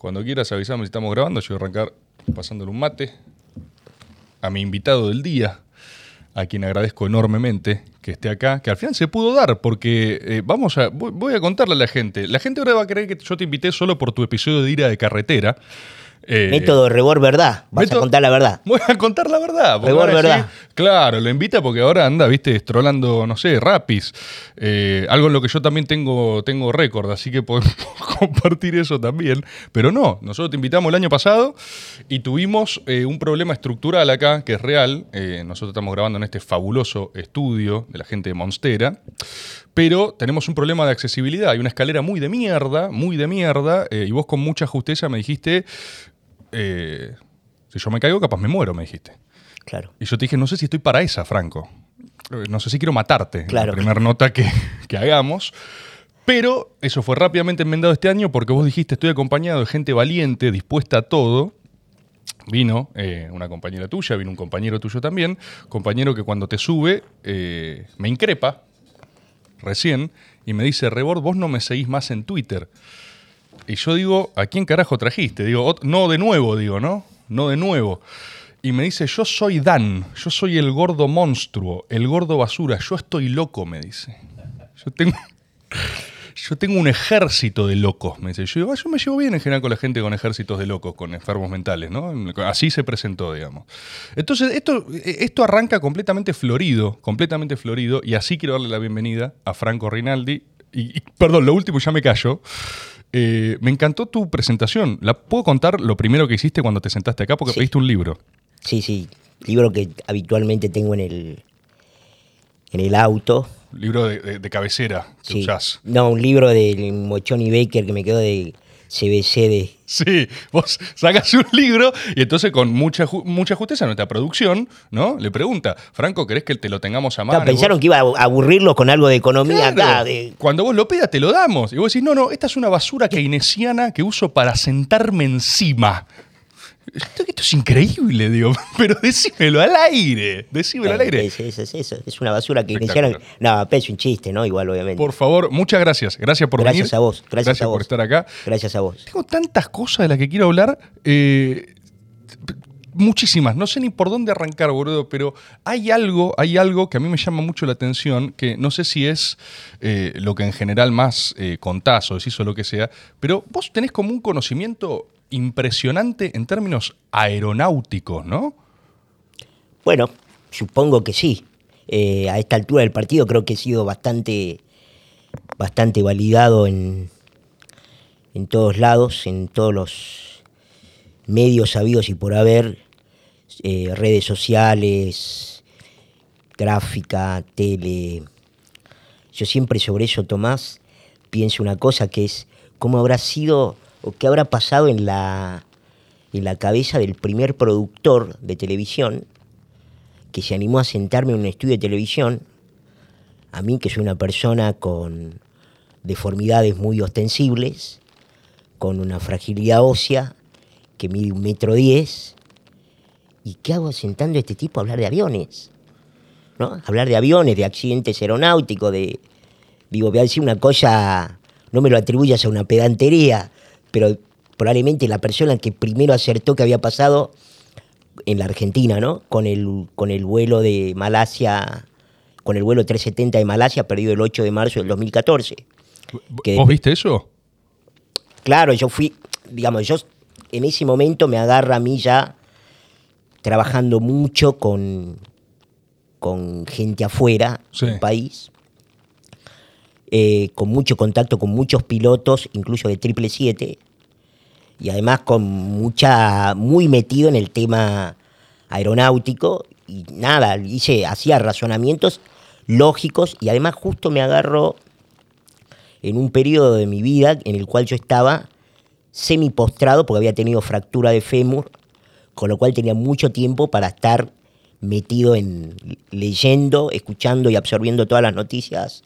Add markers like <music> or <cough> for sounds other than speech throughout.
Cuando quieras avisarme si estamos grabando, yo voy a arrancar pasándole un mate a mi invitado del día, a quien agradezco enormemente que esté acá, que al final se pudo dar, porque eh, vamos a, voy, voy a contarle a la gente. La gente ahora va a creer que yo te invité solo por tu episodio de ira de carretera. Eh, Método Rebor Verdad. Vas método- a contar la verdad. <laughs> Voy a contar la verdad. Rebor verdad. claro, lo invita porque ahora anda, viste, estrolando, no sé, rapis. Eh, algo en lo que yo también tengo, tengo récord, así que podemos <laughs> compartir eso también. Pero no, nosotros te invitamos el año pasado y tuvimos eh, un problema estructural acá, que es real. Eh, nosotros estamos grabando en este fabuloso estudio de la gente de Monstera. Pero tenemos un problema de accesibilidad. Hay una escalera muy de mierda, muy de mierda. eh, y vos con mucha justeza me dijiste, eh, si yo me caigo, capaz me muero, me dijiste. Claro. Y yo te dije, no sé si estoy para esa, Franco. Eh, No sé si quiero matarte. Claro. La primera nota que, que hagamos. Pero eso fue rápidamente enmendado este año porque vos dijiste, estoy acompañado de gente valiente, dispuesta a todo. Vino eh, una compañera tuya, vino un compañero tuyo también. Compañero que cuando te sube eh, me increpa recién y me dice, Rebord, vos no me seguís más en Twitter. Y yo digo, ¿a quién carajo trajiste? Digo, "Ot- no de nuevo, digo, ¿no? No de nuevo. Y me dice, yo soy Dan, yo soy el gordo monstruo, el gordo basura, yo estoy loco, me dice. Yo tengo, yo tengo un ejército de locos, me dice. Yo digo, "Ah, yo me llevo bien en general con la gente con ejércitos de locos, con enfermos mentales, ¿no? Así se presentó, digamos. Entonces, esto, esto arranca completamente florido, completamente florido, y así quiero darle la bienvenida a Franco Rinaldi. Y, y, perdón, lo último ya me callo. Eh, me encantó tu presentación. ¿La puedo contar lo primero que hiciste cuando te sentaste acá? Porque Sí. pediste un libro. Sí, sí. Libro que habitualmente tengo en el, en el auto. Libro de, de- de cabecera que Sí. usás. No, un libro de Mochoni Baker que me quedó de CBC de. Sí, vos sacas un libro y entonces con mucha, ju- mucha justeza nuestra producción, ¿no? Le pregunta, Franco, ¿querés que te lo tengamos a mano? Claro, Y vos- pensaron que iba a aburrirlos con algo de economía Claro, acá. de- Cuando vos lo pidas, te lo damos. Y vos decís, no, no, esta es una basura keynesiana que uso para sentarme encima. Esto, esto es increíble, digo, <laughs> pero decímelo al aire. Decímelo al aire. Es, es- es es una basura que iniciaron. No, es un chiste, ¿no? Igual, obviamente. Por favor, muchas gracias. Gracias por venir. Gracias a vos, gracias por estar acá. Gracias a vos. Tengo tantas cosas de las que quiero hablar. eh, muchísimas. No sé ni por dónde arrancar, boludo, pero hay algo, hay algo que a mí me llama mucho la atención, que no sé si es eh, lo que en general más eh, contás o decís o lo que sea, pero vos tenés como un conocimiento impresionante en términos aeronáuticos, ¿no? Bueno, supongo que sí. Eh, a esta altura del partido creo que he sido bastante, bastante validado en, en todos lados, en todos los medios sabidos y por haber, eh, redes sociales, gráfica, tele. Yo siempre sobre eso, Tomás, pienso una cosa que es cómo habrá sido o qué habrá pasado en la, en la cabeza del primer productor de televisión que se animó a sentarme en un estudio de televisión, a mí que soy una persona con deformidades muy ostensibles, con una fragilidad ósea, que mide un metro diez, ¿y qué hago sentando a este tipo a hablar de aviones? ¿No? Hablar de aviones, de accidentes aeronáuticos, de... Digo, voy a decir una cosa, no me lo atribuyas a una pedantería, pero probablemente la persona que primero acertó que había pasado en la Argentina, ¿no? Con el, con el vuelo de Malasia, con el vuelo 370 de Malasia, perdido el 8 de marzo del 2014. Que- ¿Vos viste eso? Claro, yo fui, digamos, yo en ese momento me agarra a mí ya trabajando mucho con, con gente afuera Sí. del país, eh, con mucho contacto con muchos pilotos, incluso de 777, y además con mucha, muy metido en el tema aeronáutico, y nada, hice, hacía razonamientos lógicos, y además justo me agarró en un periodo de mi vida en el cual yo estaba semi postrado porque había tenido fractura de fémur, con lo cual tenía mucho tiempo para estar metido en leyendo, escuchando y absorbiendo todas las noticias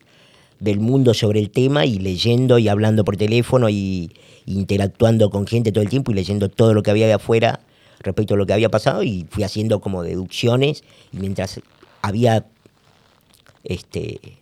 del mundo sobre el tema y leyendo y hablando por teléfono y interactuando con gente todo el tiempo y leyendo todo lo que había de afuera respecto a lo que había pasado y fui haciendo como deducciones y mientras había este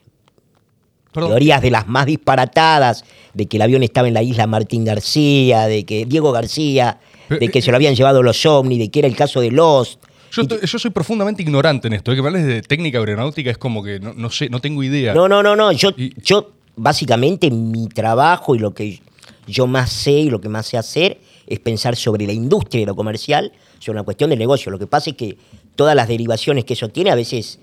Perdón. Teorías de las más disparatadas, de que el avión estaba en la isla Martín García, de que Diego García, de que eh, se lo habían llevado los ovnis, de que era el caso de Lost. Yo, soy profundamente ignorante en esto. ¿eh? Que me hables de técnica aeronáutica es como que no, no sé, no tengo idea. No, no, no, no. Yo, Y- yo básicamente mi trabajo y lo que yo más sé y lo que más sé hacer es pensar sobre la industria y lo comercial, sobre una cuestión del negocio. Lo que pasa es que todas las derivaciones que eso tiene, a veces,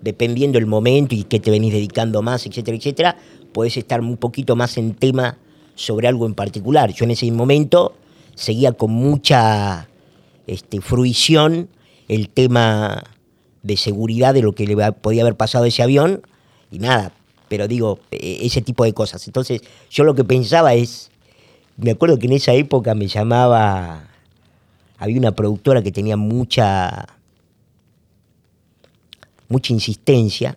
dependiendo el momento y qué te venís dedicando más, etcétera, etcétera, podés estar un poquito más en tema sobre algo en particular. Yo en ese momento seguía con mucha este, fruición el tema de seguridad de lo que le podía haber pasado a ese avión y nada, pero digo, e- ese tipo de cosas. Entonces, yo lo que pensaba es, me acuerdo que en esa época me llamaba, había una productora que tenía mucha, mucha insistencia,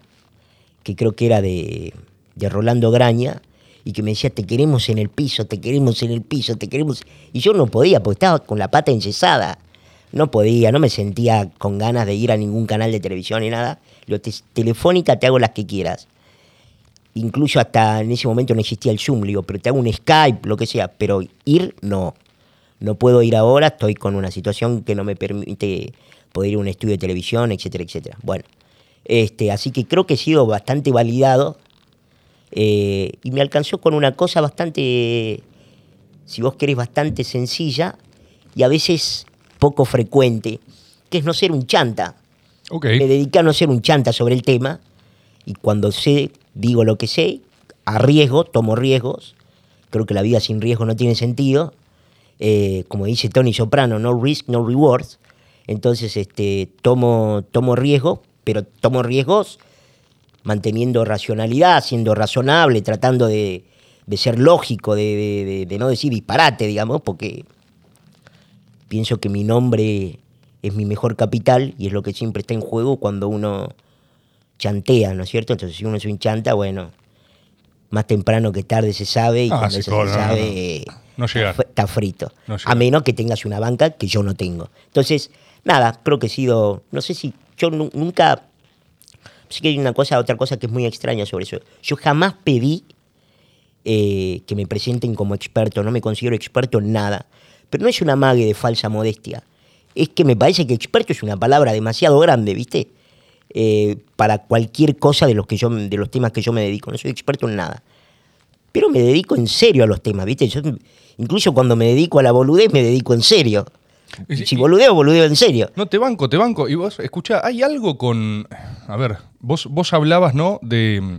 que creo que era de, de Rolando Graña, y que me decía, te queremos en el piso, te queremos en el piso, te queremos... Y yo no podía, porque estaba con la pata enyesada. No podía, no me sentía con ganas de ir a ningún canal de televisión ni nada. Lo te- telefónica te hago las que quieras. Incluso hasta en ese momento no existía el Zoom, digo, pero te hago un Skype, lo que sea, pero ir no. No puedo ir ahora, estoy con una situación que no me permite poder ir a un estudio de televisión, etcétera, etcétera. Bueno, este, así que creo que he sido bastante validado eh, y me alcanzó con una cosa bastante, si vos querés, bastante sencilla y a veces poco frecuente, que es no ser un chanta. Ok. Me dediqué a no ser un chanta sobre el tema y cuando sé, digo lo que sé, arriesgo, tomo riesgos. Creo que la vida sin riesgo no tiene sentido. Eh, como dice Tony Soprano, no risk, no rewards. Entonces, este, tomo, tomo riesgos, pero tomo riesgos manteniendo racionalidad, siendo razonable, tratando de, de ser lógico, de- de no decir disparate, digamos, porque pienso que mi nombre es mi mejor capital y es lo que siempre está en juego cuando uno chantea, ¿no es cierto? Entonces, si uno es un chanta, bueno, más temprano que tarde se sabe y Ah, cuando sí, se no, sabe, No está, frito. A menos que tengas una banca que yo no tengo. Entonces, nada, creo que he sido, no sé si yo nu- nunca, sí que hay una cosa, otra cosa que es muy extraña sobre eso. Yo jamás pedí eh, que me presenten como experto, no me considero experto en nada. Pero no es una mague de falsa modestia. Es que me parece que experto es una palabra demasiado grande, ¿viste? Eh, para cualquier cosa de los, que yo, de los temas que yo me dedico. No soy experto en nada. Pero me dedico en serio a los temas, ¿viste? Yo, incluso cuando me dedico a la boludez, me dedico en serio. Y- Si boludeo, boludeo en serio. No, te banco, te banco. Y vos, escuchá, hay algo con. A ver, vos, vos hablabas, ¿no? De mm,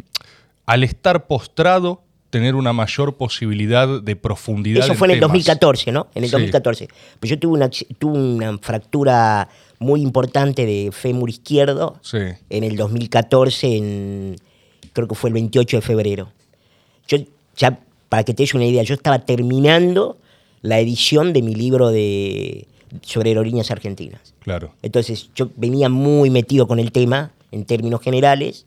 al estar postrado, tener una mayor posibilidad de profundidad. Eso fue en el temas. 2014, ¿no? En el Sí. 2014. Pues yo tuve una, tuve una fractura muy importante de fémur izquierdo Sí. en el 2014, en, creo que fue el 28 de febrero. Yo, ya, para que te des una idea, yo estaba terminando la edición de mi libro de, sobre aerolíneas argentinas. Claro. Entonces yo venía muy metido con el tema en términos generales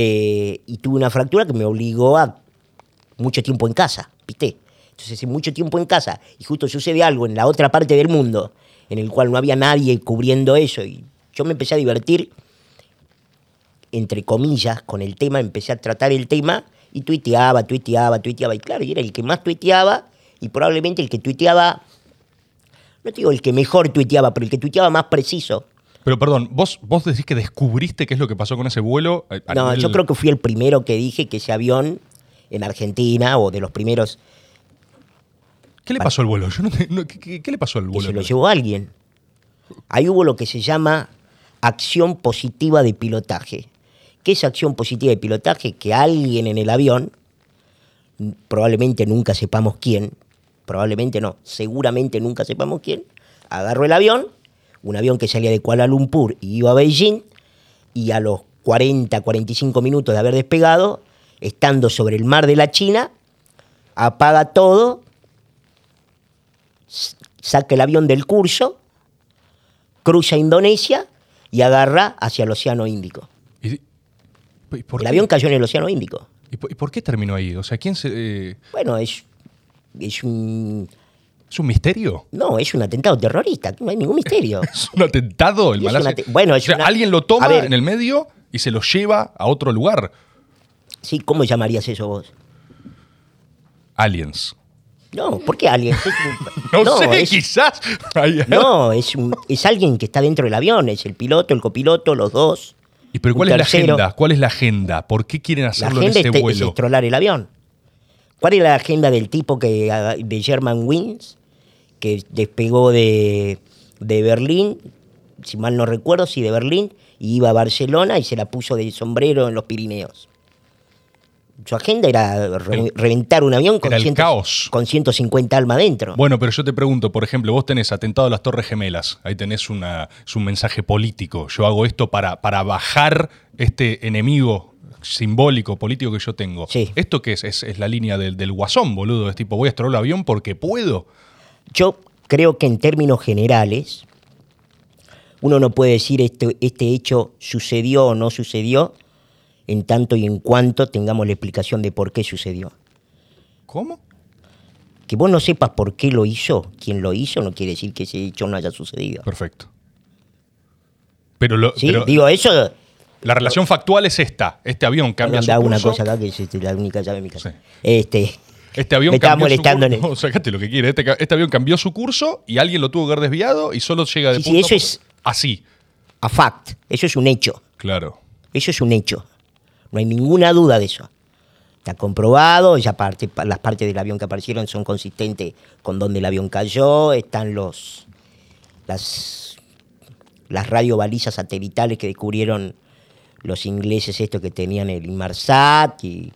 eh, y tuve una fractura que me obligó a mucho tiempo en casa, ¿viste? Entonces mucho tiempo en casa y justo sucede algo en la otra parte del mundo en el cual no había nadie cubriendo eso y yo me empecé a divertir entre comillas con el tema, empecé a tratar el tema y tuiteaba, tuiteaba, tuiteaba y claro, y era el que más tuiteaba y probablemente el que tuiteaba no te digo el que mejor tuiteaba, pero el que tuiteaba más preciso. Pero perdón, vos, vos decís que descubriste qué es lo que pasó con ese vuelo. a- a no, nivel- yo creo que fui el primero que dije que ese avión en Argentina, o de los primeros, ¿Qué le pasó al vuelo? Yo no te- no, ¿qué, qué- qué le pasó al que vuelo? se lo llevó alguien. Ahí hubo lo que se llama acción positiva de pilotaje. ¿Qué es acción positiva de pilotaje? Que alguien en el avión, probablemente nunca sepamos quién, probablemente no, seguramente nunca sepamos quién, agarró el avión, un avión que salía de Kuala Lumpur y iba a Beijing, y a los 40, 45 minutos de haber despegado, estando sobre el mar de la China, apaga todo, saca el avión del curso, cruza Indonesia y agarra hacia el Océano Índico. ¿Y, y por El qué? avión cayó en el Océano Índico. ¿Y por, y por qué terminó ahí? O sea, ¿quién se.? eh, Bueno, es, es un... ¿Es un misterio? No, es un atentado terrorista, no hay ningún misterio. <laughs> ¿Es un atentado el es malazo? bueno, es O sea, una- alguien lo toma ver. en el medio y se lo lleva a otro lugar. Sí, ¿cómo llamarías eso vos? Aliens. No, ¿por qué alguien? <laughs> No, sé, es, quizás. No, es, un- es alguien que está dentro del avión, es el piloto, el copiloto, los dos. ¿Y pero cuál es la agenda? ¿Cuál es la agenda? ¿Por qué quieren La hacerlo en ese es, es vuelo? estrolar el avión. ¿Cuál es la agenda del tipo que ah, de German Wings que despegó de, de Berlín, si mal no recuerdo, sí de Berlín, y iba a Barcelona y se la puso de sombrero en los Pirineos? Su agenda era re- El- reventar un avión con, ciento- caos. con 150 almas dentro. Bueno, pero yo te pregunto, por ejemplo, vos tenés atentado a las Torres Gemelas, ahí tenés una, es un mensaje político. Yo hago esto para, para bajar este enemigo simbólico, político que yo tengo. Sí. ¿Esto qué es? Es, es la línea del, del guasón, boludo. Es tipo, voy a estrolar el avión porque puedo. Yo creo que en términos generales, uno no puede decir este, este hecho sucedió o no sucedió en tanto y en cuanto tengamos la explicación de por qué sucedió. ¿Cómo? Que vos no sepas por qué lo hizo, quién lo hizo, no quiere decir que ese hecho no haya sucedido. Perfecto. Pero, lo, ¿Sí? pero Digo, eso... la relación factual es esta. Este avión cambia su hago una curso. cosa acá que es este, la única llave de mi casa. Sí. Este, Este avión Me estaba cambió molestando su curso. No, <laughs> sacate lo que quiere. Este, este avión cambió su curso y alguien lo tuvo que haber desviado y solo llega de Sí, sí, eso es-. Así. a fact, eso es un hecho. Claro. Eso es un hecho. No hay ninguna duda de eso. Está comprobado, ya parte, las partes del avión que aparecieron son consistentes con donde el avión cayó, están los las, las radiobalizas satelitales que descubrieron los ingleses estos que tenían el Inmarsat y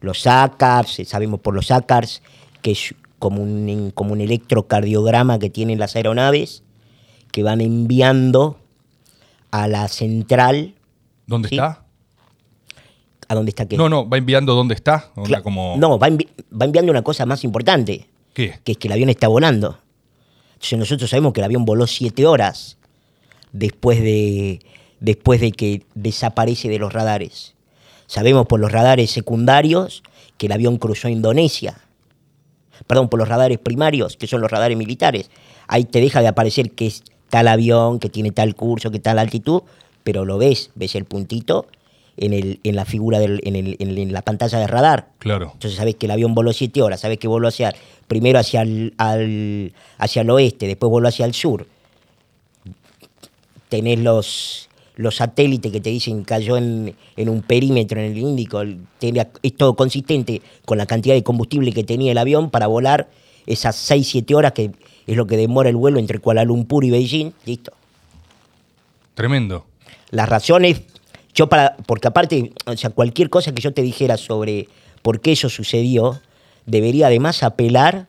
los ACARS, eh, sabemos por los ACARS que es como un, como un electrocardiograma que tienen las aeronaves que van enviando a la central ¿Dónde Sí. está? a dónde está que No, no, va enviando dónde está. Como... No, va, envi- va enviando una cosa más importante, ¿Qué? que es que el avión está volando. Entonces nosotros sabemos que el avión voló siete horas después de, después de que desaparece de los radares. Sabemos por los radares secundarios que el avión cruzó Indonesia. Perdón, por los radares primarios, que son los radares militares. Ahí te deja de aparecer que es tal avión, que tiene tal curso, que tal altitud, pero lo ves, ves el puntito en, el, en la figura, del, en, el- en- en la pantalla de radar. Claro. Entonces sabes que el avión voló siete horas, sabes que voló hacia, primero hacia el, al- hacia el oeste, después voló hacia el sur. Tenés los, los satélites que te dicen cayó en, en un perímetro en el Índico. tenía- es todo consistente con la cantidad de combustible que tenía el avión para volar esas 6-7 horas que es lo que demora el vuelo entre Kuala Lumpur y Beijing. Listo. Tremendo. Las razones, yo para, porque aparte, o sea, cualquier cosa que yo te dijera sobre por qué eso sucedió, debería además apelar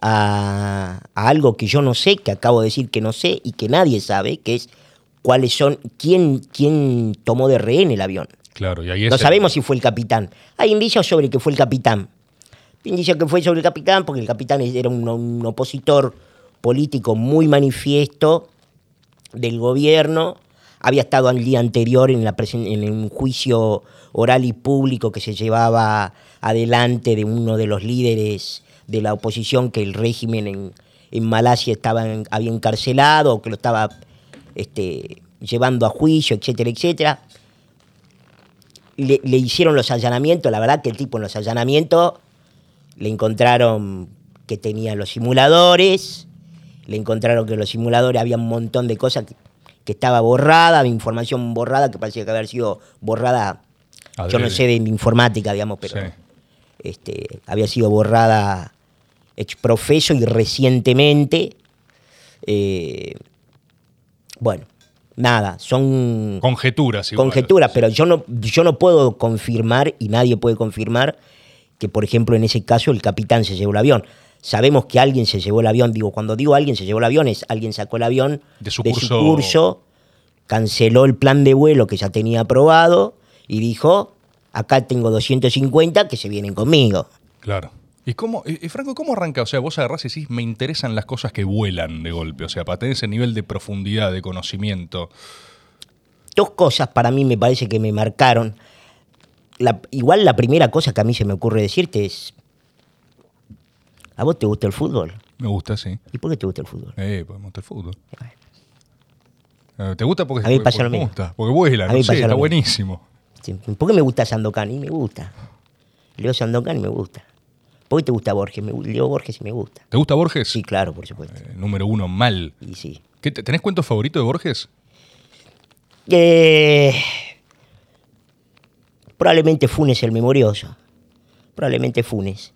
a, a algo que yo no sé, que acabo de decir que no sé y que nadie sabe, que es cuáles son, quién, quién tomó de rehén el avión. Claro, y ahí No sabemos si fue el capitán. Hay indicios sobre que fue el capitán. Indicios que fue sobre el capitán, porque el capitán era un, un opositor político muy manifiesto del gobierno. Había estado el día anterior en, la presen- en un juicio oral y público que se llevaba adelante de uno de los líderes de la oposición que el régimen en, en Malasia estaba había encarcelado o que lo estaba este, llevando a juicio, etcétera, etcétera le, le hicieron los allanamientos, la verdad que el tipo en los allanamientos le encontraron que tenía los simuladores, le encontraron que en los simuladores había un montón de cosas que, que estaba borrada, información borrada que parecía que había sido borrada, yo no sé de informática, digamos, pero Sí. este, había sido borrada ex profeso y recientemente. eh, bueno, nada, son Conjeturas igual. conjeturas, pero yo no, yo no puedo confirmar y nadie puede confirmar que, por ejemplo, en ese caso el capitán se llevó el avión. Sabemos que alguien se llevó el avión, digo, cuando digo alguien se llevó el avión, es alguien sacó el avión De su curso. curso, canceló el plan de vuelo que ya tenía aprobado y dijo, acá tengo 250 que se vienen conmigo. Claro. ¿Y cómo, y, y, Franco, cómo arranca? O sea, vos agarrás y decís, me interesan las cosas que vuelan de golpe. O sea, para tener ese nivel de profundidad, de conocimiento. Dos cosas para mí me parece que me marcaron. La- igual la primera cosa que a mí se me ocurre decirte es, ¿a vos te gusta el fútbol? Me gusta, sí. ¿Y por qué te gusta el fútbol? Eh, pues me gusta el fútbol. Eh, ¿Te gusta porque, A mí pasa porque lo mismo. gusta? Porque vuela, A no mí sé, pasa lo está mismo. buenísimo. ¿Por qué me gusta Sandokan? Y me gusta. Leo Sandokan y me gusta. ¿Por qué te gusta Borges? Me, leo Borges y me gusta. ¿Te gusta Borges? Sí, claro, por supuesto. Eh, número uno, mal. Y sí. ¿Qué, te- ¿Tenés cuentos favoritos de Borges? Eh, probablemente Funes el memorioso. Probablemente Funes.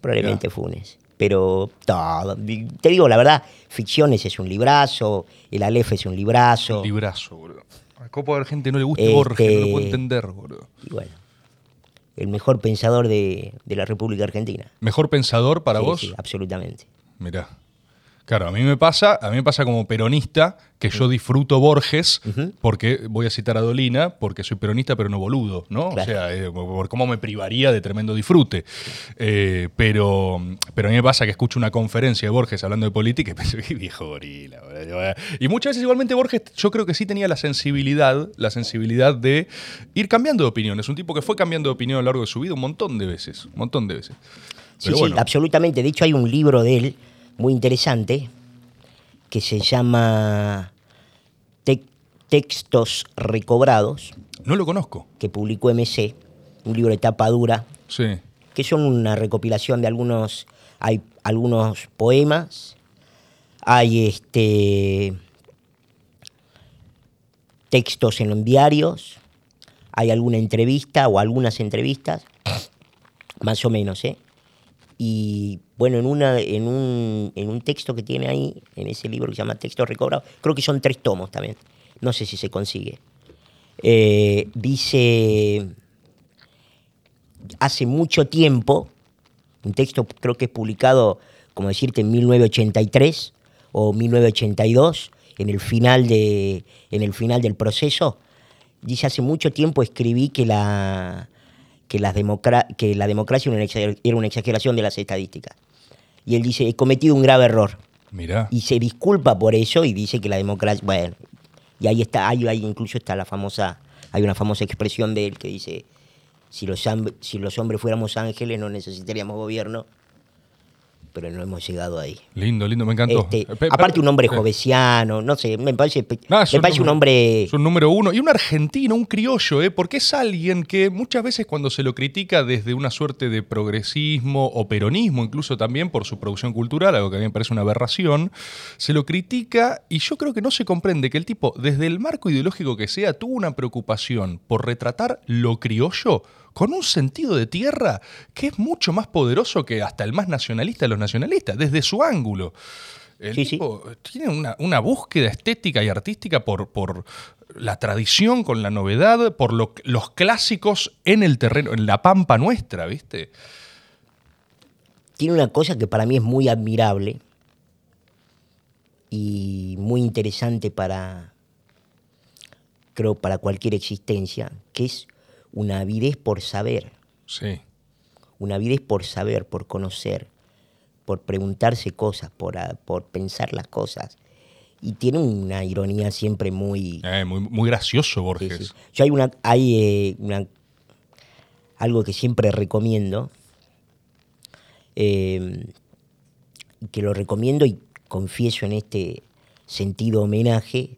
Probablemente Funes. Pero todo. Te digo la verdad, Ficciones es un librazo, El Aleph es un librazo. Librazo, boludo. A copo de gente no le gusta Este- Borges, no lo puedo entender, boludo. Y bueno, el mejor pensador de, de la República Argentina. ¿Mejor pensador para Sí, vos? sí, absolutamente. Mirá. Claro, a mí me pasa, a mí me pasa como peronista que yo disfruto Borges porque voy a citar a Dolina porque soy peronista pero no boludo, ¿no? O sea, eh, por cómo me privaría de tremendo disfrute. Eh, pero, pero a mí me pasa que escucho una conferencia de Borges hablando de política y <laughs> pienso, qué viejo gorila. boludo". Y muchas veces igualmente Borges yo creo que sí tenía la sensibilidad, la sensibilidad de ir cambiando de opinión. Es un tipo que fue cambiando de opinión a lo largo de su vida un montón de veces, un montón de veces. Sí, Pero sí, bueno, absolutamente. De hecho, hay un libro de él muy interesante que se llama Textos Recobrados, no lo conozco. que publicó MC, un libro de tapa dura, Sí. que son una recopilación de algunos, hay algunos poemas, hay este textos en diarios, hay alguna entrevista o algunas entrevistas, más o menos, ¿eh? Y bueno, en, una, en, un, en un texto que tiene ahí, en ese libro que se llama Textos Recobrados, creo que son tres tomos también, no sé si se consigue. Eh, dice, hace mucho tiempo, un texto creo que es publicado, como decirte, en 1983 o 1982, en el final, de, en el final del proceso, dice, hace mucho tiempo escribí que la, que las democra- que la democracia era una, exager- era una exageración de las estadísticas. Y él dice, he cometido un grave error. Mirá. Y se disculpa por eso y dice que la democracia, bueno, y ahí está, ahí, ahí incluso está la famosa, hay una famosa expresión de él que dice, si los, si los hombres fuéramos ángeles no necesitaríamos gobierno, pero no hemos llegado ahí. Lindo, lindo, me encantó. Este, aparte un hombre jovesiano, no sé, me parece, Ah, me parece un hombre... Es un número uno. Y un argentino, un criollo, ¿eh? porque es alguien que muchas veces cuando se lo critica desde una suerte de progresismo o peronismo, incluso también por su producción cultural, algo que a mí me parece una aberración, se lo critica y yo creo que no se comprende que el tipo, desde el marco ideológico que sea, tuvo una preocupación por retratar lo criollo con un sentido de tierra que es mucho más poderoso que hasta el más nacionalista de los nacionalistas, desde su ángulo. El Sí, sí. tipo tiene una, una búsqueda estética y artística por, por la tradición con la novedad, por lo- los clásicos en el terreno, en la pampa nuestra, ¿viste? tiene una cosa que para mí es muy admirable y muy interesante para, creo, para cualquier existencia, que es una avidez por saber, Sí. una avidez por saber, por conocer, por preguntarse cosas, por, a- por pensar las cosas. Y tiene una ironía siempre muy... Eh, muy, muy gracioso Sí, Borges. sí. Yo hay una, hay eh, una- algo que siempre recomiendo, eh, que lo recomiendo y confieso en este sentido homenaje,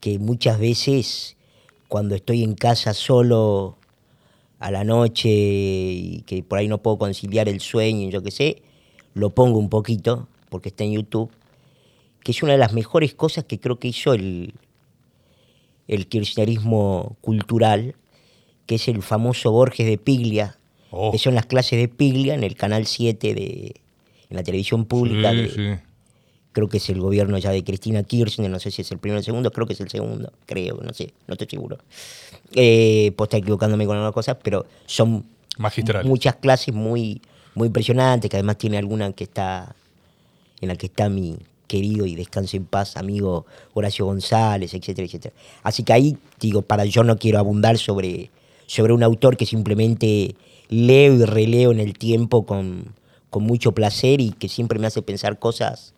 que muchas veces cuando estoy en casa solo a la noche y que por ahí no puedo conciliar el sueño, yo qué sé, lo pongo un poquito, porque está en YouTube, que es una de las mejores cosas que creo que hizo el, el kirchnerismo cultural, que es el famoso Borges de Piglia, Oh. que son las clases de Piglia en el canal 7 de en la televisión pública. Sí, de- sí. Creo que es el gobierno ya de Cristina Kirchner, no sé si es el primero o el segundo, creo que es el segundo, creo, no sé, no estoy seguro. Eh, puedo estar equivocándome con algunas cosas, pero son Magistral. muchas clases muy, muy impresionantes, que además tiene alguna que está, en la que está mi querido y descanse en paz amigo Horacio González, etcétera, etcétera. Así que ahí, digo, para yo no quiero abundar sobre, sobre un autor que simplemente leo y releo en el tiempo con, con mucho placer y que siempre me hace pensar cosas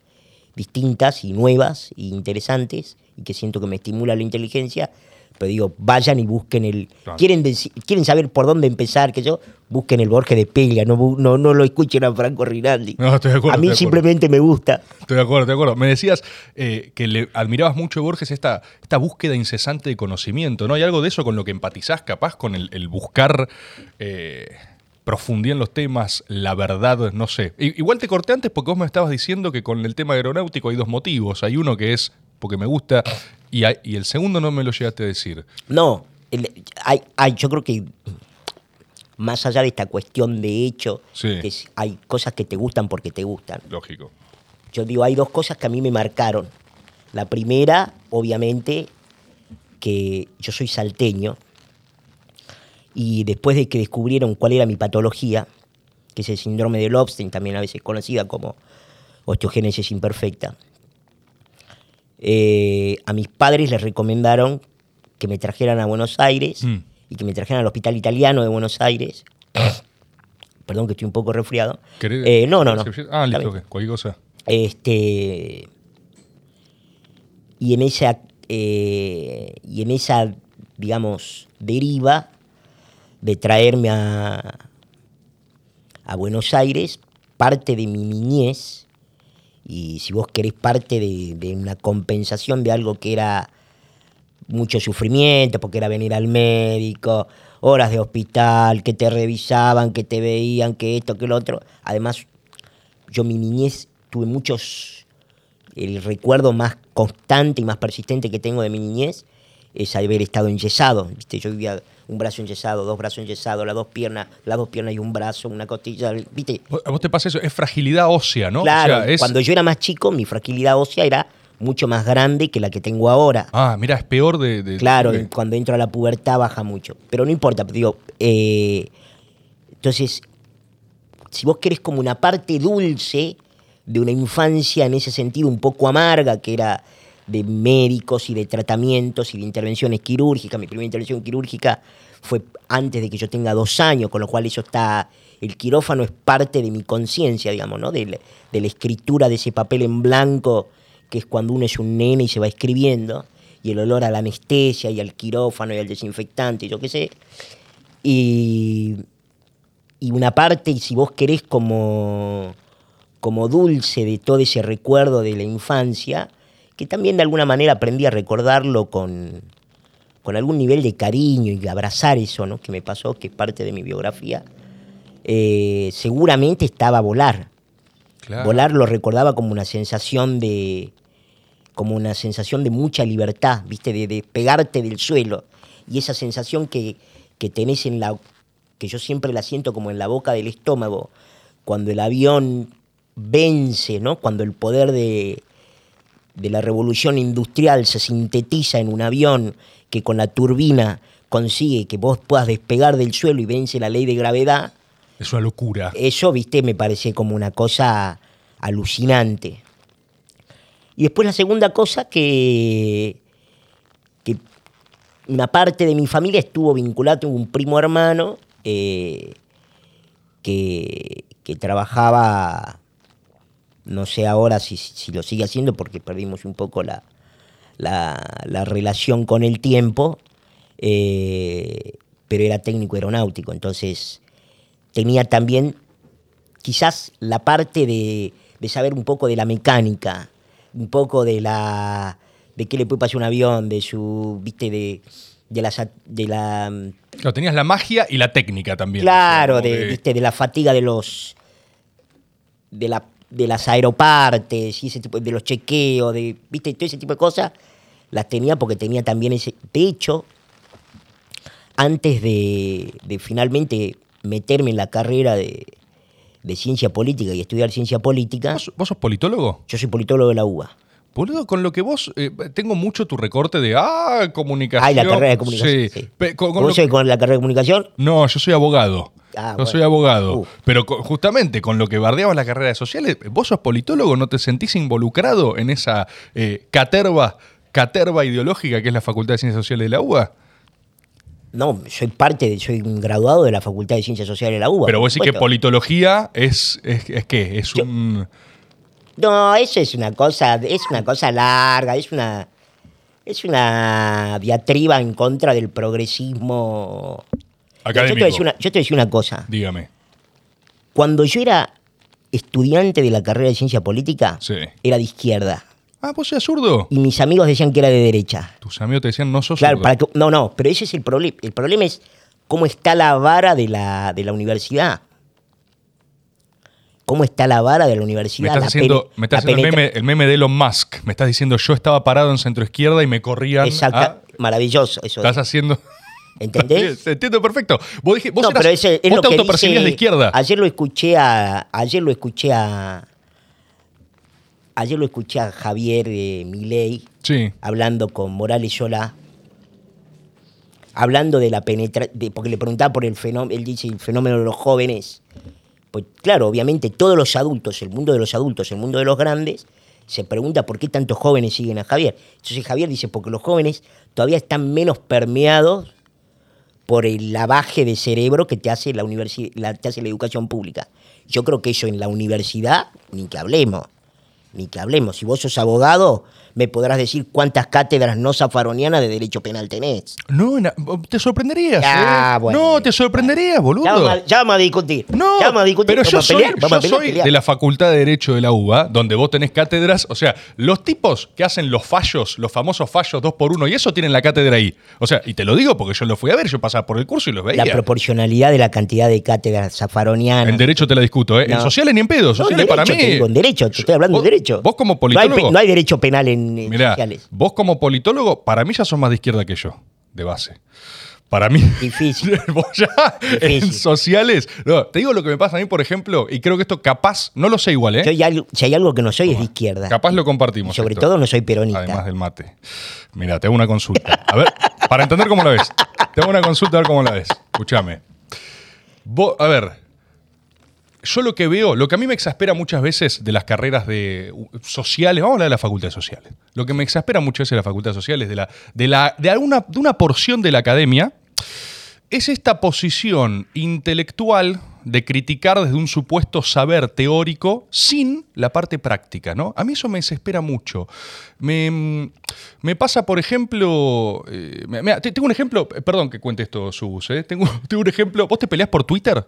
distintas y nuevas e interesantes y que siento que me estimula la inteligencia, Pero digo, vayan y busquen el. Claro. Quieren, quieren saber por dónde empezar, que yo, busquen el Borges de Pella, no, no, no lo escuchen a Franco Rinaldi. No, estoy de acuerdo, a mí simplemente me gusta. Estoy de acuerdo, estoy de acuerdo. Me decías eh, que le admirabas mucho de Borges esta, esta búsqueda incesante de conocimiento, ¿no? Hay algo de eso con lo que empatizás, capaz, con el, el buscar eh, profundidad en los temas, la verdad, no sé. Igual te corté antes porque vos me estabas diciendo que con el tema aeronáutico hay dos motivos. Hay uno que es porque me gusta y, hay- y el segundo no me lo llegaste a decir. No, el- hay, hay- yo creo que más allá de esta cuestión de hecho, Sí. que es- hay cosas que te gustan porque te gustan. Lógico. Yo digo, hay dos cosas que a mí me marcaron. La primera, obviamente, que yo soy salteño y después de que descubrieron cuál era mi patología, que es el síndrome de Lobstein, también a veces conocida como osteogénesis imperfecta, eh, a mis padres les recomendaron que me trajeran a Buenos Aires Mm. y que me trajeran al Hospital Italiano de Buenos Aires. <coughs> Perdón que estoy un poco resfriado. ¿Querés- Eh, no, no, no. Ah, listo, bien. ok, cualquier cosa. Este. Y en esa. eh, y en esa, digamos, deriva de traerme a, a Buenos Aires, parte de mi niñez, y si vos querés, parte de, de una compensación de algo que era mucho sufrimiento, porque era venir al médico, horas de hospital, que te revisaban, que te veían, que esto, que lo otro. Además, yo mi niñez tuve muchos, el recuerdo más constante y más persistente que tengo de mi niñez es haber estado enyesado, ¿viste? Yo vivía un brazo enyesado, dos brazos enyesados, las dos piernas, las dos piernas y un brazo, una costilla, ¿viste? ¿A vos te pasa eso? Es fragilidad ósea, ¿no? O Claro, sea, es- cuando yo era más chico, mi fragilidad ósea era mucho más grande que la que tengo ahora. Ah, mira, es peor de... de- Claro, cuando entro a la pubertad baja mucho. Pero no importa, digo, eh, entonces, si vos querés como una parte dulce de una infancia en ese sentido un poco amarga, que era de médicos y de tratamientos y de intervenciones quirúrgicas, mi primera intervención quirúrgica fue antes de que yo tenga dos años, con lo cual eso está, el quirófano es parte de mi conciencia, digamos, ¿no? De, la- de la escritura de ese papel en blanco, que es cuando uno es un nene y se va escribiendo, y el olor a la anestesia y al quirófano y al desinfectante, y yo qué sé. Y, y una parte, y si vos querés, como, como dulce de todo ese recuerdo de la infancia, que también de alguna manera aprendí a recordarlo con, con algún nivel de cariño y abrazar eso ¿no? que me pasó, que es parte de mi biografía, eh, seguramente estaba volar. Claro. Volar lo recordaba como una sensación de como una sensación de mucha libertad, ¿viste? De despegarte del suelo. Y esa sensación que, que tenés en la que yo siempre la siento como en la boca del estómago, cuando el avión vence, ¿no? Cuando el poder de, de la revolución industrial se sintetiza en un avión que con la turbina consigue que vos puedas despegar del suelo y vence la ley de gravedad, Es una locura. eso, viste, me parece como una cosa alucinante. Y después la segunda cosa que, que una parte de mi familia estuvo vinculada, tengo un primo hermano eh, que, que trabajaba, no sé ahora si, si lo sigue haciendo porque perdimos un poco la, la, la relación con el tiempo, eh, pero era técnico aeronáutico, entonces tenía también quizás la parte de, de saber un poco de la mecánica, un poco de la de qué le puede pasar a un avión, de su, viste, de, de la de la Claro, tenías la magia y la técnica también. claro, O sea, de, viste, de la fatiga de los de la de las aeropartes y ese tipo de los chequeos, de viste, todo ese tipo de cosas las tenía porque tenía también ese de hecho antes de, de finalmente meterme en la carrera de, de ciencia política y estudiar ciencia política, ¿Vos, vos sos politólogo? yo soy politólogo de la UBA. Boludo, con lo que vos. eh, tengo mucho tu recorte de. Ah, comunicación. Ay, la carrera de comunicación. Sí. sí. Pe- con- con ¿Vos lo- sos con la carrera de comunicación? No, yo soy abogado. Ah, bueno. soy abogado. Uh. Pero justamente con lo que bardeabas la carrera de sociales, ¿vos sos politólogo? ¿No te sentís involucrado en esa eh, caterva, caterva ideológica que es la Facultad de Ciencias Sociales de la UBA? No, soy parte, de, soy un graduado de la Facultad de Ciencias Sociales de la UBA. Pero vos decís que politología es, es, es qué? Es Yo- un. No, eso es una cosa, es una cosa larga, es una. Es una diatriba en contra del progresismo. Yo te, voy a Académico. decir una, yo te voy a decir una cosa. Dígame. Cuando yo era estudiante de la carrera de ciencia política, Sí. era de izquierda. Ah, vos seas zurdo. Y mis amigos decían que era de derecha. Tus amigos te decían no sos Claro, zurdo. para que- no, no, pero ese es el problema. El problema es cómo está la vara de la, de la universidad. ¿Cómo está la vara de la Me universidad? estás haciendo, me estás haciendo el, meme, el meme de Elon Musk. Me estás diciendo yo estaba parado en centro izquierda y me corrían. Exacta, a- maravilloso eso. Estás haciendo. ¿Entendés? Entiendo perfecto. Vos, dije, vos, no, eras- pero ese es vos lo te que autopercibías dice- de izquierda. Ayer lo escuché a. Ayer lo escuché a. Ayer lo escuché a Javier eh, Milei Sí. hablando con Morales Solá. Hablando de la penetración. Porque le preguntaba por el fenómeno. Él dice el fenómeno de los jóvenes. Pues claro, obviamente todos los adultos, el mundo de los adultos, el mundo de los grandes, se pregunta por qué tantos jóvenes siguen a Javier. Entonces Javier dice, porque los jóvenes todavía están menos permeados por el lavaje de cerebro que te hace la, universi- la, te hace la educación pública. Yo creo que eso en la universidad, ni que hablemos, ni que hablemos. Si vos sos abogado, me podrás decir cuántas cátedras no zafaronianas de derecho penal tenés. No, na- te sorprenderías. Ah, ¿eh? bueno. No, te sorprenderías, boludo. Ya vamos, a, discutir. No, ya vamos a discutir. pero yo soy, pelear, yo pelear, soy de la Facultad de Derecho de la UBA, donde vos tenés cátedras. O sea, los tipos que hacen los fallos, los famosos fallos dos por uno, y eso tienen la cátedra ahí. O sea, y te lo digo porque yo lo fui a ver, yo pasaba por el curso y los veía. La proporcionalidad de la cantidad de cátedras zafaronianas. En derecho te la discuto, ¿eh? En No. sociales ni en pedo. No, en Sociales para mí. te digo, en derecho, te estoy hablando de derecho. Vos como No hay, politólogo. no hay derecho penal en, en Mirá, sociales. vos como politólogo, para mí ya sos más de izquierda que yo, de base. Para mí. Difícil. <laughs> vos ya en sociales. No, te digo lo que me pasa a mí, por ejemplo, y creo que esto capaz, no lo sé igual, ¿eh? Yo ya- si hay algo que no soy es de izquierda. Capaz lo Y compartimos. sobre esto. todo no soy peronista. Además del mate. Mira, te hago una consulta. A ver, para entender cómo la ves. Te hago una consulta a ver cómo la ves. Escúchame. Vos, a ver, yo lo que veo, lo que a mí me exaspera muchas veces de las carreras de sociales, vamos a hablar de la facultad de sociales. Lo que me exaspera muchas veces de la facultad de sociales, de, la, de, la, de, alguna, de una porción de la academia, es esta posición intelectual de criticar desde un supuesto saber teórico sin la parte práctica, ¿no? A mí eso me desespera mucho. Me, mm, me pasa, por ejemplo, eh, tengo un ejemplo, eh, perdón que cuente esto, Subus, ¿eh? tengo, <laughs> tengo un ejemplo, ¿vos te peleás por Twitter?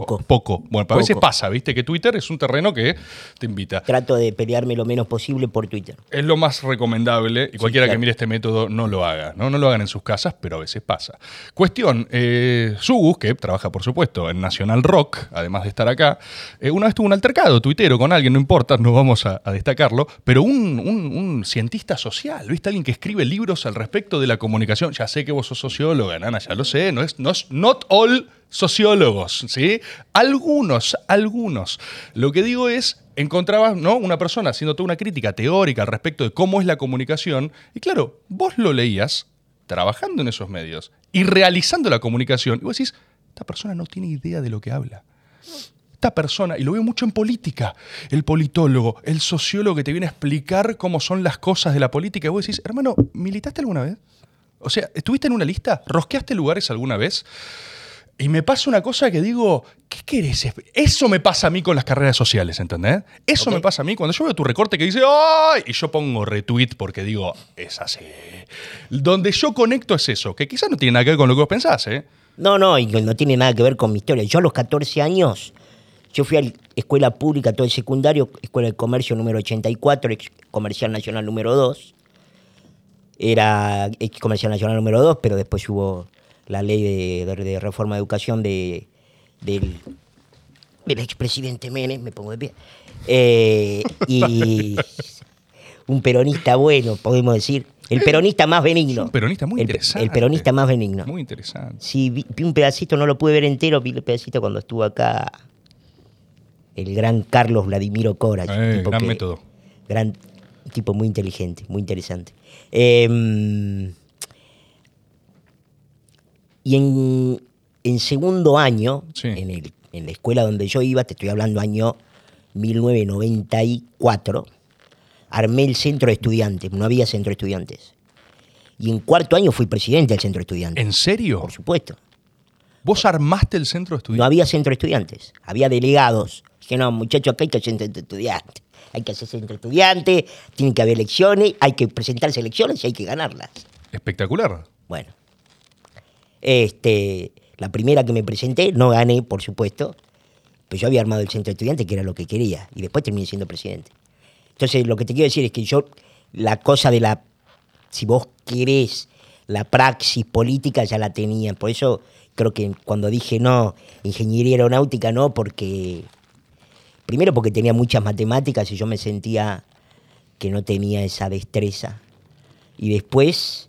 Poco. Poco. Bueno, pero a veces Poco. pasa, ¿viste? Que Twitter es un terreno que te invita. Trato de pelearme lo menos posible por Twitter. Es lo más recomendable y cualquiera claro. que mire este método no lo haga, ¿no? No lo hagan en sus casas, pero a veces pasa. Cuestión, eh, Sugus, que trabaja por supuesto en Nacional Rock, además de estar acá, eh, una vez tuvo un altercado tuitero con alguien, no importa, no vamos a, a destacarlo, pero un, un- un cientista social, ¿viste? Alguien que escribe libros al respecto de la comunicación. Ya sé que vos sos socióloga, Nana, ya lo sé, no es, no es not all sociólogos, ¿sí? Algunos, algunos. Lo que digo es, encontrabas, ¿no? Una persona haciendo toda una crítica teórica al respecto de cómo es la comunicación, y claro, vos lo leías trabajando en esos medios y realizando la comunicación, y vos decís, esta persona no tiene idea de lo que habla. Esta persona, y lo veo mucho en política, el politólogo, el sociólogo que te viene a explicar cómo son las cosas de la política, y vos decís, hermano, ¿militaste alguna vez? O sea, ¿estuviste en una lista? ¿Rosqueaste lugares alguna vez? Y me pasa una cosa que digo, ¿qué querés? Eso me pasa a mí con las carreras sociales, ¿entendés? Eso me pasa a mí cuando yo veo tu recorte que dice, ¡ay! Y yo pongo retweet porque digo, es así. Donde yo conecto es eso, que quizás no tiene nada que ver con lo que vos pensás, ¿eh? No, no, y no tiene nada que ver con mi historia. Yo a los 14 años, yo fui a la escuela pública, todo el secundario, escuela de comercio número 84, ex comercial nacional número 2. Era ex comercial nacional número 2, pero después hubo la ley de, de- de reforma de educación de, del, del expresidente Menem, me pongo de pie. Eh, y <laughs> un peronista bueno, podemos decir. El peronista más benigno. Un peronista muy El- interesante. El peronista más benigno. Muy interesante. Sí, vi, vi un pedacito, no lo pude ver entero, vi el pedacito cuando estuvo acá el gran Carlos Vladimiro Cora. Eh, gran método. Gran un tipo muy inteligente, muy interesante. Eh, y en, en segundo año, Sí. en, el- en la escuela donde yo iba, te estoy hablando año 1994, armé el centro de estudiantes, no había centro de estudiantes. Y en cuarto año fui presidente del centro de estudiantes. ¿En serio? Por supuesto. ¿Vos armaste el centro de No estudiantes? había centro de estudiantes, había delegados Dije, no, muchachos, acá hay que hacer entre estudiantes. Hay que hacerse entre estudiantes, tiene que haber elecciones, hay que presentarse elecciones y hay que ganarlas. Espectacular. Bueno. Este, la primera que me presenté, no gané, por supuesto, pero yo había armado el centro de estudiantes, que era lo que quería, y después terminé siendo presidente. Entonces, lo que te quiero decir es que yo, la cosa de la, si vos querés, la praxis política ya la tenía. Por eso creo que cuando dije no, ingeniería aeronáutica no, porque, primero porque tenía muchas matemáticas y yo me sentía que no tenía esa destreza. Y después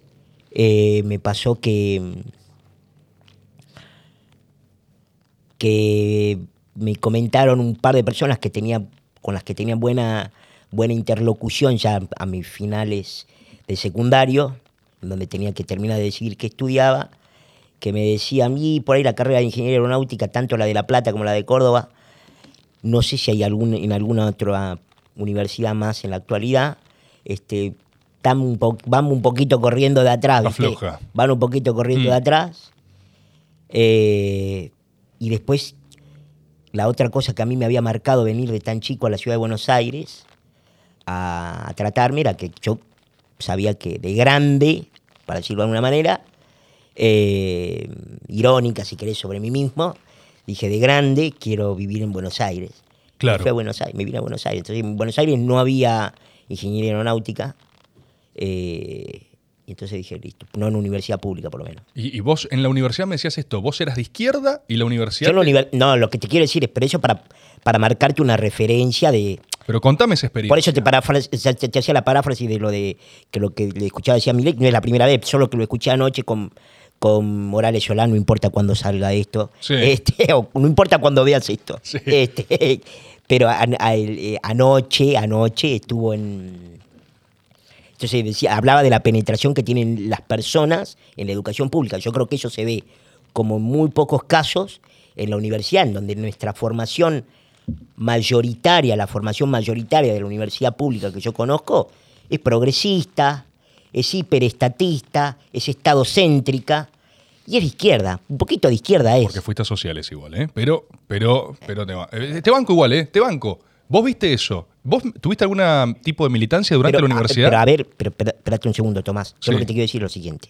eh, me pasó que que me comentaron un par de personas que tenía, con las que tenía buena, buena interlocución ya a mis finales de secundario, donde tenía que terminar de decidir qué estudiaba, que me decía a mí por ahí la carrera de ingeniería aeronáutica, tanto la de La Plata como la de Córdoba, no sé si hay algún, en alguna otra universidad más en la actualidad, este, un van un poquito corriendo de atrás. Van un poquito corriendo de mm. atrás. Eh, y después, la otra cosa que a mí me había marcado venir de tan chico a la ciudad de Buenos Aires a, tratarme era que yo sabía que de grande, para decirlo de alguna manera, eh, irónica, si querés, sobre mí mismo, dije, de grande quiero vivir en Buenos Aires. Claro. fui a Buenos Aires, me vine a Buenos Aires. Entonces, en Buenos Aires no había ingeniería aeronáutica. Eh, y entonces dije, listo, no en universidad pública por lo menos. Y, vos en la universidad me decías esto, vos eras de izquierda y la universidad... no, lo que te quiero decir es, pero eso para, para marcarte una referencia de... Pero contame esa experiencia. Por eso te, te, hacía la paráfrasis de lo de que lo que le escuchaba decía Milei, no es la primera vez, solo que lo escuché anoche con, con Morales Solán, no importa cuándo salga esto, este, <laughs> no importa cuándo veas esto. Este, <laughs> pero eh, anoche, anoche estuvo en hablaba de la penetración que tienen las personas en la educación pública. Yo creo que eso se ve como en muy pocos casos en la universidad, en donde nuestra formación mayoritaria, la formación mayoritaria de la universidad pública que yo conozco, es progresista, es hiperestatista, es estadocéntrica y es de izquierda. Un poquito de izquierda es. Porque fuiste a sociales igual, ¿eh? Pero, pero, pero te, eh, te banco igual, ¿eh? Te banco. ¿Vos viste eso? ¿Vos tuviste algún tipo de militancia durante la universidad? Pero a ver, pero, espérate un segundo, Tomás. Yo lo que te quiero decir es lo siguiente.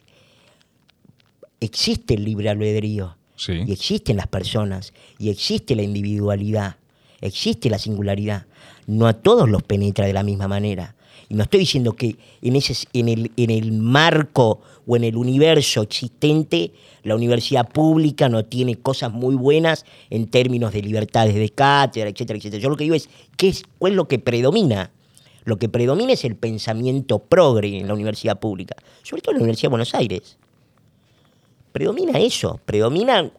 Existe el libre albedrío. Sí. Y existen las personas. Y existe la individualidad. Existe la singularidad. No a todos los penetra de la misma manera. No estoy diciendo que en, ese, en, el, en el marco o en el universo existente la universidad pública no tiene cosas muy buenas en términos de libertades de cátedra, etcétera, etcétera. Yo lo que digo es, ¿qué es, ¿cuál es lo que predomina? Lo que predomina es el pensamiento progre en la universidad pública, sobre todo en la Universidad de Buenos Aires. Predomina eso, predomina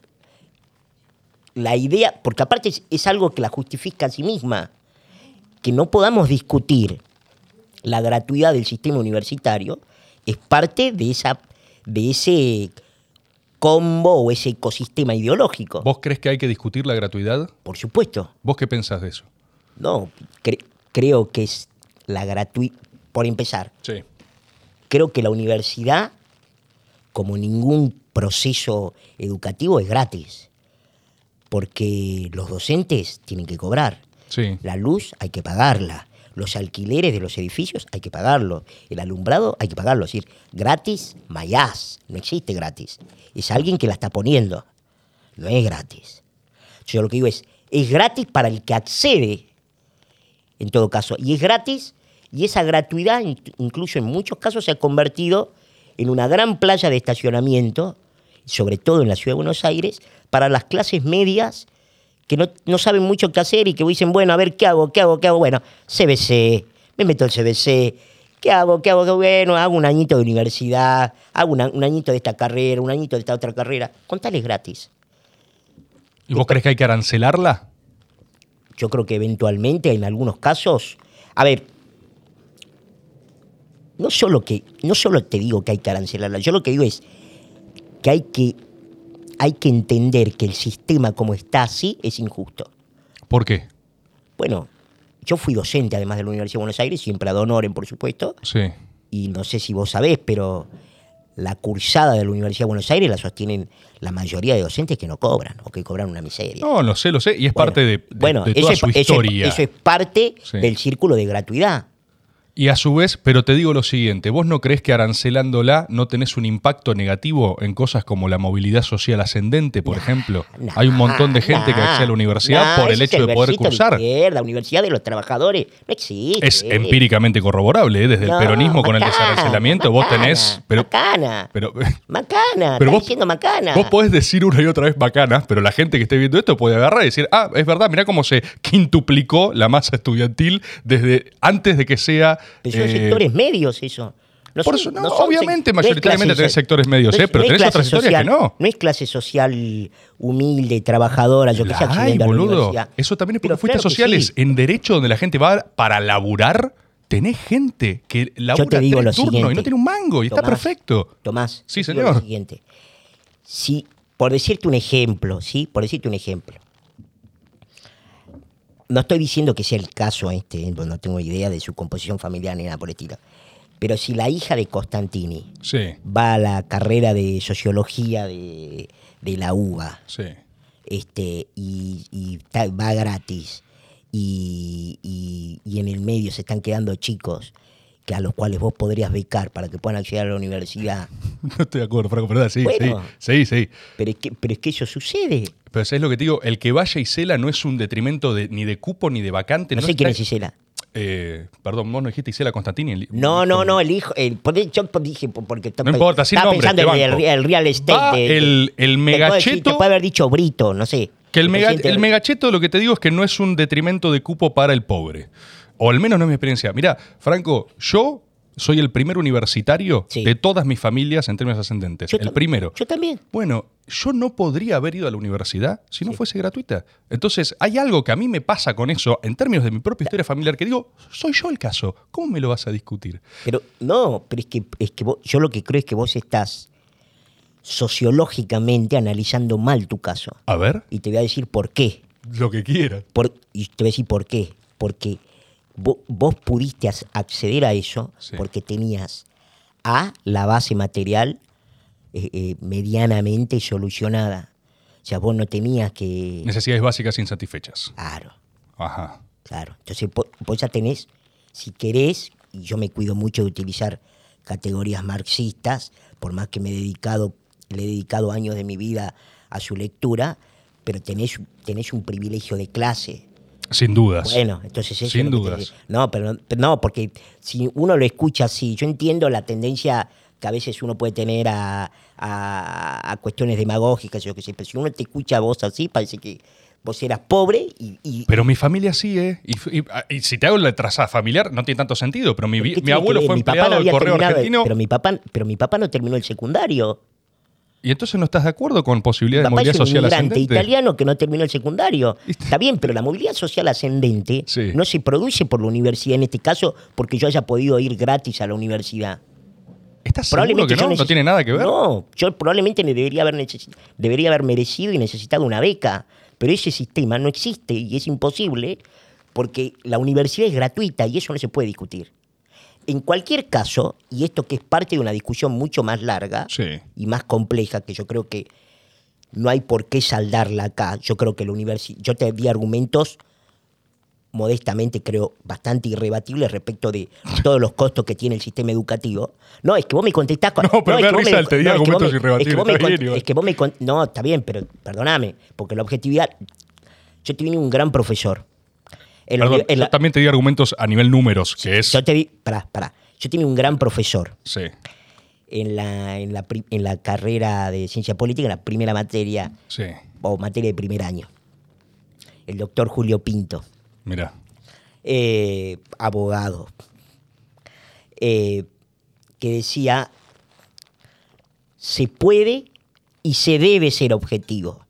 la idea, porque aparte es algo que la justifica a sí misma, que no podamos discutir la gratuidad del sistema universitario es parte de, esa, de ese combo o ese ecosistema ideológico. ¿Vos crees que hay que discutir la gratuidad? Por supuesto. ¿Vos qué pensás de eso? No, creo que es la gratuidad. Por empezar, sí. creo que la universidad, como ningún proceso educativo, es gratis. Porque los docentes tienen que cobrar. Sí. La luz hay que pagarla. Los alquileres de los edificios hay que pagarlo. El alumbrado hay que pagarlo. Es decir, gratis, mayás. No existe gratis. Es alguien que la está poniendo. No es gratis. Yo lo que digo es, es gratis para el que accede, en todo caso. Y es gratis, y esa gratuidad, incluso en muchos casos, se ha convertido en una gran playa de estacionamiento, sobre todo en la ciudad de Buenos Aires, para las clases medias que no, saben mucho qué hacer y que dicen, bueno, a ver, ¿qué hago? ¿Qué hago? ¿Qué hago? Bueno, CBC, me meto al CBC, ¿qué hago? ¿Qué hago? Bueno, hago un añito de universidad, hago un añito de esta carrera, un añito de esta otra carrera. Contales gratis. ¿Y vos crees que hay que arancelarla? Yo creo que eventualmente, en algunos casos, a ver, no solo que, no solo te digo que hay que arancelarla, yo lo que digo es que hay que hay que entender que el sistema como está así es injusto. ¿Por qué? Bueno, yo fui docente además de la Universidad de Buenos Aires, siempre ad honorem, por supuesto. Sí. Y no sé si vos sabés, pero la cursada de la Universidad de Buenos Aires la sostienen la mayoría de docentes que no cobran o que cobran una miseria. No, lo sé, lo sé. Y es Bueno, parte de, de- bueno, de eso toda es- su eso es- historia. eso es parte Sí. del círculo de gratuidad. Y a su vez, pero te digo lo siguiente, ¿vos no crees que arancelándola no tenés un impacto negativo en cosas como la movilidad social ascendente, por ejemplo? Nah, Hay un montón de gente que accede a la universidad por el hecho de poder cursar. izquierda, Universidad de los Trabajadores. No existe. Es empíricamente corroborable, ¿eh? desde No, el peronismo con el macana, desarancelamiento, vos macana, tenés... Pero, macana. pero, Macana. pero vos, diciendo macana. vos podés decir una y otra vez bacanas, pero la gente que esté viendo esto puede agarrar y decir, ah, es verdad, mirá cómo se quintuplicó la masa estudiantil desde antes de que sea... Pero son eh, sectores medios eso. No por son- eso, no, son obviamente, mayoritariamente tenés sectores medios, ¿eh? pero tenés otras historias que no. No es clase social humilde, trabajadora, yo que sé, La la boludo. universidad. Eso también es porque Pero fuiste claro sociales. sí. En derecho, donde la gente va para laburar, tenés gente que labura te digo lo turnos y siguiente. no tiene un mango y está perfecto. Tomás, Sí, señor. Lo siguiente. Si, por decirte un ejemplo, ¿sí? Por decirte un ejemplo. No estoy diciendo que sea el caso este, no tengo idea de su composición familiar ni nada por el estilo. Pero si la hija de Constantini Sí, va a la carrera de sociología de, de la UBA, sí. este, y, va gratis, y, y- y en el medio se están quedando chicos que a los cuales vos podrías becar para que puedan acceder a la universidad. <laughs> No estoy de acuerdo, Franco, pero sí, Bueno. sí, sí, sí. Pero es que, pero es que eso sucede. Pero es lo que te digo, el que vaya y cela no es un detrimento de, ni de cupo ni de vacante. No, sé quién es Isela. Eh, perdón, vos no dijiste Isela Constantini. el- No, no, no, el hijo. El, yo dije por- porque No importa, sin estaba nombre, pensando en el, real estate. Va de- el- megacheto- Te puede haber dicho Brito, no sé. Que el, mega- el megacheto, lo que te digo es que no es un detrimento de cupo para el pobre. O al menos no es mi experiencia. Mira, Franco, yo soy el primer universitario Sí. de todas mis familias en términos ascendentes. Yo el primero. Yo también. Bueno, yo no podría haber ido a la universidad si no fuese gratuita. Entonces, hay algo que a mí me pasa con eso en términos de mi propia historia familiar que digo, soy yo el caso. ¿Cómo me lo vas a discutir? Pero no, pero es que, es que vos- yo lo que creo es que vos estás sociológicamente analizando mal tu caso. A ver, Y te voy a decir por qué. lo que quiera. Por- y te voy a decir por qué. Porque vos, pudiste acceder a eso Sí. porque tenías A, la base material eh, eh, medianamente solucionada. O sea, vos no tenías que... Necesidades básicas insatisfechas. Claro, Ajá. claro. Entonces vo- vos ya tenés, si querés, y yo me cuido mucho de utilizar categorías marxistas, por más que me he dedicado, le he dedicado años de mi vida a su lectura, pero tenés, tenés un privilegio de clase. Sin dudas. Bueno, entonces eso Sin es que te dudas. No, pero pero no, porque si uno lo escucha así, yo entiendo la tendencia que a veces uno puede tener a, a- a cuestiones demagógicas, yo qué sé, pero si uno te escucha a vos así, parece que vos eras pobre y... y- Pero mi familia sí, ¿eh? Y, y- y si te hago la trazada familiar, no tiene tanto sentido, pero mi, ¿Qué vi- mi que abuelo fue Mi papá empleado del correo argentino. Pero mi, papá, pero mi papá no terminó el secundario. Y entonces no estás de acuerdo con posibilidad de papá movilidad es un social ascendente. italiano que no terminó el secundario. <laughs> Está bien, pero la movilidad social ascendente Sí. no se produce por la universidad, en este caso, porque yo haya podido ir gratis a la universidad. ¿Estás seguro que no? ¿No tiene nada que ver? No, yo probablemente me debería haber, debería haber merecido y necesitado una beca, pero ese sistema no existe y es imposible porque la universidad es gratuita y eso no se puede discutir. En cualquier caso, y esto que es parte de una discusión mucho más larga Sí. y más compleja, que yo creo que no hay por qué saldarla acá, yo creo que la universidad, yo te di argumentos modestamente creo bastante irrebatibles respecto de <laughs> todos los costos que tiene el sistema educativo. No, es que vos me contestás con... No, pero es me da que el te di es que vos argumentos me- irrebatibles, Es que me bien, con- es que vos me No, está bien, pero perdóname, porque la objetividad... Yo te vine un gran profesor. Perdón, yo también te di argumentos a nivel números, que es... yo te vi... Pará, pará. Yo tenía un gran profesor Sí. en la, en la, en la carrera de ciencia política, en la primera materia, Sí. o materia de primer año. El doctor Julio Pinto. Mira. eh, abogado, eh, que decía, se puede y se debe ser objetivo.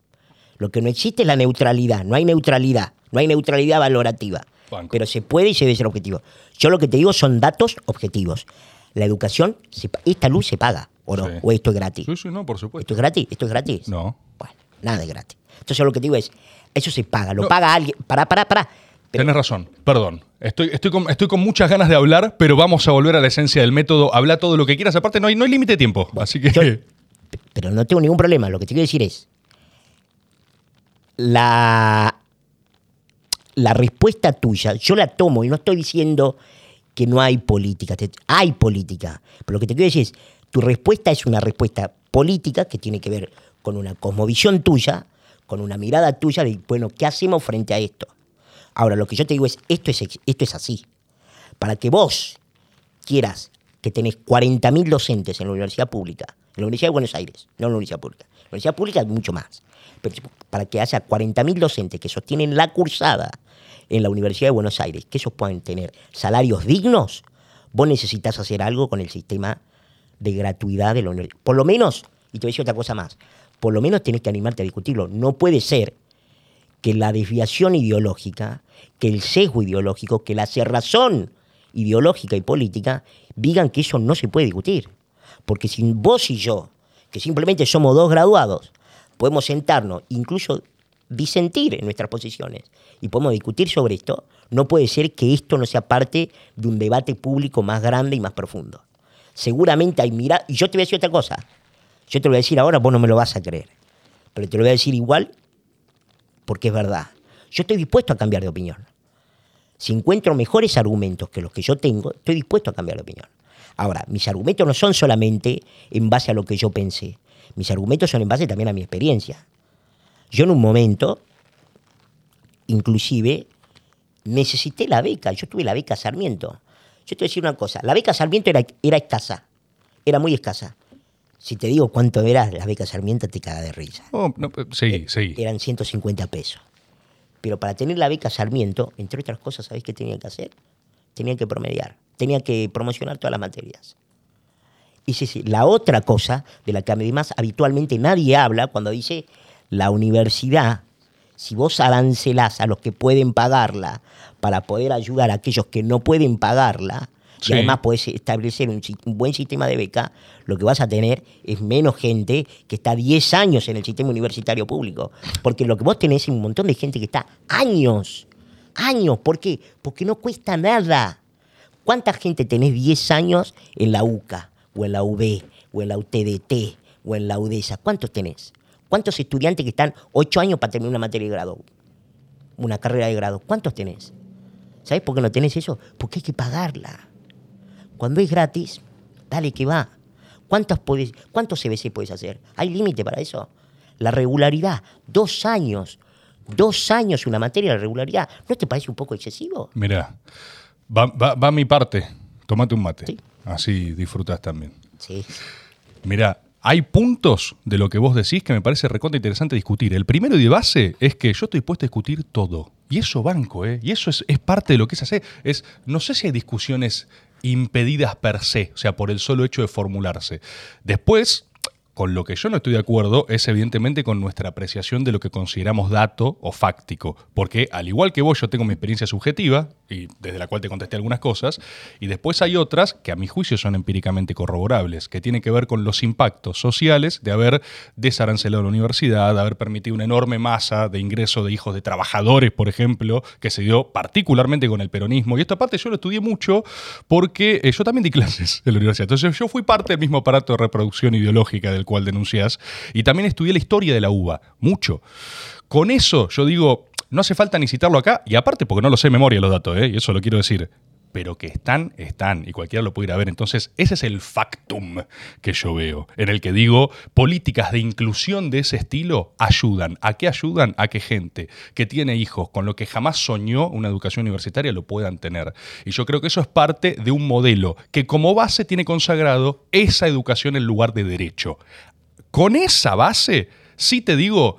Lo que no existe es la neutralidad, no hay neutralidad, no hay neutralidad valorativa, Banco. pero se puede y se debe ser objetivo. Yo lo que te digo son datos objetivos. La educación, se esta luz se paga, ¿o no? Sí. ¿O esto es gratis? Sí, sí, no, por ¿Esto supuesto. es gratis? ¿Esto es gratis? No. Bueno, nada es gratis. Entonces lo que te digo es, eso se paga, lo No. paga alguien. Pará, pará, pará. Tenés razón, perdón. Estoy, estoy, con, estoy con muchas ganas de hablar, pero vamos a volver a la esencia del método. Habla todo lo que quieras. Aparte, no hay, no hay límite de tiempo. así que. Yo- pero no tengo ningún problema. Lo que te quiero decir es. La. La respuesta tuya, yo la tomo y no estoy diciendo que no hay política. hay política. Pero lo que te quiero decir es. Tu respuesta es una respuesta política que tiene que ver con una cosmovisión tuya, con una mirada tuya de, bueno, ¿qué hacemos frente a esto? Ahora, lo que yo te digo es, esto es, esto es así. Para que vos quieras que tenés 40.000 docentes en la universidad pública, en la Universidad de Buenos Aires, no en la universidad pública. En la universidad pública hay mucho más. Pero para que haya 40.000 docentes que sostienen la cursada en la Universidad de Buenos Aires, que ellos puedan tener salarios dignos, vos necesitas hacer algo con el sistema de gratuidad de la universidad. Por lo menos, y te voy a decir otra cosa más, por lo menos tenés que animarte a discutirlo. No puede ser que la desviación ideológica, que el sesgo ideológico, que la cerrazón ideológica y política digan que eso no se puede discutir. Porque si vos y yo, que simplemente somos dos graduados, podemos sentarnos, incluso disentir en nuestras posiciones y podemos discutir sobre esto, no puede ser que esto no sea parte de un debate público más grande y más profundo. Seguramente hay mira y yo te voy a decir otra cosa. Yo te lo voy a decir ahora, vos no me lo vas a creer. Pero te lo voy a decir igual porque es verdad. Yo estoy dispuesto a cambiar de opinión. Si encuentro mejores argumentos que los que yo tengo, estoy dispuesto a cambiar de opinión. Ahora, mis argumentos no son solamente en base a lo que yo pensé. Mis argumentos son en base también a mi experiencia. Yo en un momento, inclusive, necesité la beca. Yo tuve la beca Sarmiento. Yo te voy a decir una cosa. La beca Sarmiento era, era escasa. Era muy escasa. Si te digo cuánto era la beca Sarmiento, te caga de risa. Oh, no, eh, sí, sí. Eran 150 pesos. Pero para tener la beca Sarmiento, entre otras cosas, ¿sabés qué tenían que hacer? Tenían que promediar, tenían que promocionar todas las materias. Y sí, sí, la otra cosa de la que además habitualmente nadie habla cuando dice la universidad, si vos arancelás a los que pueden pagarla para poder ayudar a aquellos que no pueden pagarla, Sí. y además podés establecer un buen sistema de beca, lo que vas a tener es menos gente que está 10 años en el sistema universitario público. Porque lo que vos tenés es un montón de gente que está años, años. ¿Por qué? Porque no cuesta nada. ¿Cuánta gente tenés 10 años en la UCA, o en la UB, o en la UTDT, o en la UDESA? ¿Cuántos tenés? ¿Cuántos estudiantes que están 8 años para terminar una materia de grado? Una carrera de grado. ¿Cuántos tenés? ¿Sabés por qué no tenés eso? Porque hay que pagarla. Cuando es gratis, dale que va. ¿Cuántos, podés- ¿Cuántos CBC puedes hacer? ¿Hay límite para eso? La regularidad, dos años. Dos años una materia de regularidad. ¿No te parece un poco excesivo? Mirá, va, va, va mi parte. Tómate un mate. Sí. Así disfrutas también. Sí. Mirá, hay puntos de lo que vos decís que me parece recontra interesante discutir. El primero y de base es que yo estoy dispuesto a discutir todo. Y eso banco, ¿eh? Y eso es, es parte de lo que es hacer. Es, no sé si hay discusiones impedidas per se, o sea, por el solo hecho de formularse. Después, con lo que yo no estoy de acuerdo es evidentemente con nuestra apreciación de lo que consideramos dato o fáctico. Porque al igual que vos, yo tengo mi experiencia subjetiva, y desde la cual te contesté algunas cosas, y después hay otras que a mi juicio son empíricamente corroborables, que tienen que ver con los impactos sociales de haber desarancelado la universidad, de haber permitido una enorme masa de ingreso de hijos de trabajadores, por ejemplo, que se dio particularmente con el peronismo. Y esta parte yo lo estudié mucho porque eh, yo también di clases en la universidad. Entonces yo fui parte del mismo aparato de reproducción ideológica del cual denunciás. Y también estudié la historia de la uva, mucho. Con eso yo digo, no hace falta ni citarlo acá, y aparte porque no lo sé de memoria los datos, ¿eh? y eso lo quiero decir. Pero que están, están, y cualquiera lo puede ir a ver. Entonces, ese es el factum que yo veo, en el que digo, políticas de inclusión de ese estilo ayudan. ¿A qué ayudan? A que gente que tiene hijos con lo que jamás soñó una educación universitaria lo puedan tener. Y yo creo que eso es parte de un modelo que como base tiene consagrado esa educación en lugar de derecho. Con esa base, sí te digo,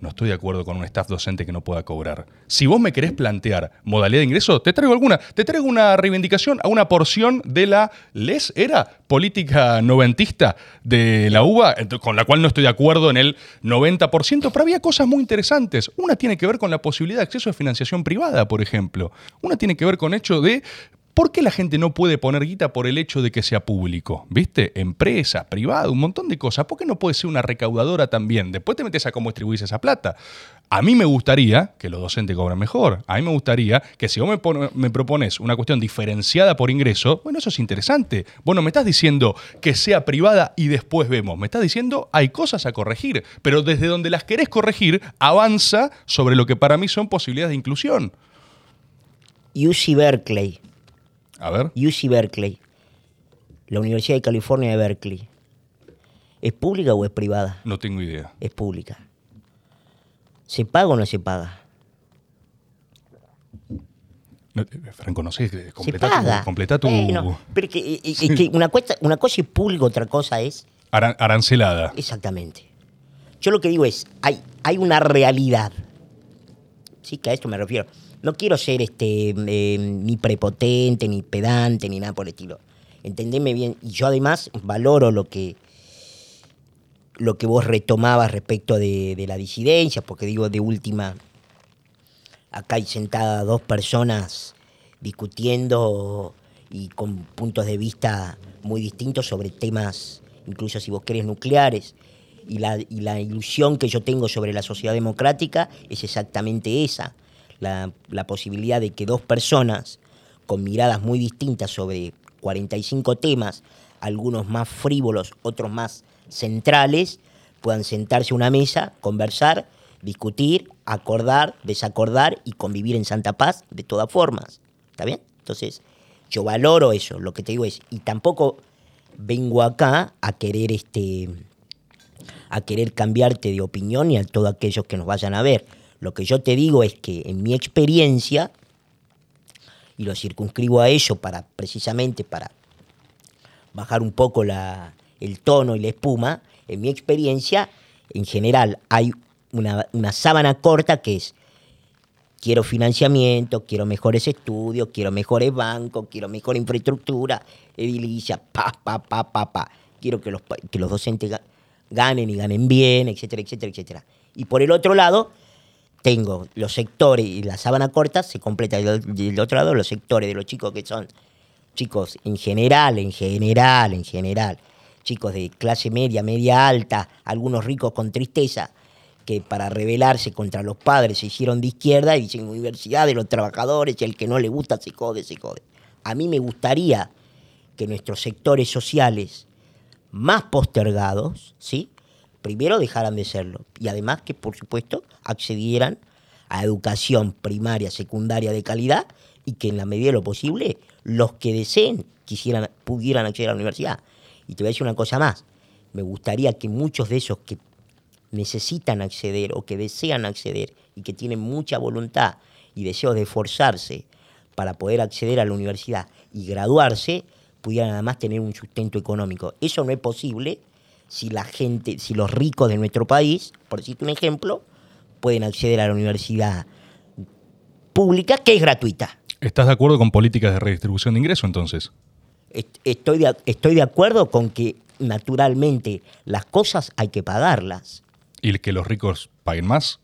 no estoy de acuerdo con un staff docente que no pueda cobrar. Si vos me querés plantear modalidad de ingreso, te traigo alguna. Te traigo una reivindicación a una porción de la ¿les era? Política noventista de la UBA, con la cual no estoy de acuerdo en el 90%, pero había cosas muy interesantes. Una tiene que ver con la posibilidad de acceso a financiación privada, por ejemplo. Una tiene que ver con hecho de ¿Por qué la gente no puede poner guita por el hecho de que sea público? ¿Viste? Empresa, privado, un montón de cosas. ¿Por qué no puede ser una recaudadora también? Después te metes a cómo distribuís esa plata. A mí me gustaría que los docentes cobren mejor. A mí me gustaría que si vos me, propones una cuestión diferenciada por ingreso, bueno, eso es interesante. Bueno, me estás diciendo que sea privada y después vemos. Me estás diciendo hay cosas a corregir, pero desde donde las querés corregir, avanza sobre lo que para mí son posibilidades de inclusión. UC Berkeley. A ver. UC Berkeley. La Universidad de California de Berkeley. ¿Es pública o es privada? No tengo idea. Es pública. ¿Se paga o no se paga? No, eh, Franco, no sé, Se completa paga. tu... Completa tu Bueno, pero es que, es que una, cuesta- una cosa es público, otra cosa es aran- arancelada. Exactamente. Yo lo que digo es, hay, hay una realidad. Sí, que a esto me refiero. No quiero ser este eh, ni prepotente, ni pedante, ni nada por el estilo. Entendeme bien. Y yo además valoro lo que lo que vos retomabas respecto de, la disidencia, porque digo, de última, acá hay sentadas dos personas discutiendo y con puntos de vista muy distintos sobre temas, incluso si vos querés, nucleares. Y la ilusión que yo tengo sobre la sociedad democrática es exactamente esa, la, la posibilidad de que dos personas con miradas muy distintas sobre 45 temas, algunos más frívolos, otros más centrales, puedan sentarse a una mesa, conversar, discutir, acordar, desacordar y convivir en santa paz de todas formas. ¿Está bien? Entonces, yo valoro eso, lo que te digo es, y tampoco vengo acá a querer este a querer cambiarte de opinión y a todos aquellos que nos vayan a ver. Lo que yo te digo es que en mi experiencia, y lo circunscribo a ello para precisamente para bajar un poco la, el tono y la espuma, en mi experiencia, en general, hay una, una sábana corta que es quiero financiamiento, quiero mejores estudios, quiero mejores bancos, quiero mejor infraestructura, edilicia, pa, pa, pa, pa, pa. Quiero que los, que los docentes ga- ganen y ganen bien, etcétera, etcétera, etcétera. Y por el otro lado, tengo los sectores y la sábana corta se completa. Del otro lado, los sectores de los chicos que son chicos en general, en general, en general, chicos de clase media, media alta, algunos ricos con tristeza, que para rebelarse contra los padres se hicieron de izquierda y dicen universidad de los trabajadores y el que no le gusta se jode, se jode. A mí me gustaría que nuestros sectores sociales más postergados, ¿sí? Primero dejaran de serlo y además que, por supuesto, accedieran a educación primaria, secundaria de calidad y que en la medida de lo posible los que deseen quisieran, pudieran acceder a la universidad. Y te voy a decir una cosa más. Me gustaría que muchos de esos que necesitan acceder o que desean acceder y que tienen mucha voluntad y deseo de esforzarse para poder acceder a la universidad y graduarse, pudieran además tener un sustento económico. Eso no es posible si la gente, si los ricos de nuestro país, por decirte un ejemplo, pueden acceder a la universidad pública que es gratuita. ¿Estás de acuerdo con políticas de redistribución de ingresos entonces? Est- Estoy de, estoy de acuerdo con que naturalmente las cosas hay que pagarlas. ¿Y que los ricos paguen más?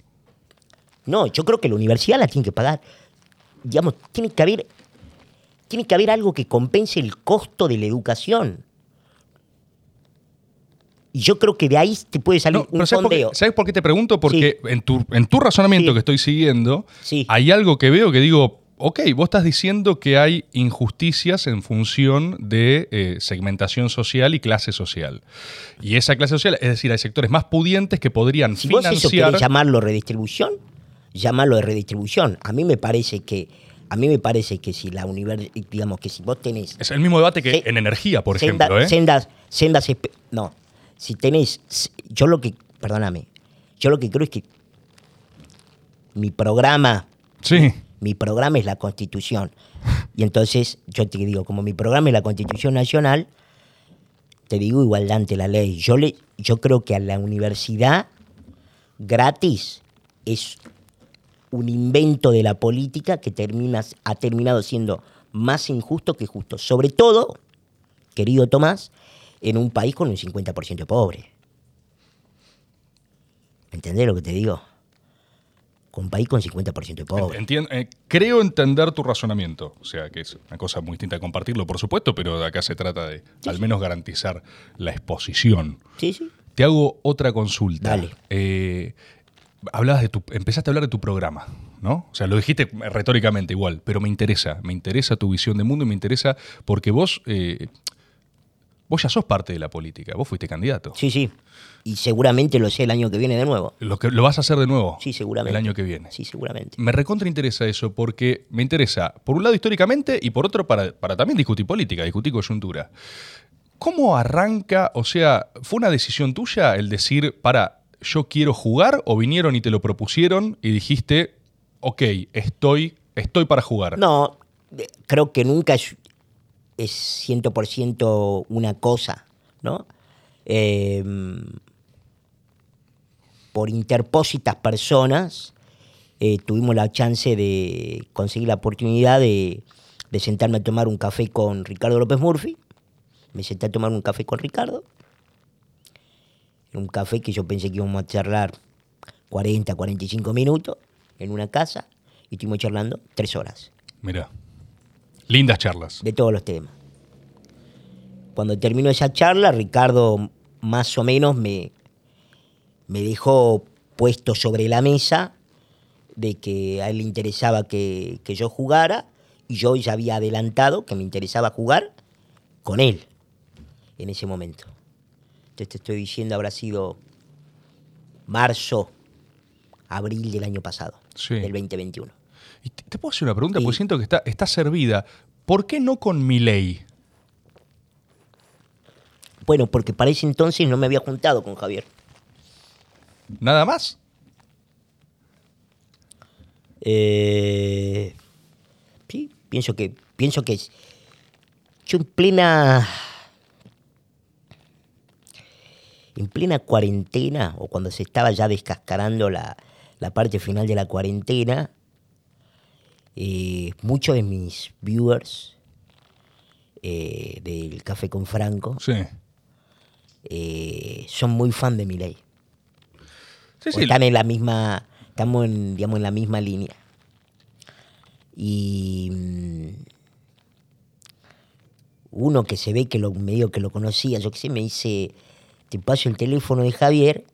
No, yo creo que la universidad la tiene que pagar. Digamos, tiene que haber, tiene que haber algo que compense el costo de la educación. Y yo creo que de ahí te puede salir No, un ¿sabes por, qué. ¿sabes por qué te pregunto? Porque en, tu, en tu razonamiento Sí. que estoy siguiendo, Sí. hay algo que veo que digo, ok, vos estás diciendo que hay injusticias en función de eh, segmentación social y clase social. Y esa clase social, es decir, hay sectores más pudientes que podrían Si vos eso financiar... llamarlo redistribución, llámalo de redistribución. A mí me parece que, a mí me parece que si la universidad, digamos que si vos tenés Es el mismo debate que en energía, por Senda- ejemplo. ¿eh? Sendas, sendas, no. Si tenés, yo lo que, perdóname, yo lo que creo es que mi programa, Sí. mi programa es la Constitución. Y entonces, yo te digo, como mi programa es la Constitución Nacional, te digo igualdad ante la ley. Yo, le, yo creo que a la universidad gratis es un invento de la política que termina, ha terminado siendo más injusto que justo. Sobre todo, querido Tomás, en un país con un 50% de pobres. ¿Entendés lo que te digo? con un país con 50% de pobres. Entien- eh, creo entender tu razonamiento. O sea, que es una cosa muy distinta compartirlo, por supuesto, pero acá se trata de al menos garantizar la exposición. Sí, sí. Te hago otra consulta. Dale. Eh, hablabas de tu, empezaste a hablar de tu programa, ¿no? O sea, lo dijiste retóricamente igual, pero me interesa, me interesa tu visión de mundo y me interesa porque vos, eh, vos ya sos parte de la política, vos fuiste candidato. Sí, sí. Y seguramente lo sé el año que viene de nuevo. Lo, que, lo vas a hacer de nuevo Sí, seguramente. el año que viene. Sí, seguramente. Me recontra interesa eso porque me interesa, por un lado históricamente y por otro para, para también discutir política, discutir coyuntura. ¿Cómo arranca, o sea, fue una decisión tuya el decir, para, yo quiero jugar o vinieron y te lo propusieron y dijiste, ok, estoy, estoy para jugar? No, creo que nunca es, es 100% una cosa, ¿no? Eh, por interpósitas personas eh, tuvimos la chance de conseguir la oportunidad de, de sentarme a tomar un café con Ricardo López Murphy. Me senté a tomar un café con Ricardo. Un café que yo pensé que íbamos a charlar 40, 45 minutos en una casa y estuvimos charlando tres horas Mira, lindas charlas. de todos los temas. Cuando terminó esa charla, Ricardo más o menos me, me dejó puesto sobre la mesa de que a él le interesaba que, que yo jugara y yo ya había adelantado que me interesaba jugar con él en ese momento. Entonces te estoy diciendo, habrá sido marzo, abril del año pasado, Sí. del 2021. Y te, te puedo hacer una pregunta, Sí. porque siento que está, está servida. ¿Por qué no con mi ley? Bueno, porque para ese entonces no me había juntado con Javier. ¿Nada más? Eh, sí, pienso que, pienso que yo en plena, en plena cuarentena, o cuando se estaba ya descascarando la, la parte final de la cuarentena, eh, muchos de mis viewers eh, del Café con Franco Sí. eh, son muy fan de mi ley. Sí, o sí. están en la misma, estamos en, digamos, en la misma línea. Y mm, uno que se ve que lo medio que lo conocía, yo qué sé, me dice, te paso el teléfono de Javier,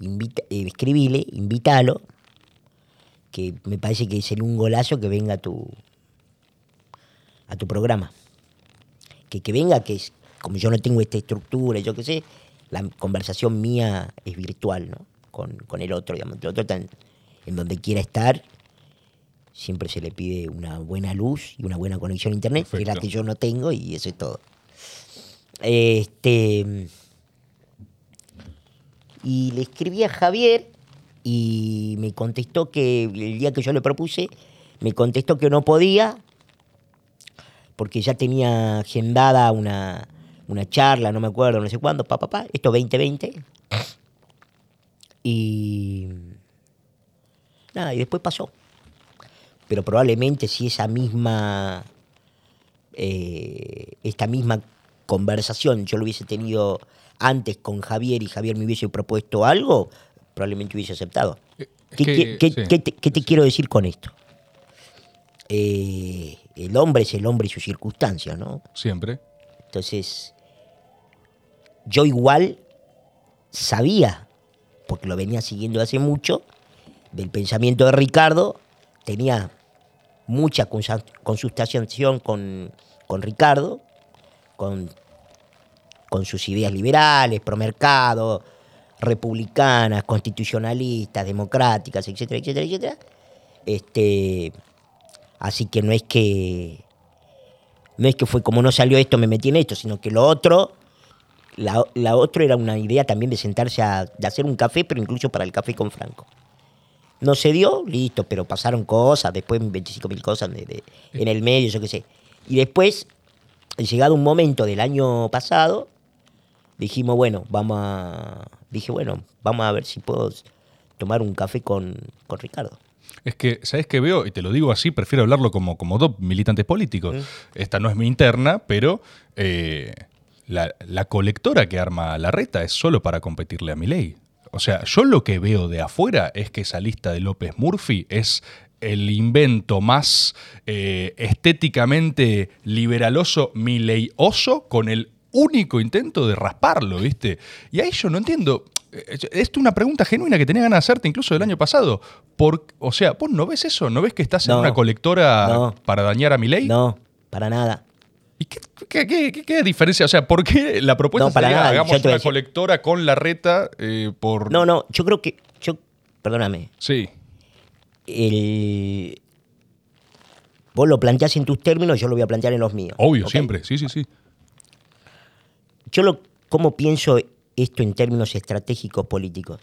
invita, eh, escribile, invítalo, que me parece que sería un golazo que venga a tu, a tu programa. Que, que venga, que es, como yo no tengo esta estructura, yo qué sé, la conversación mía es virtual, ¿no? Con, con el otro, digamos. El otro está en, donde quiera estar, siempre se le pide una buena luz y una buena conexión a internet, que es la que yo no tengo y eso es todo. Este. Y le escribí a Javier y me contestó que el día que yo le propuse, me contestó que no podía, porque ya tenía agendada una, una charla, no me acuerdo, no sé cuándo, papá, papá, esto 2020. Y. Nada, y después pasó. Pero probablemente si esa misma. eh, esta misma conversación yo lo hubiese tenido antes con Javier y Javier me hubiese propuesto algo, probablemente hubiese aceptado. Eh, ¿Qué, que- qué- qué- sí. qué te, qué te quiero decir con esto? Eh, el hombre es el hombre y sus circunstancias, ¿no? Siempre. Entonces, yo igual sabía, porque lo venía siguiendo hace mucho, del pensamiento de Ricardo, tenía mucha consustanciación con, con Ricardo, con, con sus ideas liberales, promercado, republicanas, constitucionalistas, democráticas, etcétera, etcétera, etcétera. Este, así que no es que no es que fue como no salió esto, me metí en esto, sino que lo otro, la, la otro era una idea también de sentarse a de hacer un café, pero incluso para el café con Franco. No se dio, listo, pero pasaron cosas, después 25 mil cosas en el medio, yo qué sé. Y después, llegado un momento del año pasado, dijimos, bueno, vamos a. Dije, bueno, vamos a ver si puedo tomar un café con, con Ricardo. Es que, ¿sabes qué veo? Y te lo digo así, prefiero hablarlo como, como dos militantes políticos. Esta no es mi interna, pero eh, la, la colectora que arma la reta es solo para competirle a mi ley. O sea, yo lo que veo de afuera es que esa lista de López Murphy es el invento más eh, estéticamente liberaloso, mileioso, con el único intento de rasparlo, ¿viste? Y ahí yo no entiendo. eh, Es una pregunta genuina que tenía ganas de hacerte incluso del año pasado. Por, o sea, ¿vos no ves eso? ¿No ves que estás en una colectora No. para dañar a Milei? No, para nada. ¿Y qué, qué- qué- qué- qué diferencia? O sea, ¿por qué la propuesta No, para sería nada, hagamos una colectora con la reta eh, por... No, no, yo creo que. Yo, perdóname. Sí, El, vos lo planteás en tus términos, yo lo voy a plantear en los míos. obvio, siempre. Sí, sí, sí. Yo lo, cómo pienso esto en términos estratégicos políticos.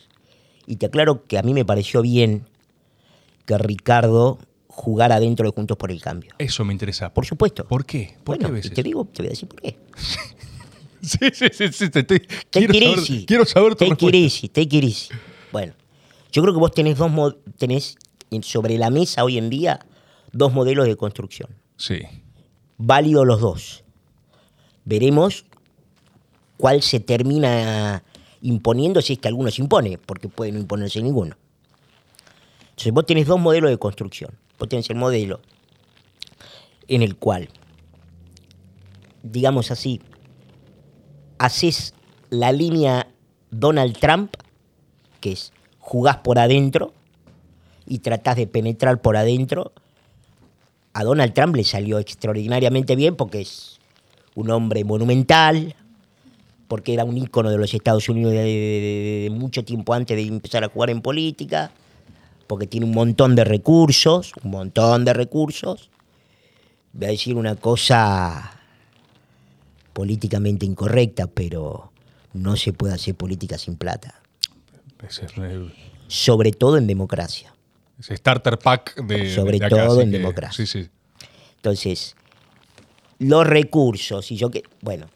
Y te aclaro que a mí me pareció bien que Ricardo jugara dentro de Juntos por el Cambio. Eso me interesa. Por supuesto. ¿Por qué? ¿Por bueno, qué y te digo, te voy a decir por qué. <laughs> Sí, sí, sí, sí, te estoy- Take quiero, saber, easy. quiero saber tu Take easy, take easy. Bueno, yo creo que vos tenés dos tenés en- sobre la mesa hoy en día dos modelos de construcción. Sí, Válidos los dos. Veremos cuál se termina imponiendo si es que alguno se impone, porque puede no imponerse ninguno. Entonces vos tenés dos modelos de construcción. Vos tenés el modelo en el cual, digamos así, haces la línea Donald Trump, que es jugás por adentro y tratás de penetrar por adentro. A Donald Trump le salió extraordinariamente bien porque es un hombre monumental, porque era un ícono de los Estados Unidos de, de- de mucho tiempo antes de empezar a jugar en política, porque tiene un montón de recursos, un montón de recursos. Voy a decir una cosa políticamente incorrecta, pero no se puede hacer política sin plata, ese es el- sobre todo en democracia. ese starter pack de Sobre acá, todo en que- democracia. Sí, sí. Entonces, los recursos y yo que bueno,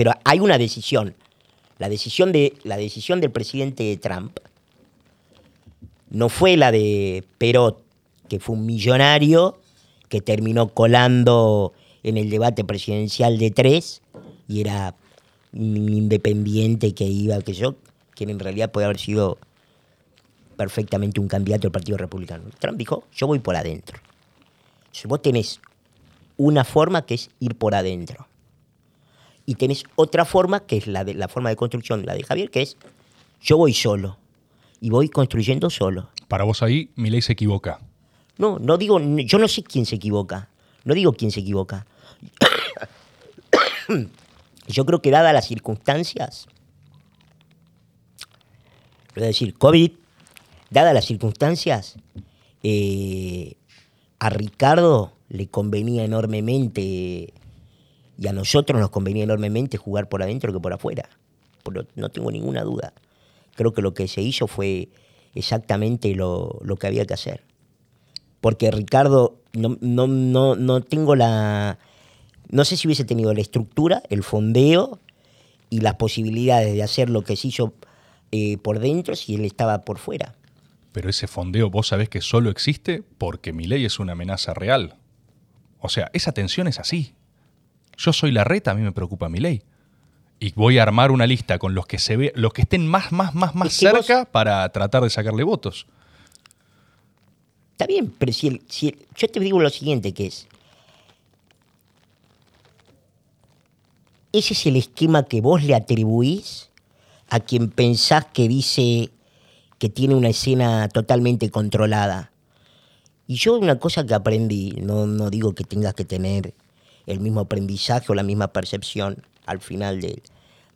pero hay una decisión. La decisión de la decisión del presidente Trump no fue la de Perot, que fue un millonario que terminó colando en el debate presidencial de tres y era un independiente que iba, que yo, que en realidad puede haber sido perfectamente un candidato del Partido Republicano. Trump dijo, yo voy por adentro. Si vos tenés una forma que es ir por adentro. Y tenés otra forma, que es la, de, la forma de construcción, la de Javier, que es yo voy solo. Y voy construyendo solo. Para vos ahí, Milei se equivoca. No, no digo, yo no sé quién se equivoca. No digo quién se equivoca. <coughs> Yo creo que dadas las circunstancias, es decir, COVID, dadas las circunstancias, eh, a Ricardo le convenía enormemente y a nosotros nos convenía enormemente jugar por adentro que por afuera. Pero no tengo ninguna duda. Creo que lo que se hizo fue exactamente lo, lo que había que hacer. Porque Ricardo, no, no, no, no tengo la... No sé si hubiese tenido la estructura, el fondeo y las posibilidades de hacer lo que se hizo eh, por dentro si él estaba por fuera. Pero ese fondeo vos sabés que solo existe porque Milei es una amenaza real. O sea, esa tensión es así. Yo soy la reta, a mí me preocupa Milei. Y voy a armar una lista con los que se ve, los que estén más, más, más, más Es que vos- cerca para tratar de sacarle votos. Está bien, pero si, el- si el- yo te digo lo siguiente que es, ese es el esquema que vos le atribuís a quien pensás que dice que tiene una escena totalmente controlada. Y yo una cosa que aprendí, no, no digo que tengas que tener el mismo aprendizaje o la misma percepción al final del,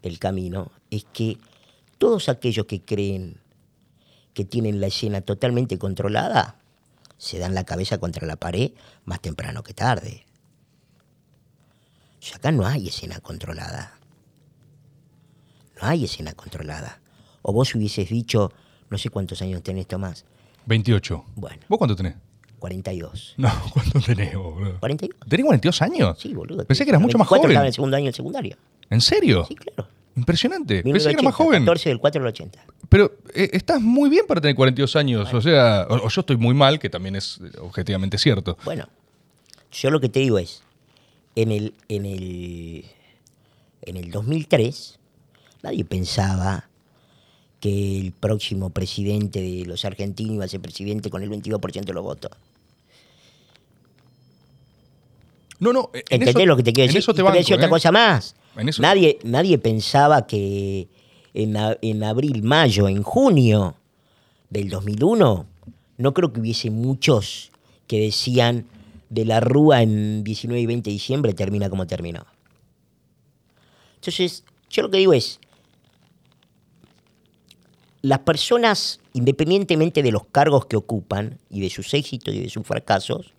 del camino, es que todos aquellos que creen que tienen la escena totalmente controlada, se dan la cabeza contra la pared más temprano que tarde. O sea, acá no hay escena controlada. No hay escena controlada. O vos hubieses dicho, no sé cuántos años tenés, Tomás. 28. Bueno, ¿Vos cuánto tenés? 42. No, <laughs> ¿cuánto tenés boludo? ¿42? ¿Tenés 42 años? Sí, boludo. Pensé que eras mucho más 24 joven. Estaba en el segundo año del secundario. ¿En serio? Sí, claro. Impresionante. Pensé que eras 1980, más joven. 14 del 4 al 80. Pero eh, estás muy bien para tener 42 años. O sea, o, o yo estoy muy mal, que también es eh, objetivamente cierto. Bueno, yo lo que te digo es, en el, en el, en el 2003, nadie pensaba que el próximo presidente de los argentinos iba a ser presidente con el 22% de los votos. No, no. en ¿Entendés eso- lo que te quiero en decir? eso te banco, decir otra ¿eh? cosa más. En eso- Nadie, nadie pensaba que en, en abril, mayo, en junio del 2001, no creo que hubiese muchos que decían de la Rúa en 19 y 20 de diciembre termina como terminó. Entonces, yo lo que digo es, las personas, independientemente de los cargos que ocupan y de sus éxitos y de sus fracasos,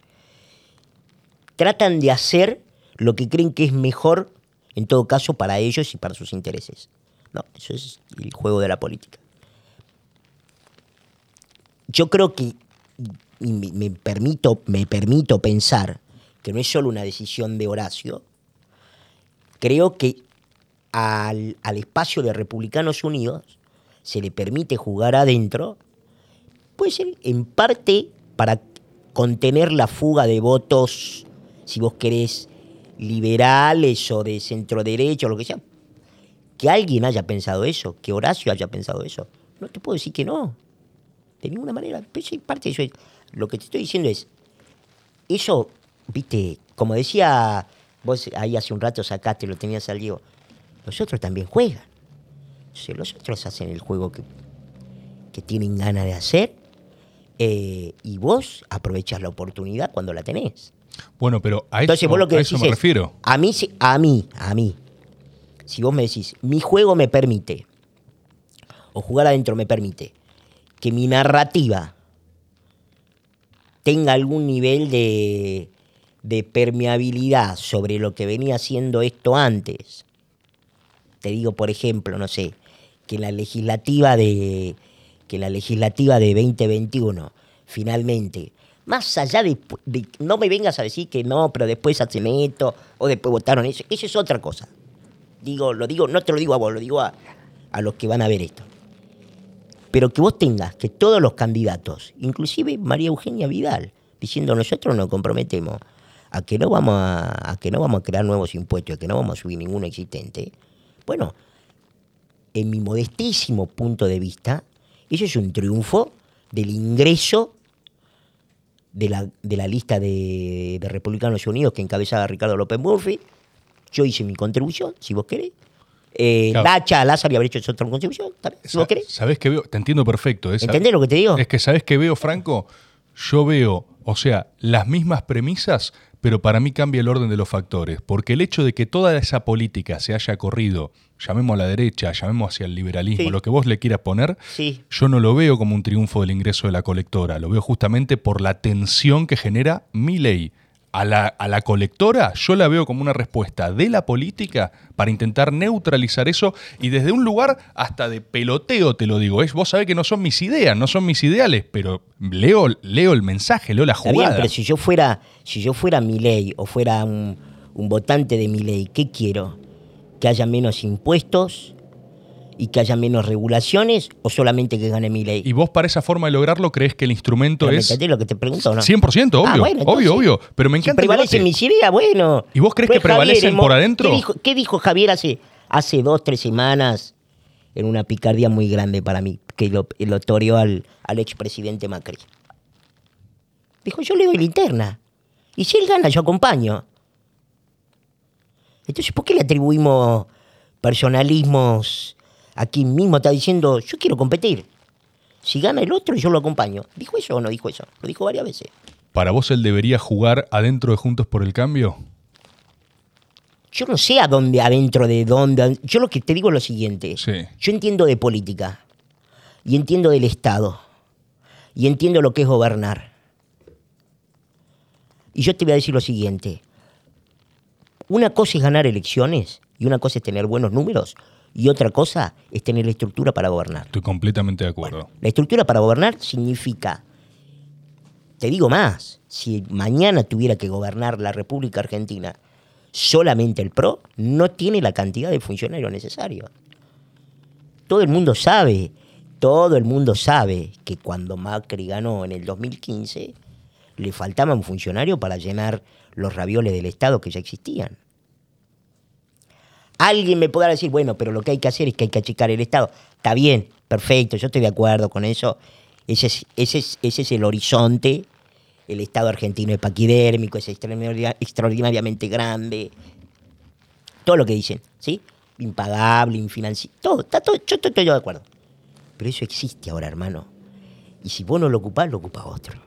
tratan de hacer lo que creen que es mejor, en todo caso, para ellos y para sus intereses. No, eso es el juego de la política. Yo creo que, y me, me permito, me permito pensar que no es solo una decisión de Horacio, creo que al, al espacio de Republicanos Unidos se le permite jugar adentro, puede ser en parte para contener la fuga de votos, si vos querés, liberales o de centro derecha o lo que sea. Que alguien haya pensado eso, que Horacio haya pensado eso. No te puedo decir que no. De ninguna manera. Pero sí, parte de eso es- Lo que te estoy diciendo es, eso, viste, como decía, vos ahí hace un rato sacaste, lo tenías al Diego, los otros también juegan. Entonces, los otros hacen el juego que, que tienen ganas de hacer eh, y vos aprovechas la oportunidad cuando la tenés. Bueno, pero a Entonces eso, vos lo que a eso me es, refiero. A mí, a mí, a mí. Si vos me decís, mi juego me permite, o jugar adentro me permite, que mi narrativa tenga algún nivel de, de permeabilidad sobre lo que venía haciendo esto antes. Te digo, por ejemplo, no sé, que la legislativa de que la legislativa de 2021 finalmente más allá de, de- no me vengas a decir que no, pero después hacen esto o después votaron eso, eso es otra cosa. Digo, lo digo, no te lo digo a vos, lo digo a, a los que van a ver esto. Pero que vos tengas que todos los candidatos, inclusive María Eugenia Vidal, diciendo nosotros nos comprometemos a que no vamos a, a que no vamos a crear nuevos impuestos, a que no vamos a subir ninguno existente. Bueno, en mi modestísimo punto de vista, eso es un triunfo del ingreso de la, de la lista de, de Republicanos Unidos que encabezaba Ricardo López Murphy. Yo hice mi contribución, si vos querés. Eh, Claro. Lacha, Lázaro habría hecho otra contribución, también, si vos querés. ¿Sabés qué veo? Te entiendo perfecto. ¿eh? ¿Entendés lo que te digo? Es que, ¿sabés qué veo, Franco? Yo veo, o sea, las mismas premisas, pero para mí cambia el orden de los factores. Porque el hecho de que toda esa política se haya corrido, llamemos a la derecha, llamemos hacia el liberalismo, Sí. lo que vos le quieras poner, Sí. yo no lo veo como un triunfo del ingreso de la colectora. Lo veo justamente por la tensión que genera mi ley. A la, a la colectora yo la veo como una respuesta de la política para intentar neutralizar eso y desde un lugar hasta de peloteo te lo digo. Es, vos sabés que no son mis ideas, no son mis ideales, pero leo, leo el mensaje, leo la Está bien, jugada. pero si yo fuera, si yo fuera Milei o fuera un, un votante de Milei, ¿qué quiero? ¿Que haya menos impuestos y que haya menos regulaciones o solamente que gane Milei? ¿Y vos para esa forma de lograrlo crees que el instrumento ¿Pero ¿Me es lo que te pregunto no? 100%, obvio, Ah, bueno, entonces, obvio, obvio. Pero me si encanta el prevalecen mis ideas, bueno. ¿Y vos crees que Pues Javier, prevalecen en por adentro? ¿Qué dijo, qué dijo Javier hace, hace dos, tres semanas en una picardía muy grande para mí, que lo, lo toreó al, al expresidente Macri? Dijo, yo le doy linterna. Y si él gana, yo acompaño. Entonces, ¿por qué le atribuimos personalismos a quien mismo está diciendo, yo quiero competir? Si gana el otro, yo lo acompaño. ¿Dijo eso o no dijo eso? Lo dijo varias veces. ¿Para vos él debería jugar adentro de Juntos por el Cambio? Yo no sé a dónde, adentro de dónde. Yo lo que te digo es lo siguiente. Sí. Yo entiendo de política. Y entiendo del Estado. Y entiendo lo que es gobernar. Y yo te voy a decir lo siguiente. Una cosa es ganar elecciones y una cosa es tener buenos números y otra cosa es tener la estructura para gobernar. Estoy completamente de acuerdo. La estructura para gobernar significa, te digo más, si mañana tuviera que gobernar la República Argentina solamente el PRO, no tiene la cantidad de funcionarios necesarios. Todo el mundo sabe, todo el mundo sabe que cuando Macri ganó en el 2015, le faltaban funcionarios para llenar los ravioles del Estado que ya existían. Alguien me podrá decir, bueno, pero lo que hay que hacer es que hay que achicar el Estado. Está bien, Perfecto, yo estoy de acuerdo con eso. Ese es, el horizonte. El Estado argentino es paquidérmico, es extraordinaria- extraordinariamente grande. Todo lo que dicen, ¿sí? Impagable, infinanciable. Todo, está todo, yo estoy, estoy de acuerdo. Pero eso existe ahora, hermano. Y si vos no lo ocupás, lo ocupa otro.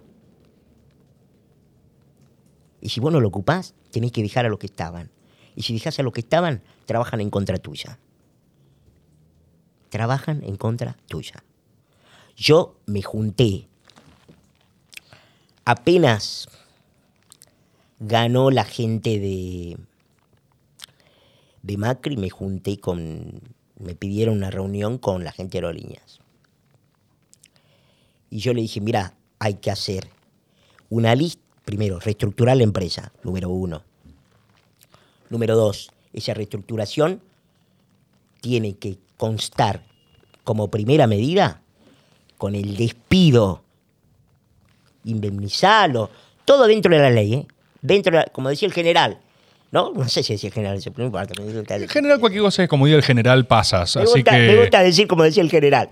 Y si vos no lo ocupás, tenés que dejar a los que estaban. Y si dejás a los que estaban, trabajan en contra tuya. Trabajan en contra tuya. Yo me junté. Apenas ganó la gente de, de Macri, me junté con. Me pidieron una reunión con la gente de Aerolíneas. Y yo le dije, mira, hay que hacer una lista. Primero, reestructurar la empresa, número uno. Número dos, esa reestructuración tiene que constar como primera medida con el despido, indemnizarlo, todo dentro de la ley, ¿eh? Dentro de la- como decía el general, ¿no? No sé si decía el general, no importa. me En general, cualquier cosa es como diga el general, pasas. me Así gusta, me que gusta decir como decía el general.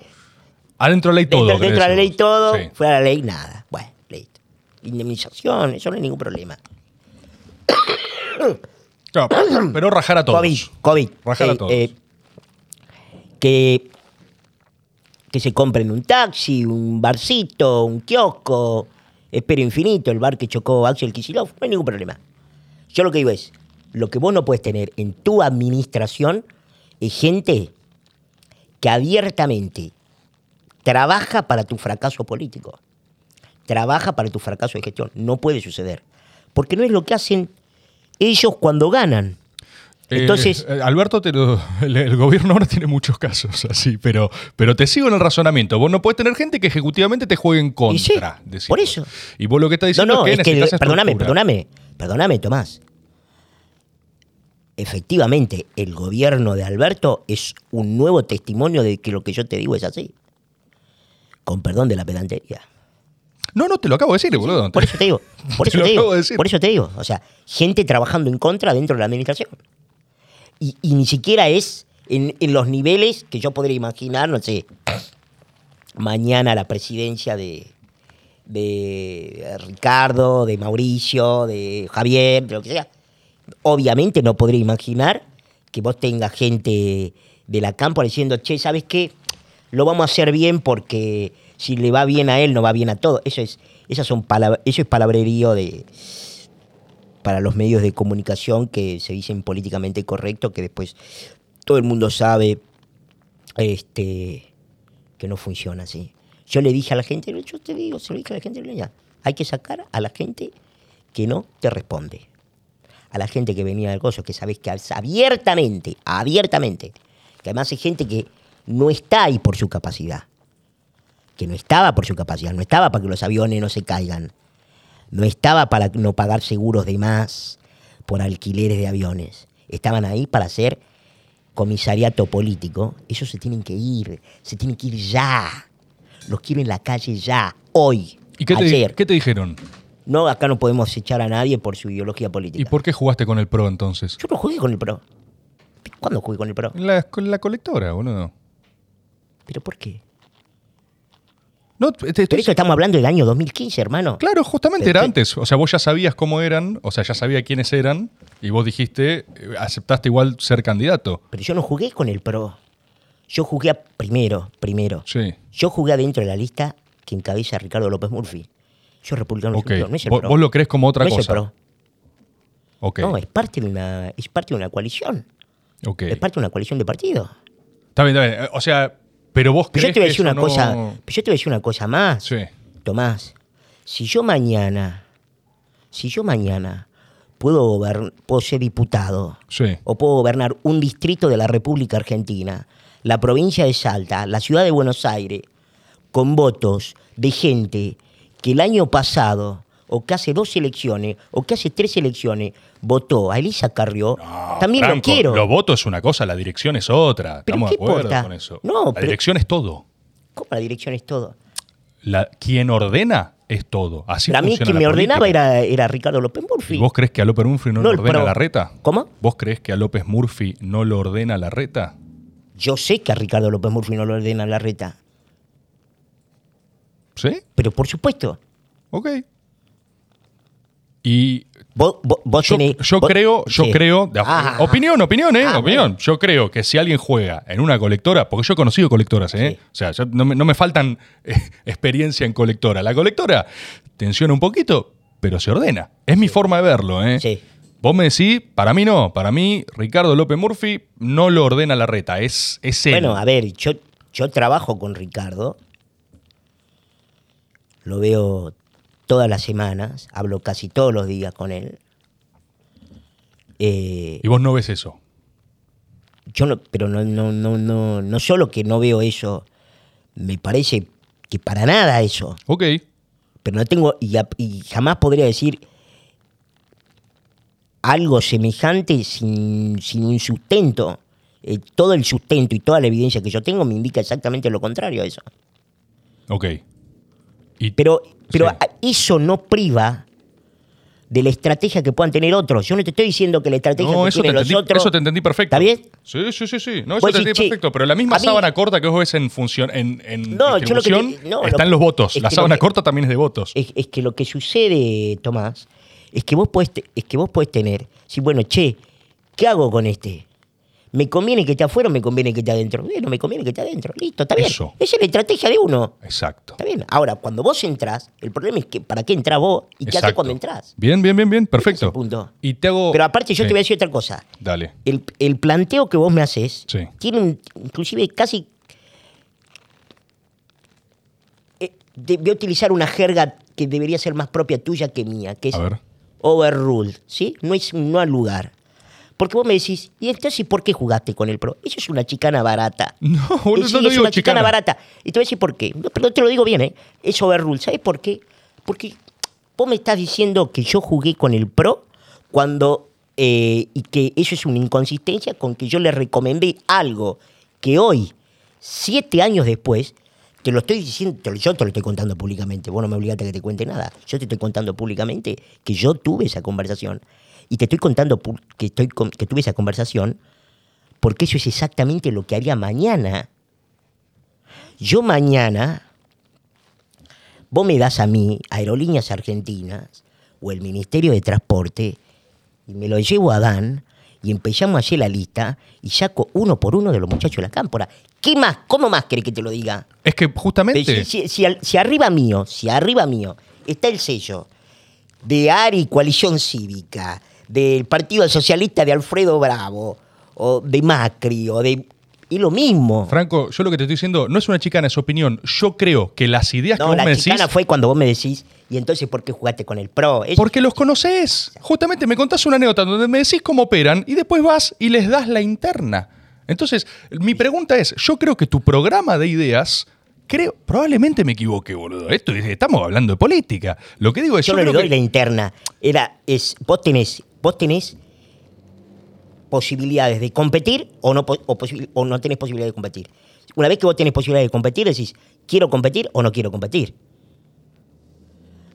adentro de la ley todo. Dentro, dentro de la ley todo, Sí. fuera de la ley nada. Bueno, listo. Indemnización, eso no hay ningún problema. <coughs> Claro, pero rajar a todos. COVID, COVID. Rajar a Eh, todos. eh, que, que se compren un taxi, un barcito, un kiosco, espero infinito, el bar que chocó Axel Kicillof, no hay ningún problema. Yo lo que digo es, lo que vos no puedes tener en tu administración es gente que abiertamente trabaja para tu fracaso político, trabaja para tu fracaso de gestión. No puede suceder. Porque no es lo que hacen ellos cuando ganan. Eh, Entonces, eh, Alberto, te lo- <laughs> el, el gobierno ahora tiene muchos casos así, pero, pero te sigo en el razonamiento. Vos no puedes tener gente que ejecutivamente te juegue en Y sí, contra. por eso. Y vos lo que estás diciendo no, es es que perdóname, estructura. perdóname, perdóname, Tomás. Efectivamente, el gobierno de Alberto es un nuevo testimonio de que lo que yo te digo es así. Con perdón de la pedantería. No, no, te lo acabo de decir, boludo. Por eso te digo, <laughs> por eso te digo, de por eso te digo. O sea, gente trabajando en contra dentro de la administración. Y, y ni siquiera es en, en los niveles que yo podría imaginar, no sé, mañana la presidencia de, de Ricardo, de Mauricio, de Javier, de lo que sea. Obviamente no podría imaginar que vos tengas gente de la campo diciendo, che, ¿sabes qué? Lo vamos a hacer bien porque si le va bien a él, no va bien a todo. Eso es, esas son eso es palabrerío de para los medios de comunicación que se dicen políticamente correcto, que después todo el mundo sabe este, que no funciona así. Yo le dije a la gente, yo te digo, se lo dije a la gente, hay que sacar a la gente que no te responde. A la gente que venía del gozo, que sabes que abiertamente, abiertamente, que además hay gente que no está ahí por su capacidad, que no estaba por su capacidad, no estaba para que los aviones no se caigan, no estaba para no pagar seguros de más por alquileres de aviones, estaban ahí para hacer comisariato político, ellos se tienen que ir, se tienen que ir ya. Los quiero en la calle ya, hoy, ¿Y qué te, ayer. qué te dijeron? No, acá no podemos echar a nadie por su ideología política. ¿Y por qué jugaste con el PRO entonces? Yo no jugué con el PRO. ¿Cuándo jugué con el PRO? La, con la colectora, boludo. ¿Pero por qué? No, te- te Pero estamos hablando del año 2015, hermano. Claro, justamente Pero era qué- antes. O sea, vos ya sabías cómo eran, o sea, ya sabía quiénes eran, y vos dijiste, eh, aceptaste igual ser candidato. Pero yo no jugué con el PRO. Yo jugué a- primero, primero. Sí. Yo jugué adentro de la lista que encabeza Ricardo López Murphy. Yo republicano Ok. no es el Vos, PRO. vos lo crees como otra no es el cosa. PRO. Ok. No, es parte de una, es parte de una coalición. ok. Es parte de una coalición de partidos. Está bien, está bien. O sea, pero vos crees yo te voy a que decir una no- cosa. pero yo te voy a decir una cosa más. Sí. Tomás, si yo mañana, si yo mañana puedo puedo ser diputado, Sí. o puedo gobernar un distrito de la República Argentina, la provincia de Salta, la ciudad de Buenos Aires, con votos de gente que el año pasado, o que hace dos elecciones, o que hace tres elecciones, votó a Elisa Carrió, también lo quiero. Los votos es una cosa, la dirección es otra. Pero Estamos ¿qué de acuerdo importa? con eso. No, la pero- dirección es todo. ¿Cómo la dirección es todo? La, quien ordena es todo. Así Para mí quien me ordenaba era, era Ricardo López Murphy. ¿Y vos crees que a López Murphy no, el ordena la reta? ¿Cómo? ¿Vos crees que a López Murphy no lo ordena la reta? Yo sé que a Ricardo López Murphy no lo ordena la reta, ¿Sí? pero por supuesto, Ok. Y vos, yo, tenés- yo creo, yo sí. creo, de- Ah, opinión, opinión, eh, Ah, opinión. bueno. Yo creo que si alguien juega en una colectora, porque yo he conocido colectoras, eh, Sí. o sea, yo- no, me, no me faltan eh, <laughs> experiencia en colectora. La colectora tensiona un poquito, pero se ordena. Es mi forma de verlo, eh. Sí. Vos me decís, para mí no, para mí Ricardo López Murphy no lo ordena la reta, es, es él. Bueno, a ver, yo, yo trabajo con Ricardo, lo veo todas las semanas, hablo casi todos los días con él. Eh, y vos no ves eso. yo no, pero no, no, no, no, no solo que no veo eso, me parece que para nada eso, Ok. pero no tengo, y, jamás podría decir algo semejante sin, sin un sustento. Eh, todo el sustento y toda la evidencia que yo tengo me indica exactamente lo contrario a eso. Ok. Y, Pero, pero Sí. eso no priva de la estrategia que puedan tener otros. Yo no te estoy diciendo que la estrategia no, que eso te, tienen los entendí, otros... eso te entendí perfecto. ¿Está bien? Sí, sí, sí, sí. No, eso te entendí che, perfecto. Pero la misma mí- sábana corta que vos ves en función, en, en No, yo lo que te- lo- están los votos. es La sábana que- corta también es de votos. Es, es que lo que sucede, Tomás, es que vos podés, es que vos podés tener... Si, bueno, che, ¿qué hago con este? ¿Me conviene que esté afuera o me conviene que esté adentro? Bueno, me conviene que esté adentro. Listo, está bien. Eso. Esa es la estrategia de uno. Exacto. Está bien. Ahora, cuando vos entrás, el problema es que ¿para qué entrás vos y qué haces cuando entrás? Bien, bien, bien, bien. Perfecto. punto. Y te hago. Pero aparte yo Sí. te voy a decir otra cosa. Dale. el, el planteo que vos me haces Sí. tiene un- inclusive casi eh, de- voy a utilizar una jerga que debería ser más propia tuya que mía, que es overruled, ¿sí? No es no al lugar. Porque vos me decís, ¿y entonces por qué jugaste con el pro? Eso es una chicana barata. <laughs> No, Eh, sí, no lo es digo una chicana chicana. barata. Y te voy a decir por qué. No, Pero te lo digo bien, ¿eh? Es overruled. ¿Sabes por qué? Porque vos me estás diciendo que yo jugué con el pro cuando. eh, y que eso es una inconsistencia con que yo le recomendé algo que hoy, siete años después, te lo estoy diciendo, te lo- yo te lo estoy contando públicamente. Vos no me obligaste a que te cuente nada. Yo te estoy contando públicamente que yo tuve esa conversación. Y te estoy contando que, estoy con- que tuve esa conversación porque eso es exactamente lo que haría mañana. Yo mañana, vos me das a mí, Aerolíneas Argentinas, o el Ministerio de Transporte, y me lo llevo a Dan, y empezamos a hacer la lista, y saco uno por uno de los muchachos de la cámpora. ¿Qué más? ¿Cómo más querés que te lo diga? Es que justamente. Si, si arriba mío, si arriba mío está el sello de ARI Coalición Cívica, del Partido Socialista de Alfredo Bravo, o de Macri, o de... Y lo mismo. Franco, yo lo que te estoy diciendo no es una chicana, es opinión. Yo creo que las ideas que No, vos la me decís. chicana fue cuando vos me decís, y entonces ¿por qué jugaste con el pro? Porque los conoces. Justamente me contás una anécdota donde me decís cómo operan y después vas y les das la interna. Entonces, mi pregunta es, yo creo que tu programa de ideas, creo, probablemente me equivoqué, boludo. Esto es- estamos hablando de política. Lo que digo es, yo yo, no le doy que- la interna. Era, es, vos tenés, vos tenés posibilidades de competir o no, o, no tenés posibilidad de competir. Una vez que vos tenés posibilidad de competir, decís, ¿quiero competir o no quiero competir?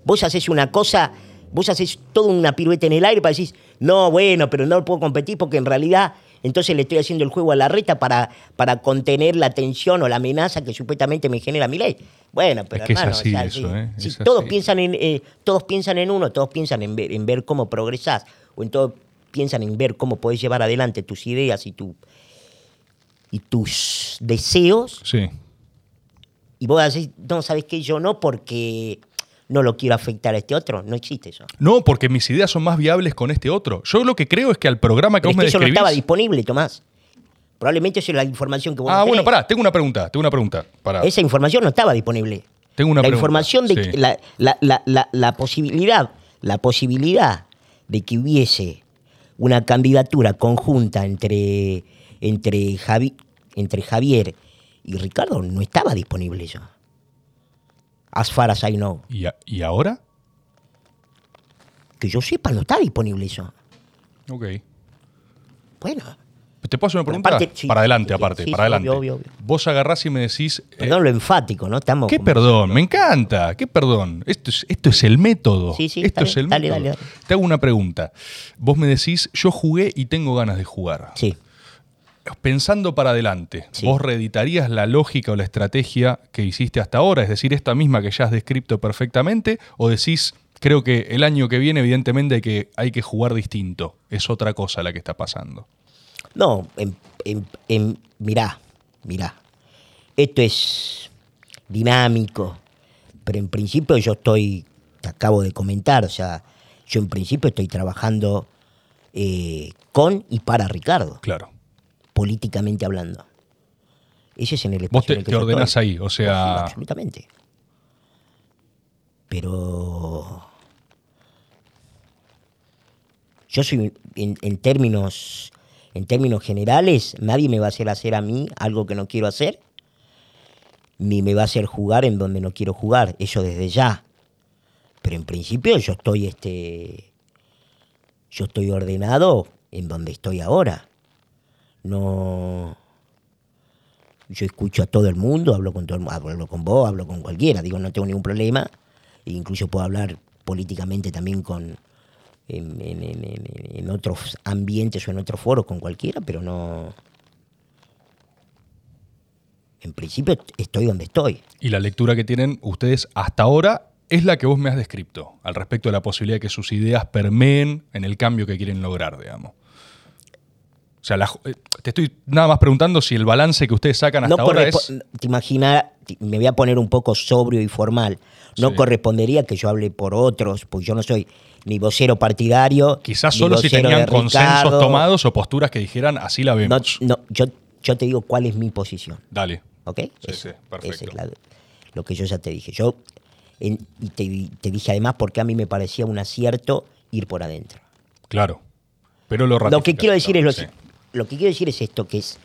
Vos haces una cosa, vos haces toda una pirueta en el aire para decir, no, bueno, pero no puedo competir porque en realidad entonces le estoy haciendo el juego a la reta para, para contener la tensión o la amenaza que supuestamente me genera mi ley. Bueno, pero Es que es hermano, así o sea, eso, sí, ¿eh? sí, Es todos así. piensan en eh, todos piensan en uno, todos piensan en ver, en ver cómo progresás o en todo piensan en ver cómo podés llevar adelante tus ideas y tu y tus deseos Sí. y vos decís, no, ¿sabes qué? Yo no porque no lo quiero afectar a este otro. No existe eso. No, porque mis ideas son más viables con este otro. Yo lo que creo es que al programa que Pero es vos que me eso no estaba disponible, Tomás. Probablemente esa es la información que vos ah, no bueno, pará, tengo una pregunta, tengo una pregunta. Pará. Esa información no estaba disponible. Tengo una la pregunta, información de sí. la, la- la- la- la posibilidad, la posibilidad de que hubiese una candidatura conjunta entre, entre, Javi- entre Javier y Ricardo no estaba disponible eso. As far as I know. ¿Y, a- ¿Y ahora? Que yo sepa, no está disponible eso. Ok. Bueno, ¿Te puedo hacer una pregunta? sí, para adelante, sí, aparte, sí, para adelante. obvio, obvio. Vos agarrás y me decís... eh, perdón lo enfático, ¿no? Estamos ¿Qué perdón? Me encanta. ¿Qué perdón? Esto es, esto es el método. Sí, sí, esto está es el Dale, método. dale, dale. Te hago una pregunta. Vos me decís, yo jugué y tengo ganas de jugar. Sí. pensando para adelante. ¿vos reeditarías la lógica o la estrategia que hiciste hasta ahora? Es decir, esta misma que ya has descrito perfectamente, o decís, creo que el año que viene, evidentemente, hay que, hay que jugar distinto. Es otra cosa la que está pasando. No, en, en- en- mirá, mirá. Esto es dinámico, pero en principio yo estoy, te acabo de comentar, o sea, yo en principio estoy trabajando eh, con y para Ricardo, Claro. políticamente hablando. Ese es en el espacio Vos te, en el que te yo ordenás estoy. ahí, o sea, Absolutamente. Pero yo soy en, en términos en términos generales, nadie me va a hacer hacer a mí algo que no quiero hacer, ni me va a hacer jugar en donde no quiero jugar, eso desde ya. Pero en principio yo estoy este yo estoy ordenado en donde estoy ahora. No yo escucho a todo el mundo, hablo con todo el hablo con vos, hablo con cualquiera, digo, no tengo ningún problema. E incluso puedo hablar políticamente también con en, otros ambientes o en otros foros con cualquiera, pero no. En principio estoy donde estoy. y la lectura que tienen ustedes hasta ahora es la que vos me has descrito, al respecto de la posibilidad de que sus ideas permeen en el cambio que quieren lograr, digamos. O sea, la eh, te estoy nada más preguntando si el balance que ustedes sacan hasta No ahora es... Te imaginas, me voy a poner un poco sobrio y formal. No Sí. correspondería que yo hable por otros, porque yo no soy ni vocero partidario. Quizás solo si tenían consensos tomados o posturas que dijeran así la No, vemos. no, yo, yo te digo cuál es mi posición. Dale. ¿Ok? Sí, Eso, sí, perfecto. ese es la- lo que yo ya te dije. Yo, en- y te, te dije además porque a mí me parecía un acierto ir por adentro. Claro. Pero lo Lo que quiero decir es lo, sí. lo que quiero decir es esto, que es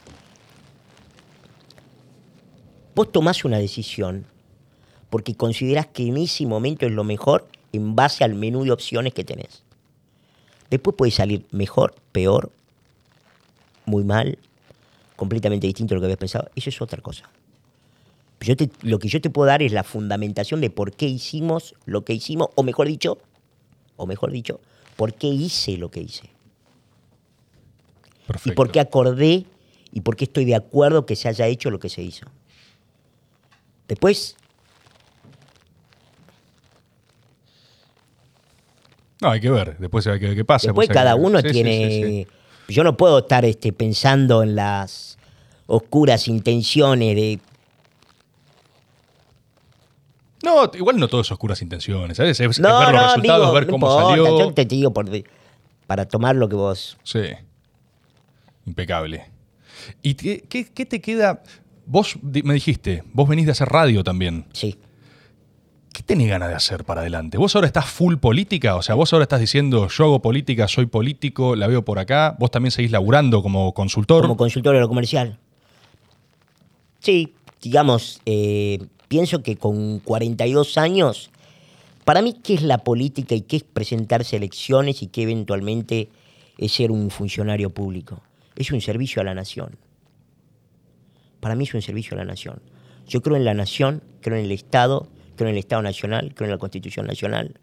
vos tomás una decisión porque considerás que en ese momento es lo mejor en base al menú de opciones que tenés. Después puede salir mejor, peor, muy mal, completamente distinto a lo que habías pensado. Eso es otra cosa. Yo te- lo que yo te puedo dar es la fundamentación de por qué hicimos lo que hicimos, o mejor dicho, o mejor dicho, por qué hice lo que hice Perfecto. y por qué acordé y por qué estoy de acuerdo que se haya hecho lo que se hizo. Después, No, hay que ver. Después hay que ver qué pasa. después hay cada uno Sí, tiene... sí, sí. Yo no puedo estar este, pensando en las oscuras intenciones de... No, igual no todo es oscuras intenciones. ¿sabes? Es, es No, ver los no, resultados, digo, ver no cómo importa, salió. Yo te digo por, para tomar lo que vos... Sí. Impecable. ¿Y qué, qué- qué te queda? Vos me dijiste, vos venís de hacer radio también. Sí. ¿Qué tenés ganas de hacer para adelante? ¿Vos ahora estás full política? O sea, vos ahora estás diciendo, yo hago política, soy político, la veo por acá. ¿Vos también seguís laburando como consultor? como consultor de lo comercial. Sí, digamos, eh, pienso que con 42 años, para mí, ¿qué es la política y qué es presentarse a elecciones y qué eventualmente es ser un funcionario público? Es un servicio a la nación. Para mí es un servicio a la nación. Yo creo en la nación, creo en el Estado, creo en el Estado Nacional, creo en la Constitución Nacional,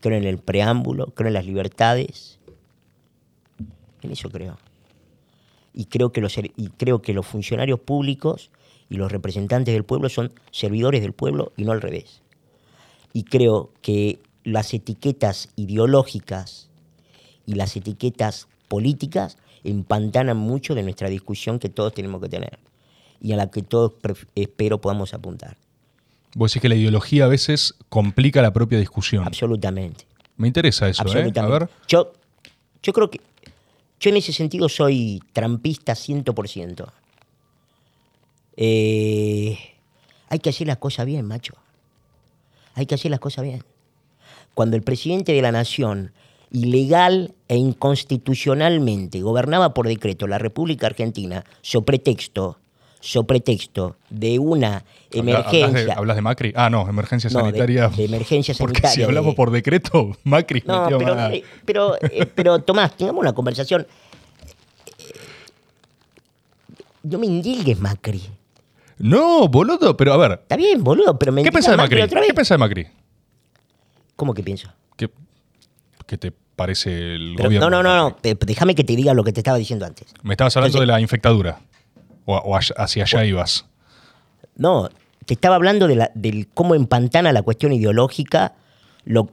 creo en el preámbulo, creo en las libertades. En eso creo y creo que los creo que los funcionarios públicos y los representantes del pueblo son servidores del pueblo y no al revés. Y creo que las etiquetas ideológicas y las etiquetas políticas empantanan mucho de nuestra discusión que todos tenemos que tener y a la que todos espero podamos apuntar. Vos decís que la ideología a veces complica la propia discusión. Absolutamente. Me interesa eso, ¿eh? A Absolutamente. ver. Yo, yo creo que yo en ese sentido soy trampista 100%. Eh, hay que hacer las cosas bien, macho. Hay que hacer las cosas bien. Cuando el presidente de la nación, ilegal e inconstitucionalmente, gobernaba por decreto la República Argentina, so pretexto, so pretexto de una emergencia. ¿Hablas de, hablas de Macri? Ah, no, emergencia No, sanitaria. de emergencia Porque si sanitaria, hablamos de- por decreto, <laughs> Macri No, metió pero, más- eh, pero, eh, pero Tomás, tengamos una conversación. Eh, No me indilgues, Macri. No, boludo, pero a ver. Está bien, boludo, pero me ¿Qué pensás de Macri? otra vez. ¿Qué pensás de Macri? ¿Cómo que pienso? Que, que te parece el Pero- gobierno. no, no, no, no. Déjame que te diga lo que te estaba diciendo antes. Me estabas hablando Entonces- de la infectadura. O, hacia allá ibas. No, te estaba hablando de la, del cómo empantana la cuestión ideológica lo,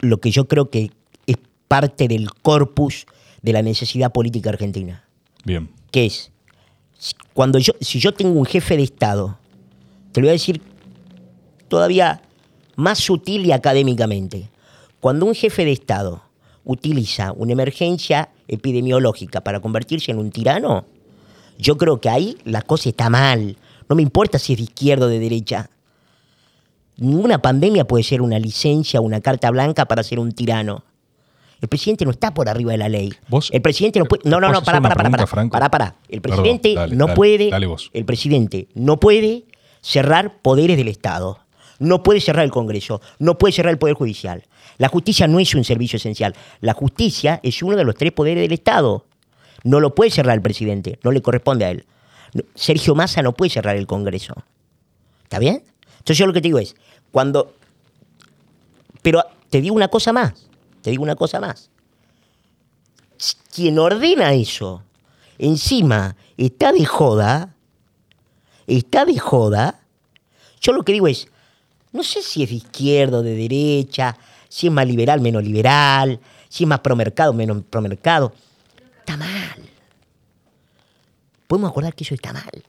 lo que yo creo que es parte del corpus de la necesidad política argentina. Bien. que es, cuando yo, si yo tengo un jefe de Estado, te lo voy a decir todavía más sutil y académicamente, cuando un jefe de Estado utiliza una emergencia epidemiológica para convertirse en un tirano, yo creo que ahí la cosa está mal. No me importa si es de izquierda o de derecha. Ninguna pandemia puede ser una licencia o una carta blanca para ser un tirano. El presidente no está por arriba de la ley. Vos- el presidente no puede. No, no, ¿Puedo no, para, para, para, para, para, para. El Perdón, presidente dale, no dale, puede. dale vos. El presidente no puede cerrar poderes del Estado. No puede cerrar el Congreso. No puede cerrar el Poder Judicial. La justicia no es un servicio esencial. La justicia es uno de los tres poderes del Estado. No lo puede cerrar el presidente. No le corresponde a él. Sergio Massa no puede cerrar el Congreso. ¿Está bien? Entonces yo lo que te digo es, cuando... Pero te digo una cosa más. Te digo una cosa más. Quien ordena eso, encima está de joda, está de joda, yo lo que digo es, no sé si es de izquierda o de derecha, si es más liberal, menos liberal, si es más promercado, menos promercado. Está mal. Podemos acordar que eso está mal.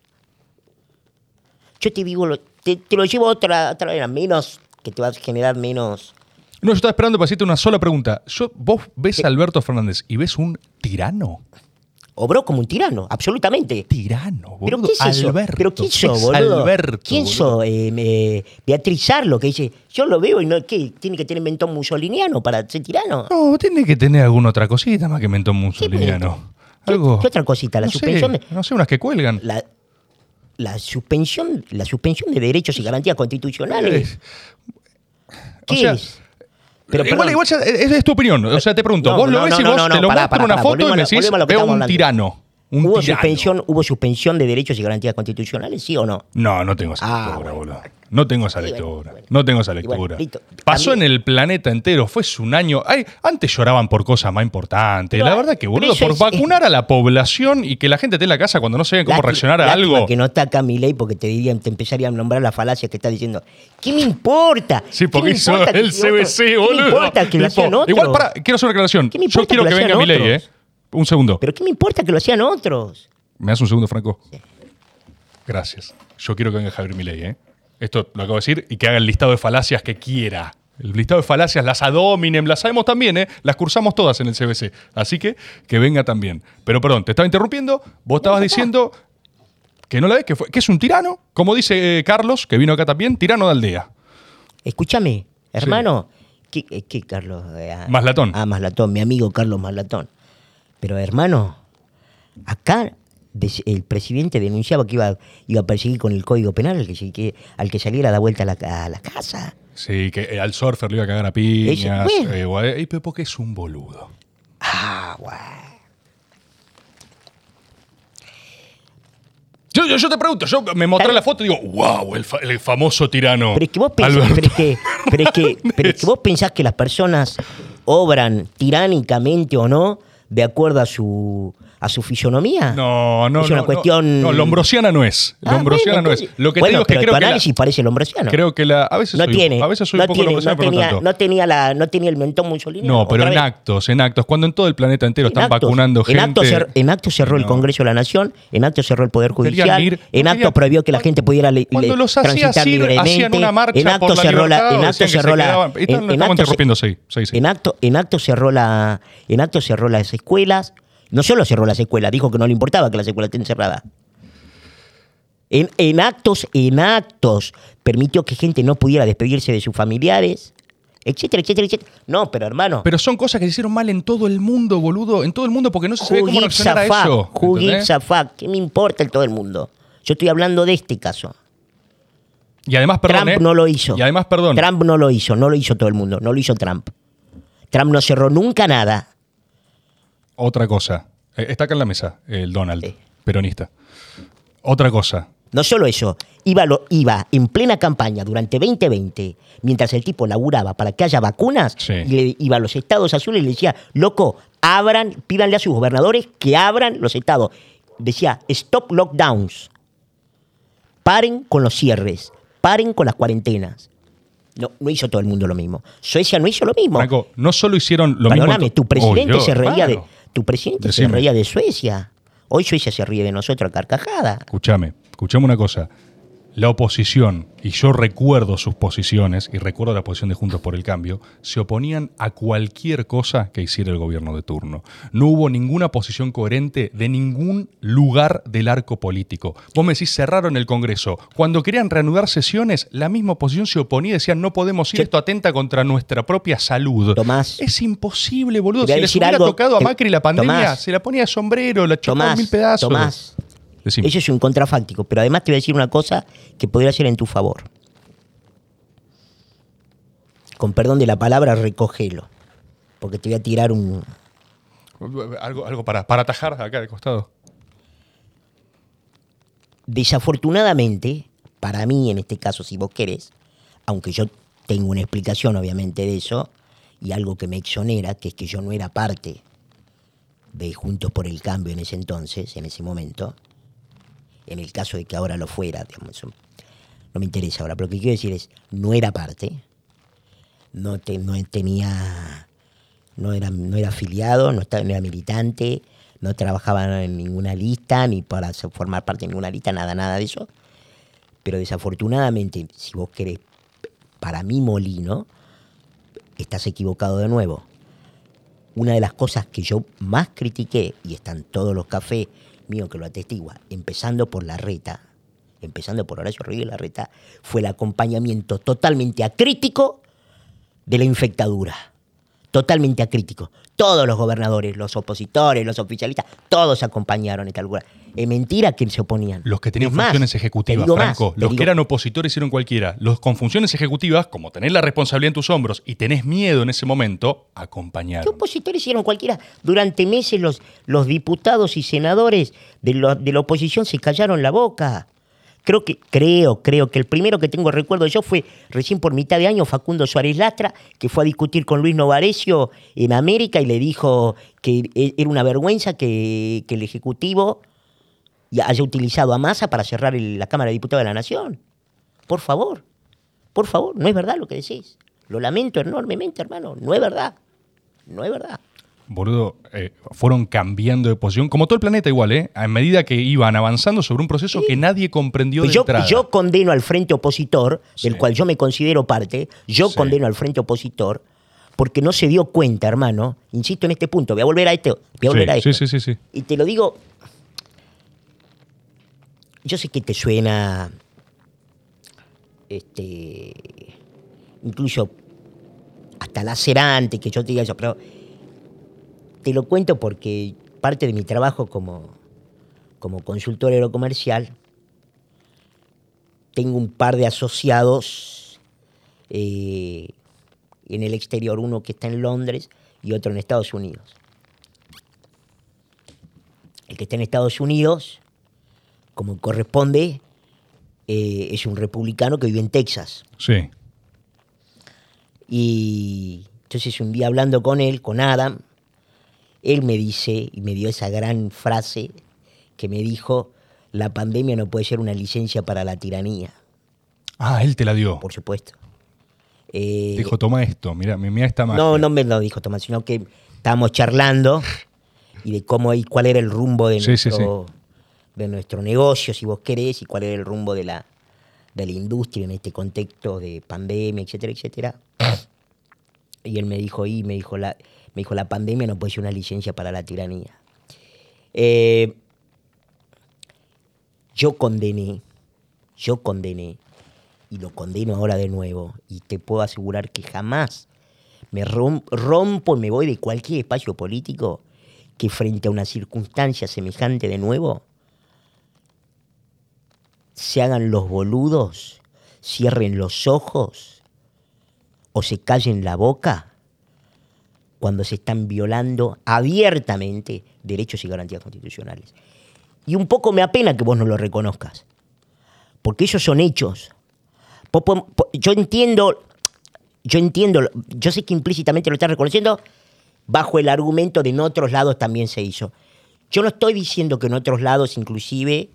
Yo te digo, lo- te, te lo llevo otra, otra vez, menos, que te va a generar menos... No, yo estaba esperando para hacerte una sola pregunta. Yo, ¿Vos ves a Alberto Fernández y ves un tirano? Obró como un tirano, absolutamente. Tirano, ¿Pero boludo. qué es eso? Alberto. ¿Pero qué ¿qué hizo, es boludo? Alberto, ¿Quién sos? Eh, eh, Beatriz Arlo, que dice, yo lo veo y no, ¿qué? ¿Tiene que tener mentón mussoliniano para ser tirano? No, tiene que tener alguna otra cosita más que mentón mussoliniano. ¿Qué- Algo. qué otra cosita? La no suspensión Sé, de- No sé, unas que cuelgan. La, la suspensión, la suspensión de derechos y garantías constitucionales. ¿Qué o sea, es? Pero, igual, igual es, es tu opinión. O sea, te pregunto, No, vos lo no, ves no, y vos te lo pará, muestro pará, una pará, foto y me decís, lo veo un tirano. Un ¿Hubo, tirano. suspensión, ¿Hubo suspensión de derechos y garantías constitucionales, sí o no? No, no tengo esa Ah, lectura, bueno. boludo. No tengo esa bueno, lectura. bueno. No tengo esa lectura. Pasó También- en el planeta entero. Fue un año. Ay, antes lloraban por cosas más importantes. La verdad que, boludo, por es- vacunar a la población y que la gente esté en la casa cuando no saben cómo reaccionar a algo. que no está acá mi ley porque te dirían, te empezarían a nombrar las falacias que está diciendo. ¿Qué me importa? Sí, ¿Qué porque hizo el CBC, ¿Qué boludo. me importa que lo? Igual, para, quiero hacer una aclaración. ¿Qué Yo quiero que que, venga mi ley, ¿eh? Un segundo. ¿Pero qué me importa que lo hacían otros? ¿Me das un segundo, Franco? Gracias. Yo quiero que venga Javier Milei, ¿eh? Esto lo acabo de decir y que haga el listado de falacias que quiera. El listado de falacias, las adominem, las sabemos también, ¿eh? Las cursamos todas en el CBC. Así que que venga también. Pero perdón, te estaba interrumpiendo. Vos estabas diciendo que no la ves, que, fue, que es un tirano. Como dice eh, Carlos, que vino acá también, tirano de aldea. Escúchame, hermano. ¿Qué, eh, qué, Carlos? Eh, ah, Maslatón. Ah, Maslatón, mi amigo Carlos Maslatón. Pero, hermano, acá el presidente denunciaba que iba, iba a perseguir con el Código Penal al que, que- al que saliera a la vuelta a la, a la casa. Sí, que eh, al surfer le iba a cagar a piñas. Eh, pero porque es un boludo. Ah, guay. Yo, yo, yo te pregunto, yo me mostré la foto y digo, wow, el, fa- el famoso tirano. Pero es que vos pensás, Alberto. pero es que, pero es que, pero es que vos pensás que las personas obran tiránicamente o no de acuerdo a su a su fisonomía. No, no, Es no, una no. cuestión. No, lombrosiana no es. Ah, Lombrosiana bueno, no es. Lo que bueno, te digo es que pero creo tu que la, parece lombrosiano. creo que la a veces no soy, tiene, a veces soy no un poco tiene, lombrosiano, no pero no tenía, tanto. no tenía la, no tenía el mentón Mussolini. No, pero en vez. actos, en actos, cuando en todo el planeta entero En están actos. vacunando en gente. Actos cer- en actos cerró el No. Congreso de la Nación, en actos cerró el Poder Judicial, ir- no en actos prohibió que la gente pudiera le- Cuando le- los hacías transitar libremente. una marcha en actos cerró la, en actos cerró la, en- en actos-. En en en cerró las escuelas. No solo cerró las escuelas, dijo que no le importaba que las escuelas estén cerradas. En, en actos, en actos, permitió que gente no pudiera despedirse de sus familiares, etcétera, etcétera, etcétera. No, pero hermano, Pero son cosas que se hicieron mal en todo el mundo, boludo. En todo el mundo porque no se sabía cómo reaccionar a eso. ¿entendés? Zafá, ¿qué me importa el todo el mundo? Yo estoy hablando de este caso. Y además, perdón. Trump ¿eh? no lo hizo. Y además, perdón. Trump no lo hizo, no lo hizo todo el mundo, no lo hizo Trump. Trump no cerró nunca nada. Otra cosa. Eh, Está acá en la mesa, el Donald, Sí. peronista. Otra cosa. No solo eso, iba, lo, iba en plena campaña durante 2020, mientras el tipo laburaba para que haya vacunas, Sí. y le iba a los estados azules y le decía, loco, abran, pídanle a sus gobernadores que abran los estados. Decía, stop lockdowns. Paren con los cierres, paren con las cuarentenas. No, no hizo todo el mundo lo mismo. Suecia no hizo lo mismo. Franco, no solo hicieron lo Perdóname, mismo. tu presidente Oh, yo, se reía de. Tu presidente se reía de Suecia. Hoy Suecia se ríe de nosotros a carcajada. Escúchame, escuchame una cosa. La oposición, y yo recuerdo sus posiciones, y recuerdo la posición de Juntos por el Cambio, se oponían a cualquier cosa que hiciera el gobierno de turno. No hubo ninguna posición coherente de ningún lugar del arco político. Vos me decís, cerraron el Congreso. Cuando querían reanudar sesiones, la misma oposición se oponía y decían, no podemos ir, esto atenta contra nuestra propia salud. Tomás. Es imposible, boludo. Si les hubiera algo, tocado a Macri la pandemia, Tomás. se la ponía de sombrero, la chocaba en mil pedazos. Tomás, Decime. eso es un contrafáctico, pero además te voy a decir una cosa que podría ser en tu favor. Con perdón de la palabra, recógelo. Porque te voy a tirar un. Algo, algo para, para atajar acá de costado. Desafortunadamente, para mí en este caso, si vos querés, aunque yo tengo una explicación obviamente de eso, y algo que me exonera, que es que yo no era parte de Juntos por el Cambio en ese entonces, en ese momento, en el caso de que ahora lo fuera, digamos, no me interesa ahora, pero lo que quiero decir es, no era parte, no, no tenía, no era, no era afiliado, no, no era militante, no trabajaba en ninguna lista, ni para formar parte de ninguna lista, nada, nada de eso. Pero desafortunadamente, si vos querés, para mi molino, estás equivocado de nuevo. Una de las cosas que yo más critiqué, y están todos los cafés míos que lo atestigua, empezando por la reta, empezando por Horacio Rodríguez Larreta, fue el acompañamiento totalmente acrítico de la infectadura. Totalmente acrítico. Todos los gobernadores, los opositores, los oficialistas, todos acompañaron esta locura. Es mentira que se oponían. Los que tenían más, funciones ejecutivas, más, Franco. los digo- que eran opositores hicieron cualquiera. Los con funciones ejecutivas, como tenés la responsabilidad en tus hombros y tenés miedo en ese momento, ¿Qué acompañaron. opositores hicieron cualquiera? Durante meses los, los diputados y senadores de, lo- de la oposición se callaron la boca. Creo que, creo, creo que el primero que tengo recuerdo yo fue recién por mitad de año Facundo Suárez Lastra, que fue a discutir con Luis Novarecio en América y le dijo que e- era una vergüenza que, que el Ejecutivo y haya utilizado a Massa para cerrar el- la Cámara de Diputados de la Nación. Por favor, por favor, no es verdad lo que decís. Lo lamento enormemente, hermano, no es verdad. No es verdad. Boludo, eh, fueron cambiando de posición, como todo el planeta igual, ¿eh? A medida que iban avanzando sobre un proceso que nadie comprendió de Pues yo, entrada. yo condeno al frente opositor, del Sí. cual yo me considero parte, yo Sí. condeno al frente opositor, porque no se dio cuenta, hermano, insisto en este punto, voy a volver a esto, voy a volver a esto. sí, sí, sí, sí. Y te lo digo, yo sé que te suena, este, incluso hasta lacerante que yo te diga eso, pero te lo cuento porque parte de mi trabajo como, como consultor aerocomercial, tengo un par de asociados eh, en el exterior, uno que está en Londres y otro en Estados Unidos. El que está en Estados Unidos, como corresponde, eh, es un republicano que vive en Texas. Sí. Y entonces un día hablando con él, con Adam, él me dice, y me dio esa gran frase que me dijo, la pandemia no puede ser una licencia para la tiranía, Ah, él te la dio. por supuesto. Eh, Dijo, toma esto, mira, mira esta magia. no, no me lo dijo Tomás, sino que estábamos charlando y de cómo y cuál era el rumbo de, Sí, sí, nuestro, de nuestro negocio, si vos querés, y cuál era el rumbo de la, industria en este contexto de pandemia, etcétera, etcétera. <clears throat> Y él me dijo, y me dijo, la, me dijo, la pandemia no puede ser una licencia para la tiranía. Eh, yo condené, yo condené, y lo condeno ahora de nuevo, y te puedo asegurar que jamás me rom- rompo me voy de cualquier espacio político que frente a una circunstancia semejante de nuevo se hagan los boludos, cierren los ojos o se callen la boca cuando se están violando abiertamente derechos y garantías constitucionales. Y un poco me apena que vos no lo reconozcas. Porque esos son hechos. Yo entiendo, yo entiendo, yo sé que implícitamente lo estás reconociendo bajo el argumento de en otros lados también se hizo. Yo no estoy diciendo que en otros lados inclusive,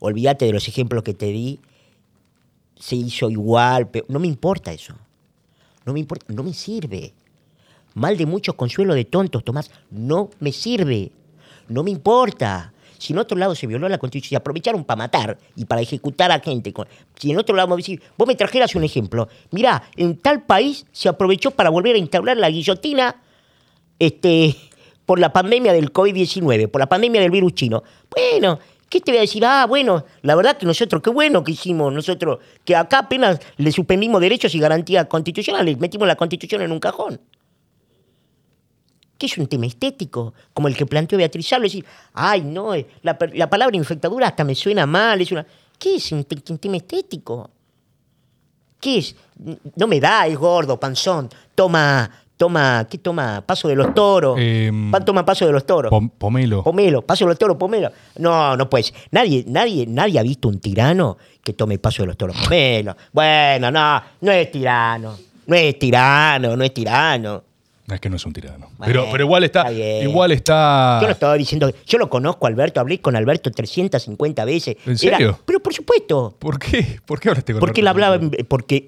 olvídate de los ejemplos que te di, se hizo igual, pero no me importa eso. No me importa, no me sirve. Mal de muchos consuelo de tontos, Tomás, no me sirve. No me importa. Si en otro lado se violó la constitución y aprovecharon para matar y para ejecutar a gente, si en otro lado vos me trajeras un ejemplo, mirá, en tal país se aprovechó para volver a instaurar la guillotina este, por la pandemia del COVID-19, por la pandemia del virus chino. Bueno, ¿qué te voy a decir? Ah, bueno, la verdad que nosotros, qué bueno que hicimos nosotros, que acá apenas le suspendimos derechos y garantías constitucionales, metimos la constitución en un cajón. Que es un tema estético, como el que planteó Beatriz Salvo, decir, ay, no, eh, la, la palabra infectadura hasta me suena mal, es una... ¿Qué es un, un tema estético? ¿Qué es? No me da, es gordo, panzón. Toma, toma, ¿qué toma? Paso de los toros. Em, Pa- toma paso de los toros. Pom- pomelo. Pomelo, paso de los toros, pomelo. No, no puede ser. Nadie, nadie, nadie ha visto un tirano que tome paso de los toros, pomelo. Bueno, no, no es tirano. No es tirano, no es tirano. Es que no es un tirano. Bueno, pero, pero igual está. igual está. Yo no estaba diciendo, yo lo conozco, Alberto, hablé con Alberto 350 veces. ¿En serio? pero por supuesto, ¿Por qué? ¿Por qué hablaste con porque él hablaba, porque,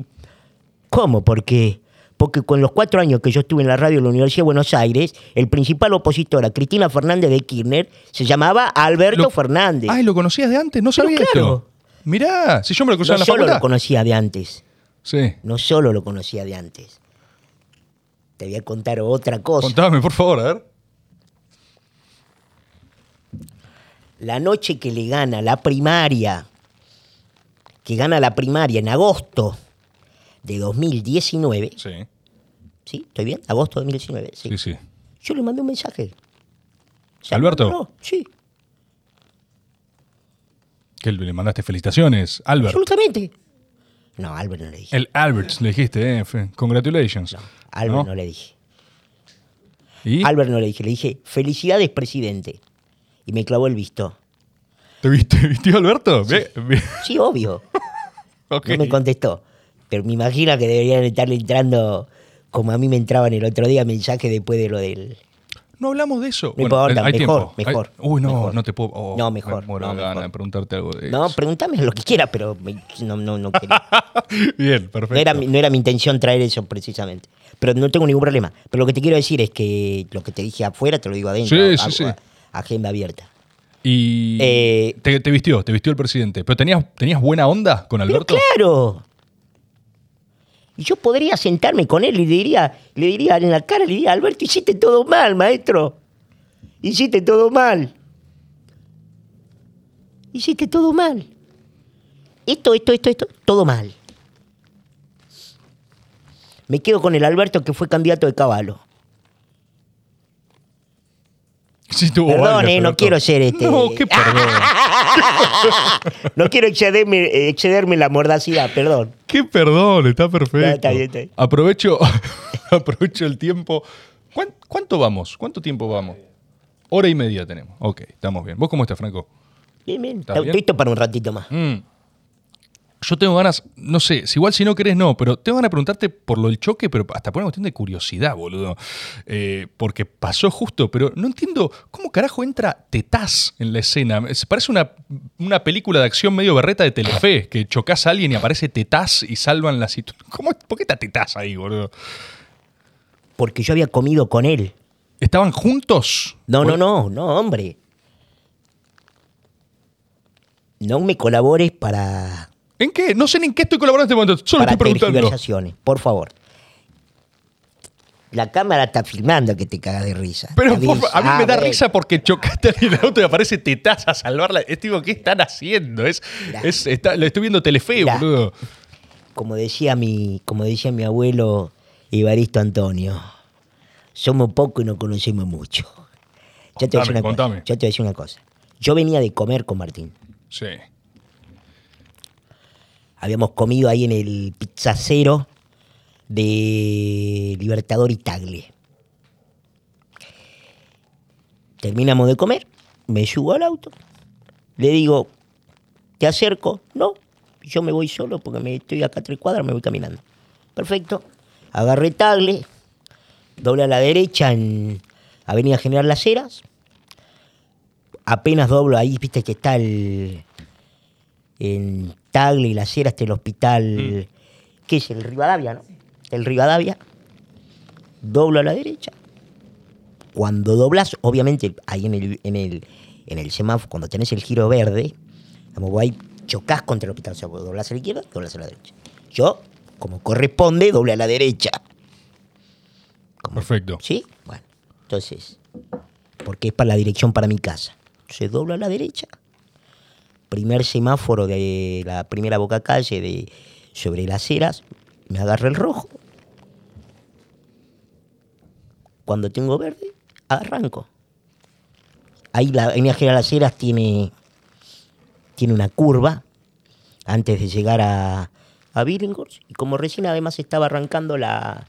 ¿cómo? Porque, porque con los cuatro años que yo estuve en la radio de la Universidad de Buenos Aires, el principal opositor a Cristina Fernández de Kirchner se llamaba Alberto Lo- Fernández. Ay, ¿lo conocías de antes? No sabía claro. esto. Mirá, si yo me lo cruzaba no en la solo facultad. lo conocía de antes, Sí. no solo lo conocía de antes. Te voy a contar otra cosa. Contame, por favor, a ver. la noche que le gana la primaria, que gana la primaria en agosto de 2019, Sí. ¿Sí? ¿Estoy bien? Agosto de 2019, sí. Sí, sí. Yo le mandé un mensaje. ¿Se ¿Alberto? acordó? Sí, Que le mandaste felicitaciones. Albert. absolutamente. No, Albert no le dije. El Albert le dijiste, eh. fe- Congratulations. Albert ¿No? no, le dije. ¿Y? Albert no le dije, le dije, felicidades, presidente. Y me clavó el visto. ¿Te viste, vistió Alberto? Sí, obvio. <laughs> Ok. No me contestó. Pero me imagino que deberían estarle entrando, como a mí me entraban el otro día, mensajes después de lo del. No hablamos de eso. No importa, hay mejor, tiempo. Hay- mejor, Uy, no, mejor. no te puedo. oh, No, mejor, Me muero no, de de preguntarte algo de No, pregúntame lo que quiera, pero me- no, no, no quería. <laughs> Bien, perfecto. No era, mi- no era mi intención traer eso precisamente. Pero no tengo ningún problema. Pero lo que te quiero decir es que lo que te dije afuera te lo digo adentro. Sí, a- sí, sí. a- agenda abierta. Y Eh, te, te vistió, te vistió el presidente. Pero tenías, tenías buena onda con Pero Alberto. claro. Y yo podría sentarme con él y le diría, le diría en la cara, le diría, Alberto, hiciste todo mal, maestro. Hiciste todo mal. Hiciste todo mal. Esto, esto, esto, esto, todo mal. Me quedo con el Alberto que fue candidato de caballo. Sí, tuvo Perdón, varias, eh, no quiero ser este- No, qué perdón. <laughs> No quiero excederme, excederme la mordacidad, perdón. qué perdón, está perfecto. No, está bien, está bien. Aprovecho, <laughs> aprovecho el tiempo. ¿Cuán- ¿Cuánto vamos? ¿Cuánto tiempo vamos? Hora y media tenemos. Ok, estamos bien. ¿Vos cómo estás, Franco? Bien, bien. ¿Está Estoy bien? listo para un ratito más. Mm. Yo tengo ganas, no sé, si igual si no querés no, pero tengo ganas de preguntarte por lo del choque, pero hasta por una cuestión de curiosidad, boludo. Eh, porque pasó justo, pero no entiendo cómo carajo entra Tetaz en la escena. Se parece una, una película de acción medio berreta de Telefe, que chocas a alguien y aparece Tetaz y salvan la situación. <laughs> ¿Cómo, ¿Por qué está Tetaz ahí, boludo? Porque yo había comido con él. ¿Estaban juntos? No, no, ¿O- no, no, hombre. No me colabores para, ¿En qué? No sé ni en qué estoy colaborando en este momento, solo para estoy preguntando. por favor. La cámara está filmando que te cagas de risa. Pero a mí me da risa porque chocaste a el auto y aparece Tetaz a salvarla. Es tipo, ¿qué están haciendo? Es, es, está, lo estoy viendo Telefe, Mirá. boludo. Como decía mi, como decía mi abuelo Evaristo Antonio, somos pocos y no conocemos mucho. Yo te, voy a decir Contame, una cosa, contame. yo te voy a decir una cosa. Yo venía de comer con Martín. Sí. Habíamos comido ahí en el pizzacero de Libertador y Tagle. Terminamos de comer, me subo al auto, le digo, ¿te acerco? No, yo me voy solo porque me estoy acá a tres cuadras, me voy caminando. Perfecto. Agarré Tagle, doble a la derecha en Avenida General Las Heras. Apenas doblo ahí, viste que está el. Tagle y Las Heras está el hospital. ¿Qué es? El Rivadavia, ¿no? El Rivadavia. Doblo a la derecha. Cuando doblas, obviamente, ahí en el, en el, en el semáforo, cuando tenés el giro verde, como vos ahí chocás contra el hospital. O sea, vos doblás a la izquierda, doblás a la derecha. Yo, como corresponde, doble a la derecha. Como- Perfecto. ¿Sí? Bueno, entonces, porque es para la dirección para mi casa. Se dobla a la derecha. Primer semáforo de la primera boca calle de sobre las eras, me agarra el rojo. Cuando tengo verde, arranco. Ahí la avenida General Las Heras tiene, tiene una curva antes de llegar a, a Billinghurst. Y como recién además estaba arrancando la,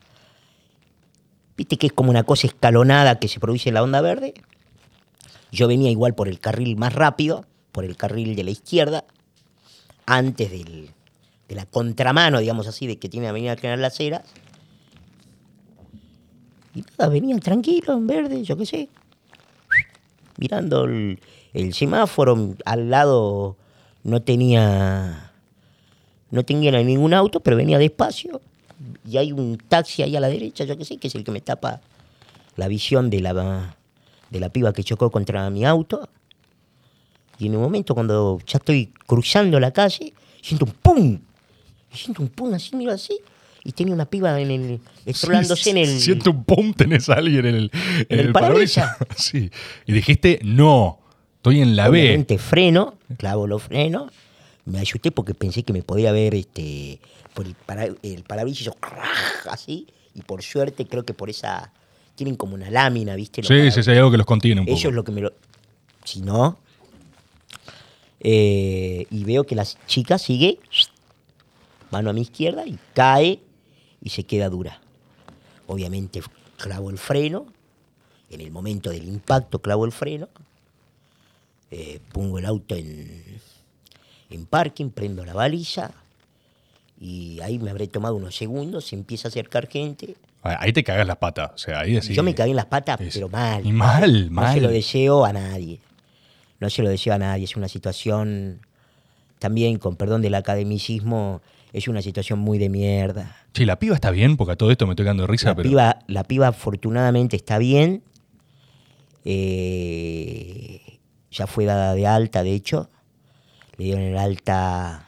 Viste que es como una cosa escalonada que se produce en la onda verde. Yo venía igual por el carril más rápido, por el carril de la izquierda, antes del- de la contramano, digamos así, de que tiene Avenida General Las Heras. Y nada, venían tranquilos, en verde, yo qué sé. Mirando el, semáforo, al lado no tenía no ningún auto, pero venía despacio. Y hay un taxi ahí a la derecha, yo qué sé, que es el que me tapa la visión de la, de la piba que chocó contra mi auto. Y en un momento, cuando ya estoy cruzando la calle, siento un pum. Siento un pum así, miro así. Y tenía una piba en el, estrolándose en el. Siento un pum, tenés a alguien en el, en el el parabrisas. parabrisas. <laughs> sí. Y dijiste, no, estoy en la B. Obviamente freno, clavo los frenos, me asusté porque pensé que me podía ver este, por el, para, el parabrisas, crack, así, y por suerte creo que por esa, tienen como una lámina, ¿viste? Los Sí, sí, sí, hay algo que los contiene un poco. Eso es lo que me lo... Si no... eh, y veo que la chica sigue, mano a mi izquierda, y cae y se queda dura. Obviamente clavo el freno, en el momento del impacto clavo el freno, eh, pongo el auto en, en parking, prendo la baliza, y ahí me habré tomado unos segundos, se empieza a acercar gente, Ah, Ahí te cagas las patas. O sea, ahí decís, yo me caí en las patas, es- pero mal. Y mal, No mal. se lo deseo a nadie. No se lo deseo a nadie. Es una situación, también con perdón del academicismo, es una situación muy de mierda. Che, la piba está bien, porque a todo esto me estoy dando risa, La, pero. piba, la piba afortunadamente está bien. Eh, ya fue dada de alta, de hecho. Le dieron el alta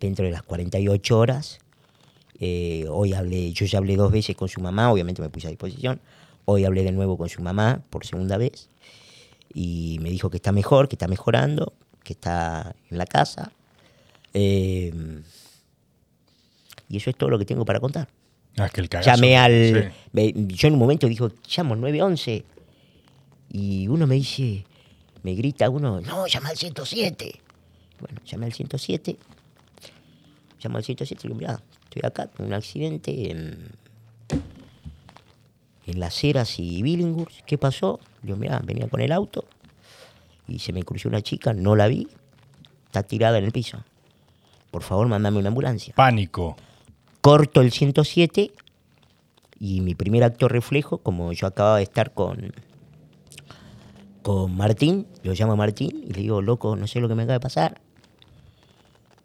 dentro de las 48 horas. Eh, hoy hablé, yo ya hablé dos veces con su mamá, obviamente me puse a disposición. Hoy hablé de nuevo con su mamá por segunda vez. Y me dijo que está mejor, que está mejorando, que está en la casa. Eh, y eso es todo lo que tengo para contar. Ah, es que el cagazo. Llamé al. Sí. me- yo en un momento dijo, llamo al 911. Y uno me dice, me grita uno, no, llama al 107. Bueno, llamé al 107. Llamo al 107 y digo, mira, estoy acá, tuve un accidente en, en Las Heras y Billinghurst. ¿Qué pasó? Digo, mira, venía con el auto y se me cruzó una chica, no la vi, está tirada en el piso. Por favor, mándame una ambulancia Pánico. corto el 107 y mi primer acto reflejo, como yo acababa de estar con, con Martín, lo llamo a Martín y le digo, loco, no sé lo que me acaba de pasar.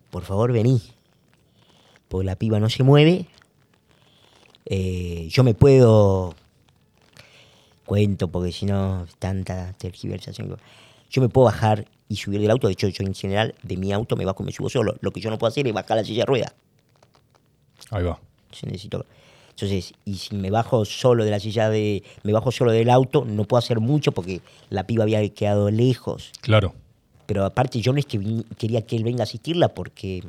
Por favor, vení. Porque la piba no se mueve. Eh, yo me puedo... Cuento, porque si no, tanta tergiversación. Yo me puedo bajar y subir del auto. De hecho, yo en general de mi auto me bajo y me subo solo. Lo que yo no puedo hacer es bajar la silla de ruedas. Ahí va. Yo necesito. Entonces, y si me bajo solo de la silla de. Me bajo solo del auto, no puedo hacer mucho porque la piba había quedado lejos. Claro. Pero aparte, yo no es que quería que él venga a asistirla porque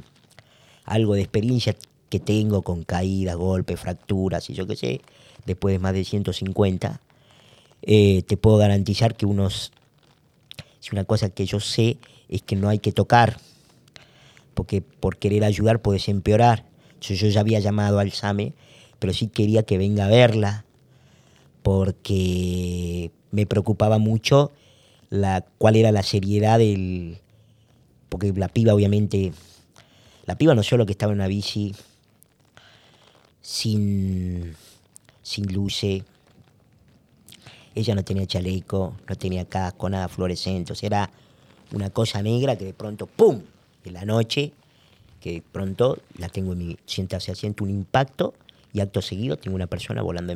algo de experiencia que tengo con caídas, golpes, fracturas y yo qué sé, después de más de 150, eh, te puedo garantizar que unos. Si una cosa que yo sé es que no hay que tocar, porque por querer ayudar puedes empeorar. Yo, yo ya había llamado al SAME, pero sí quería que venga a verla, porque me preocupaba mucho la, cuál era la seriedad del... Porque la piba obviamente La piba no solo que estaba en una bici sin, sin luces, ella no tenía chaleco, no tenía casco, nada fluorescente, o sea, era una cosa negra que de pronto, ¡pum!, en la noche, que de pronto la tengo en mi, sienta, se siente un impacto y acto seguido tengo una persona volando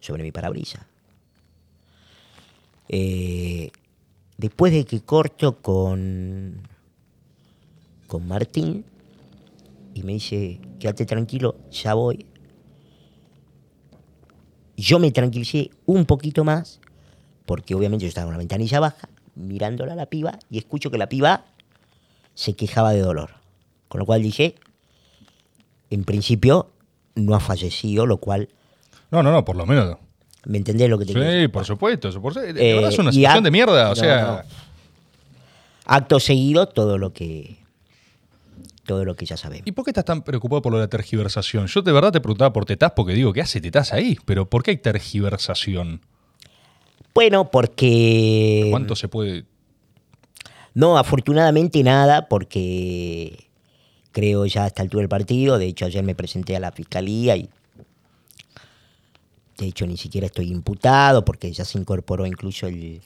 sobre mi parabrisa. Eh, después de que corto con, con Martín y me dice, quédate tranquilo, ya voy. Yo me tranquilicé un poquito más, porque obviamente yo estaba con la ventanilla baja, mirándola a la piba, y escucho que la piba se quejaba de dolor. Con lo cual dije, en principio no ha fallecido, lo cual, No, no, no, por lo menos. ¿me entendés lo que te quiero Sí, decir? por supuesto. Por supuesto. De Eh, es una situación ac- de mierda. O no, sea, no. Acto seguido, todo lo que todo lo que ya sabemos. ¿y por qué estás tan preocupado por lo de la tergiversación? Yo de verdad te preguntaba por Tetaz porque digo, ¿qué hace Tetaz ahí? Pero ¿por qué hay tergiversación? Bueno, porque ¿Cuánto se puede...? No, afortunadamente nada, porque creo ya a esta altura del partido, de hecho ayer me presenté a la fiscalía y de hecho ni siquiera estoy imputado porque ya se incorporó incluso el,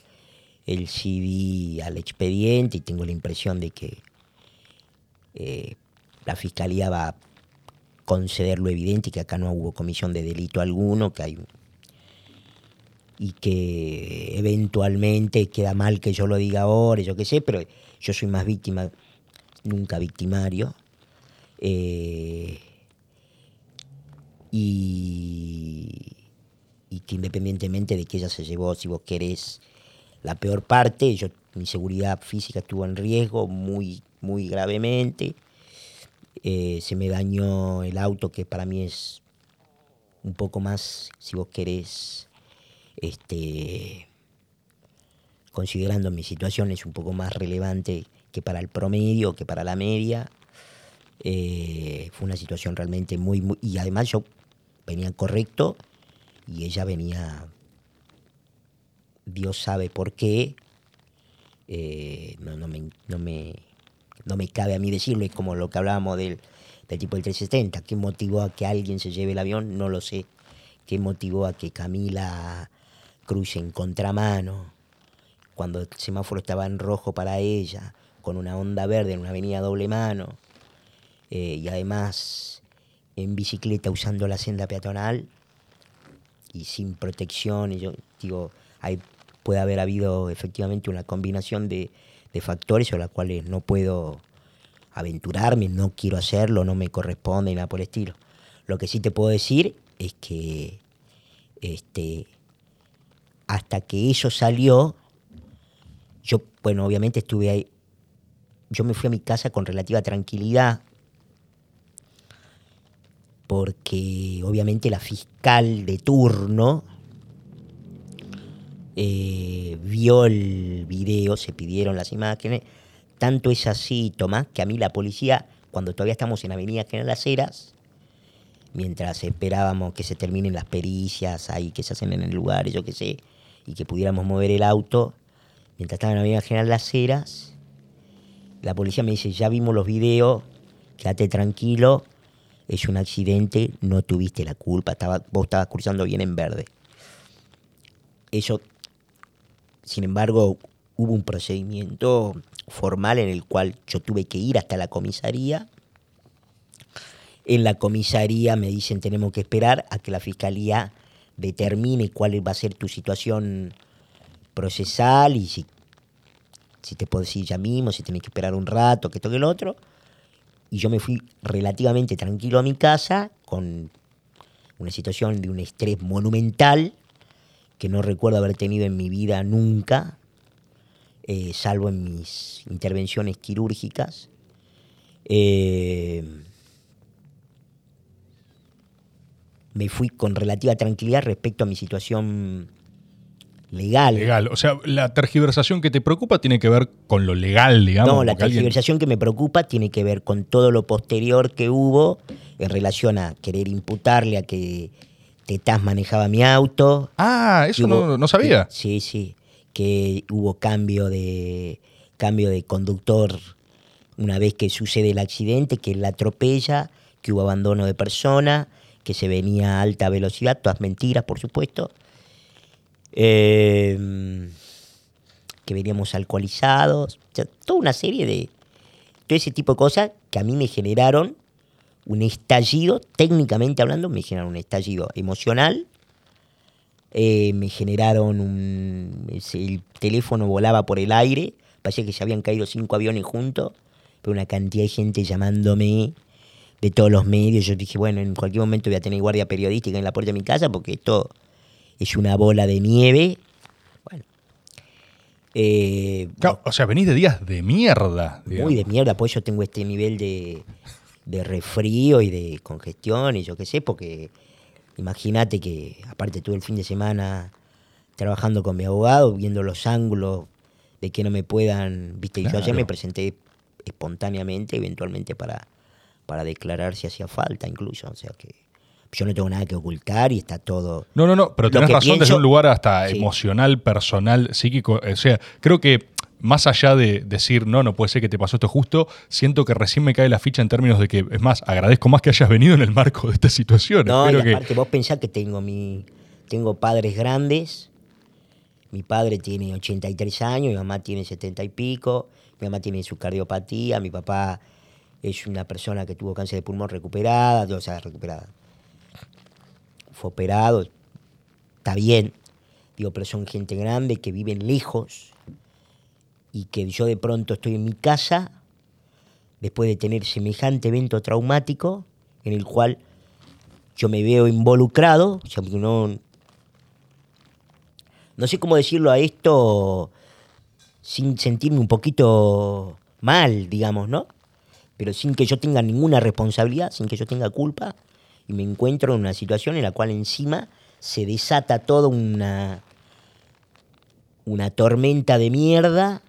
el CD al expediente y tengo la impresión de que eh, la fiscalía va a conceder lo evidente que acá no hubo comisión de delito alguno, que hay y que eventualmente queda mal que yo lo diga ahora, yo qué sé, pero yo soy más víctima, nunca victimario. Eh, y, y que independientemente de que ella se llevó, si vos querés, la peor parte, yo, mi seguridad física estuvo en riesgo muy, muy gravemente. Eh, se me dañó el auto, que para mí es un poco más, si vos querés, este, considerando mi situación, es un poco más relevante que para el promedio, que para la media. Eh, fue una situación realmente muy, muy... Y además yo venía correcto y ella venía... Dios sabe por qué. eh, no, no, me, no, me, no me cabe a mí decirlo, es como lo que hablábamos del, del tipo del 370. ¿Qué motivó a que alguien se lleve el avión? No lo sé. ¿Qué motivó a que Camila cruce en contramano cuando el semáforo estaba en rojo para ella, con una onda verde en una avenida doble mano, eh, y además en bicicleta usando la senda peatonal y sin protección? Y yo digo, ahí puede haber habido efectivamente una combinación de, de factores sobre los cuales no puedo aventurarme, no quiero hacerlo, no me corresponde y nada por el estilo. Lo que sí te puedo decir es que este, hasta que eso salió, yo, bueno, obviamente estuve ahí, yo me fui a mi casa con relativa tranquilidad, porque obviamente la fiscal de turno eh, vio el video, se pidieron las imágenes, tanto es así, Tomás, que a mí la policía, cuando todavía estamos en Avenida General Las Heras, mientras esperábamos que se terminen las pericias ahí que se hacen en el lugar, yo qué sé, y que pudiéramos mover el auto, mientras estaba en Avenida General Las Heras, la policía me dice, ya vimos los videos, quédate tranquilo, es un accidente, no tuviste la culpa, vos estabas cruzando bien en verde. Eso, sin embargo, hubo un procedimiento formal en el cual yo tuve que ir hasta la comisaría. En la comisaría me dicen tenemos que esperar a que la fiscalía determine cuál va a ser tu situación procesal y si, si te puedes ir ya mismo, si tenés que esperar un rato, que esto que el otro. Y yo me fui relativamente tranquilo a mi casa con una situación de un estrés monumental que no recuerdo haber tenido en mi vida nunca, eh, salvo en mis intervenciones quirúrgicas. Eh, me fui con relativa tranquilidad respecto a mi situación legal. Legal. O sea, la tergiversación que te preocupa tiene que ver con lo legal, digamos. No, la alguien- tergiversación que me preocupa tiene que ver con todo lo posterior que hubo en relación a querer imputarle a que Tetaz manejaba mi auto. Ah, eso hubo- no, no sabía. sí, sí. Que hubo cambio de cambio de conductor una vez que sucede el accidente, que la atropella, que hubo abandono de persona, que se venía a alta velocidad, todas mentiras, por supuesto. Eh, que veníamos alcoholizados, o sea, toda una serie de todo ese tipo de cosas que a mí me generaron un estallido, técnicamente hablando, me generaron un estallido emocional, eh, me generaron un... el teléfono volaba por el aire, parecía que se habían caído cinco aviones juntos, pero una cantidad de gente llamándome de todos los medios. Yo dije, bueno, en cualquier momento voy a tener guardia periodística en la puerta de mi casa porque esto es una bola de nieve. Bueno. Eh, o sea, venís de días de mierda. Muy de mierda, por eso tengo este nivel de, de refrío y de congestión y yo qué sé, porque imagínate que aparte todo el fin de semana trabajando con mi abogado, viendo los ángulos de que no me puedan, viste, y yo ayer me presenté espontáneamente, eventualmente para, para declarar si hacía falta incluso, o sea que yo no tengo nada que ocultar y está todo. No, no, no, pero tenés razón desde un lugar hasta emocional, personal, psíquico. O sea, creo que más allá de decir, no, no puede ser que te pasó esto justo, siento que recién me cae la ficha en términos de que, es más, agradezco más que hayas venido en el marco de esta situación. No, y aparte vos pensás que tengo, mi, tengo padres grandes, mi padre tiene 83 años, mi mamá tiene 70 y pico, mi mamá tiene su cardiopatía, mi papá es una persona que tuvo cáncer de pulmón recuperada, o sea, recuperada. Fue operado, está bien, digo, pero son gente grande que viven lejos y que yo de pronto estoy en mi casa después de tener semejante evento traumático en el cual yo me veo involucrado, no, no sé cómo decirlo a esto sin sentirme un poquito mal, digamos, ¿no? Pero sin que yo tenga ninguna responsabilidad, sin que yo tenga culpa, y me encuentro en una situación en la cual encima se desata toda una, una tormenta de mierda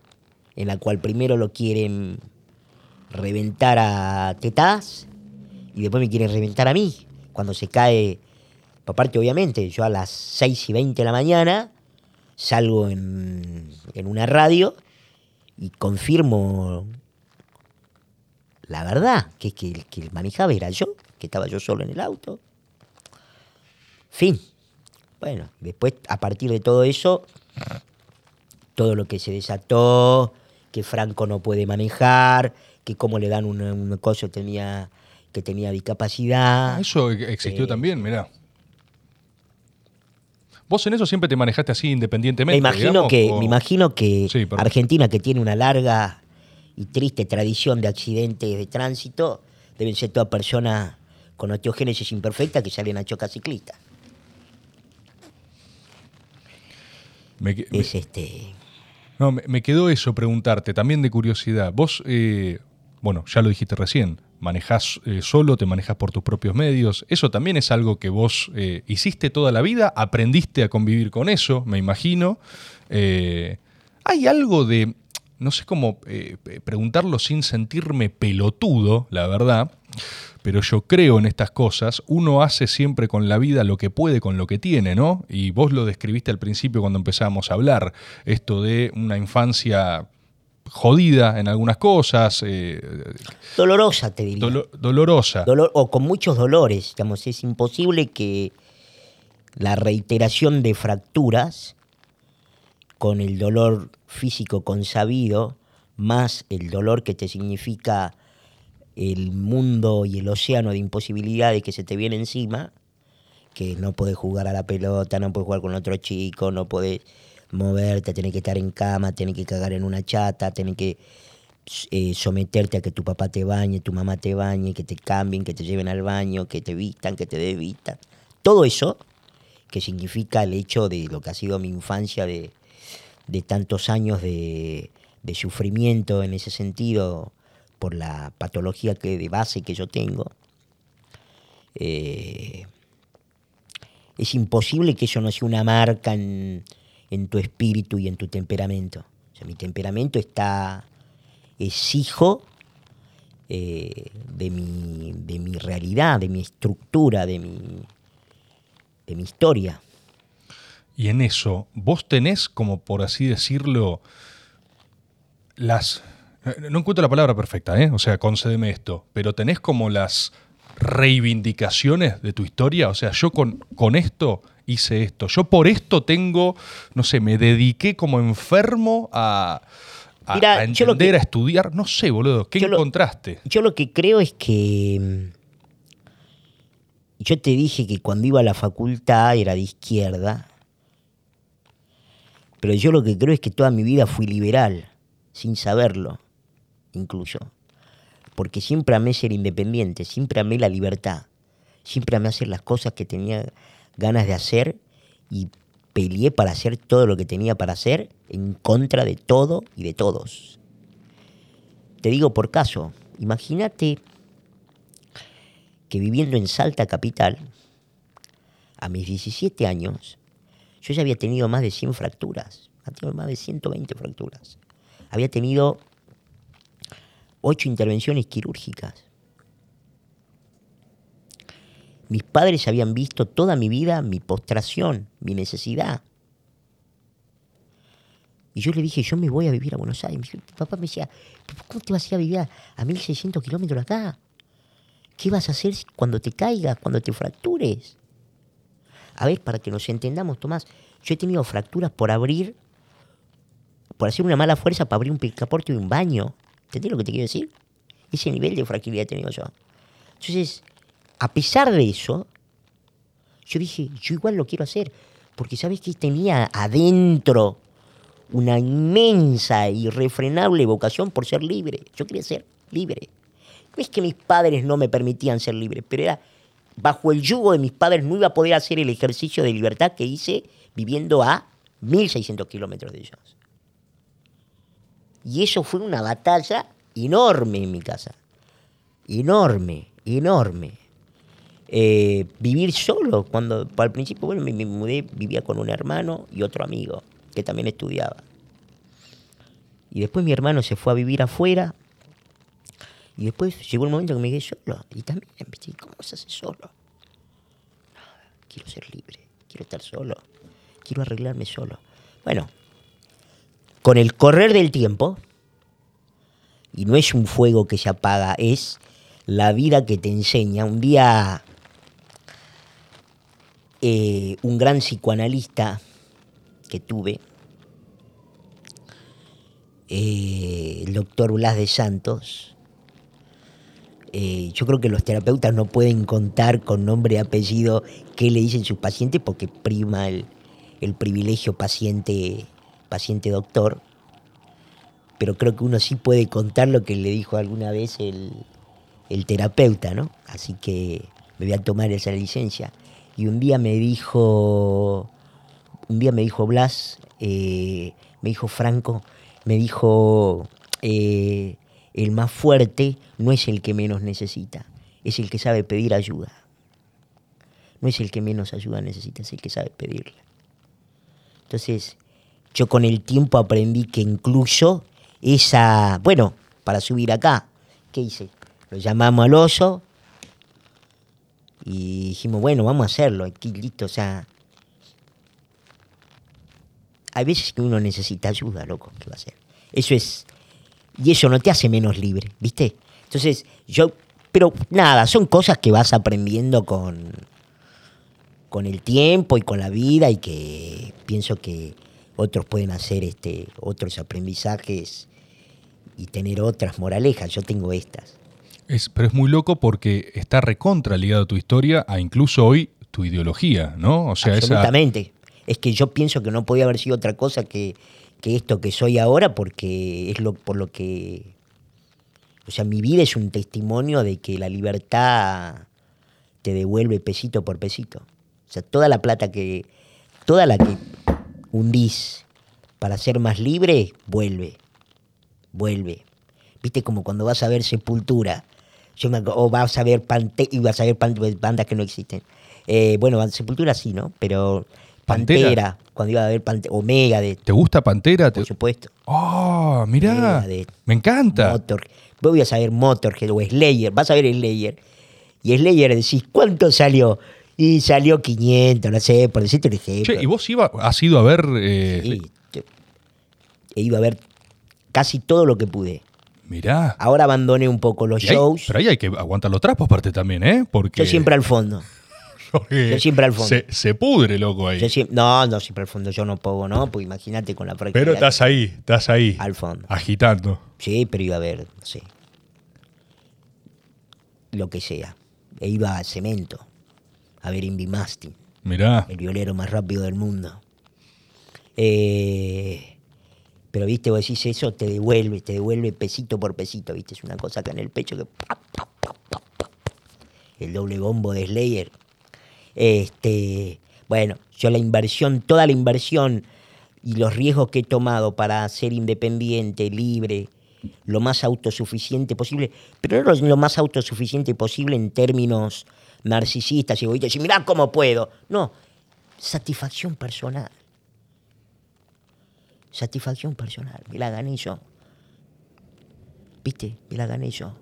en la cual primero lo quieren reventar a Tetaz y después me quieren reventar a mí. Cuando se cae, aparte obviamente, yo a las 6 y 20 de la mañana salgo en, una radio y confirmo la verdad, que, que, que el manejaba era yo, que estaba yo solo en el auto. Fin. Bueno, después, a partir de todo eso, todo lo que se desató, que Franco no puede manejar, que como le dan un, un coso tenía, que tenía discapacidad. Ah, eso existió eh, también, mirá. Vos en eso siempre te manejaste así independientemente. Me imagino que, me imagino que Argentina, que tiene una larga y triste tradición de accidentes de tránsito, deben ser todas personas con osteogénesis imperfecta que salen a chocar ciclistas. es este. No, me, quedó eso preguntarte, también de curiosidad. Vos, eh, bueno, ya lo dijiste recién, manejás eh, solo, te manejas por tus propios medios. Eso también es algo que vos eh, hiciste toda la vida, aprendiste a convivir con eso, me imagino. ¿Hay algo de, no sé cómo preguntarlo sin sentirme pelotudo, la verdad? Pero yo creo en estas cosas, uno hace siempre con la vida lo que puede con lo que tiene, ¿no? Y vos lo describiste al principio cuando empezamos a hablar, esto de una infancia jodida en algunas cosas. Eh, dolorosa, te diría. dolorosa. o con muchos dolores, digamos, es imposible que la reiteración de fracturas con el dolor físico consabido, más el dolor que te significa el mundo y el océano de imposibilidades que se te viene encima, que no podés jugar a la pelota, no podés jugar con otro chico, no podés moverte, tenés que estar en cama, tenés que cagar en una chata, tenés que eh, someterte a que tu papá te bañe, tu mamá te bañe, que te cambien, que te lleven al baño, que te vistan, que te desvistan. Todo eso, que significa el hecho de lo que ha sido mi infancia de, tantos años de, de sufrimiento en ese sentido, por la patología que de base que yo tengo, eh, es imposible que eso no sea una marca en, tu espíritu y en tu temperamento. Mi temperamento está, es hijo eh, de, mi, de mi realidad, de mi estructura, de mi, de mi historia. Y en eso, vos tenés, como por así decirlo, las No encuentro la palabra perfecta, ¿eh? O sea, concédeme esto. Pero tenés como las reivindicaciones de tu historia. O sea, yo con, con esto hice esto. Yo por esto tengo, no sé, me dediqué como enfermo a, a- Mirá, a yo lo entender, que- a estudiar. No sé, boludo. ¿Qué Yo lo- encontraste? Yo lo que creo es que. mm, Yo te dije que cuando iba a la facultad era de izquierda. Pero yo lo que creo es que toda mi vida fui liberal, sin saberlo, incluso. Porque siempre amé ser independiente, siempre amé la libertad, siempre amé hacer las cosas que tenía ganas de hacer y peleé para hacer todo lo que tenía para hacer en contra de todo y de todos. Te digo por caso, imagínate que viviendo en Salta Capital, a mis 17 años, yo ya había tenido más de 100 fracturas, había tenido más de 120 fracturas. Había tenido 8 intervenciones quirúrgicas. Mis padres habían visto toda mi vida mi postración, mi necesidad. Y yo le dije, yo me voy a vivir a Buenos Aires. Mi papá me decía, "¿Pero ¿cómo te vas a ir a vivir a, a 1600 kilómetros acá? ¿Qué vas a hacer cuando te caigas, cuando te fractures? A ver, para que nos entendamos, Tomás, yo he tenido fracturas por abrir, por hacer una mala fuerza para abrir un picaporte de un baño. ¿Entendés lo que te quiero decir? Ese nivel de fragilidad he tenido yo. Entonces, a pesar de eso, yo dije, yo igual lo quiero hacer, porque sabes que tenía adentro una inmensa, irrefrenable vocación por ser libre. Yo quería ser libre. No es que mis padres no me permitían ser libre, pero era bajo el yugo de mis padres no iba a poder hacer el ejercicio de libertad que hice viviendo a 1600 kilómetros de ellos. Y eso fue una batalla enorme en mi casa. Enorme, enorme. Eh, vivir solo, cuando al principio, bueno, me, mudé, vivía con un hermano y otro amigo que también estudiaba. Y después mi hermano se fue a vivir afuera. Y después llegó el momento que me quedé solo. Y también, ¿viste? ¿cómo se hace solo? Quiero ser libre, quiero estar solo, quiero arreglarme solo. Bueno, con el correr del tiempo, y no es un fuego que se apaga, es la vida que te enseña. Un día eh, un gran psicoanalista que tuve, eh, el doctor Blas de Santos, eh, yo creo que los terapeutas no pueden contar con nombre y apellido qué le dicen sus pacientes porque prima el, el privilegio paciente, paciente doctor. Pero creo que uno sí puede contar lo que le dijo alguna vez el, el terapeuta, ¿no? Así que me voy a tomar esa licencia. Y un día me dijo, un día me dijo Blas, eh, me dijo Franco, me dijo, eh, el más fuerte no es el que menos necesita, es el que sabe pedir ayuda. No es el que menos ayuda necesita, es el que sabe pedirla. Entonces, yo con el tiempo aprendí que incluso esa, bueno, para subir acá, ¿qué hice? Lo llamamos al oso y dijimos, bueno, vamos a hacerlo, aquí listo, o sea, hay veces que uno necesita ayuda, loco, ¿qué va a hacer? Eso es, y eso no te hace menos libre, ¿viste? Entonces, yo, pero nada, son cosas que vas aprendiendo con, con el tiempo y con la vida y que pienso que otros pueden hacer este, otros aprendizajes y tener otras moralejas. Yo tengo estas. Es, pero es muy loco porque está recontra ligado a tu historia a incluso hoy tu ideología, ¿no? O sea, esa, Absolutamente. Es que yo pienso que no podía haber sido otra cosa que, que esto que soy ahora porque es lo por lo que o sea, mi vida es un testimonio de que la libertad te devuelve pesito por pesito. O sea, toda la plata que toda la que hundís para ser más libre vuelve. Vuelve. ¿Viste como cuando vas a ver Sepultura? Yo me, o vas a ver Pante y vas a ver pan- bandas que no existen. Eh, bueno, Sepultura sí, ¿no? Pero Pantera. Pantera, cuando iba a ver Pante Omega de ¿Te gusta Pantera? ¿Te- por supuesto. ¡Oh, mirá! Megadeth. Me encanta. Motor. Vos ibas a ver Motorhead o Slayer, vas a ver Slayer. Y Slayer decís, ¿cuánto salió? Y salió 500, no sé, por decirte un ejemplo. Che, ¿y vos iba, has ido a ver... eh, Sí, yo he ido a ver casi todo lo que pude. Mirá. Ahora abandoné un poco los shows. pero ahí hay que aguantar los trapos aparte también, ¿eh? Porque, Yo siempre al fondo. <laughs> yo siempre al fondo. Se, se pudre, loco, ahí. Yo no, no, siempre al fondo. Yo no puedo, ¿no? Pues imagínate con la práctica. Pero estás ahí, estás ahí. Al fondo. Agitando. Sí, pero iba a ver, no sé. Lo que sea. E iba a Cemento. A ver Invi Mastin, Mirá. el violero más rápido del mundo. Eh, pero viste, vos decís eso, te devuelve, te devuelve pesito por pesito, viste, es una cosa acá en el pecho que. pa, pa, pa, pa, pa. El doble bombo de Slayer. Este, bueno, yo la inversión, toda la inversión y los riesgos que he tomado para ser independiente, libre, lo más autosuficiente posible, pero no lo más autosuficiente posible en términos narcisistas, egoístas, y mirá cómo puedo. No, satisfacción personal. Satisfacción personal, me la gané yo. ¿Viste? Me la gané yo.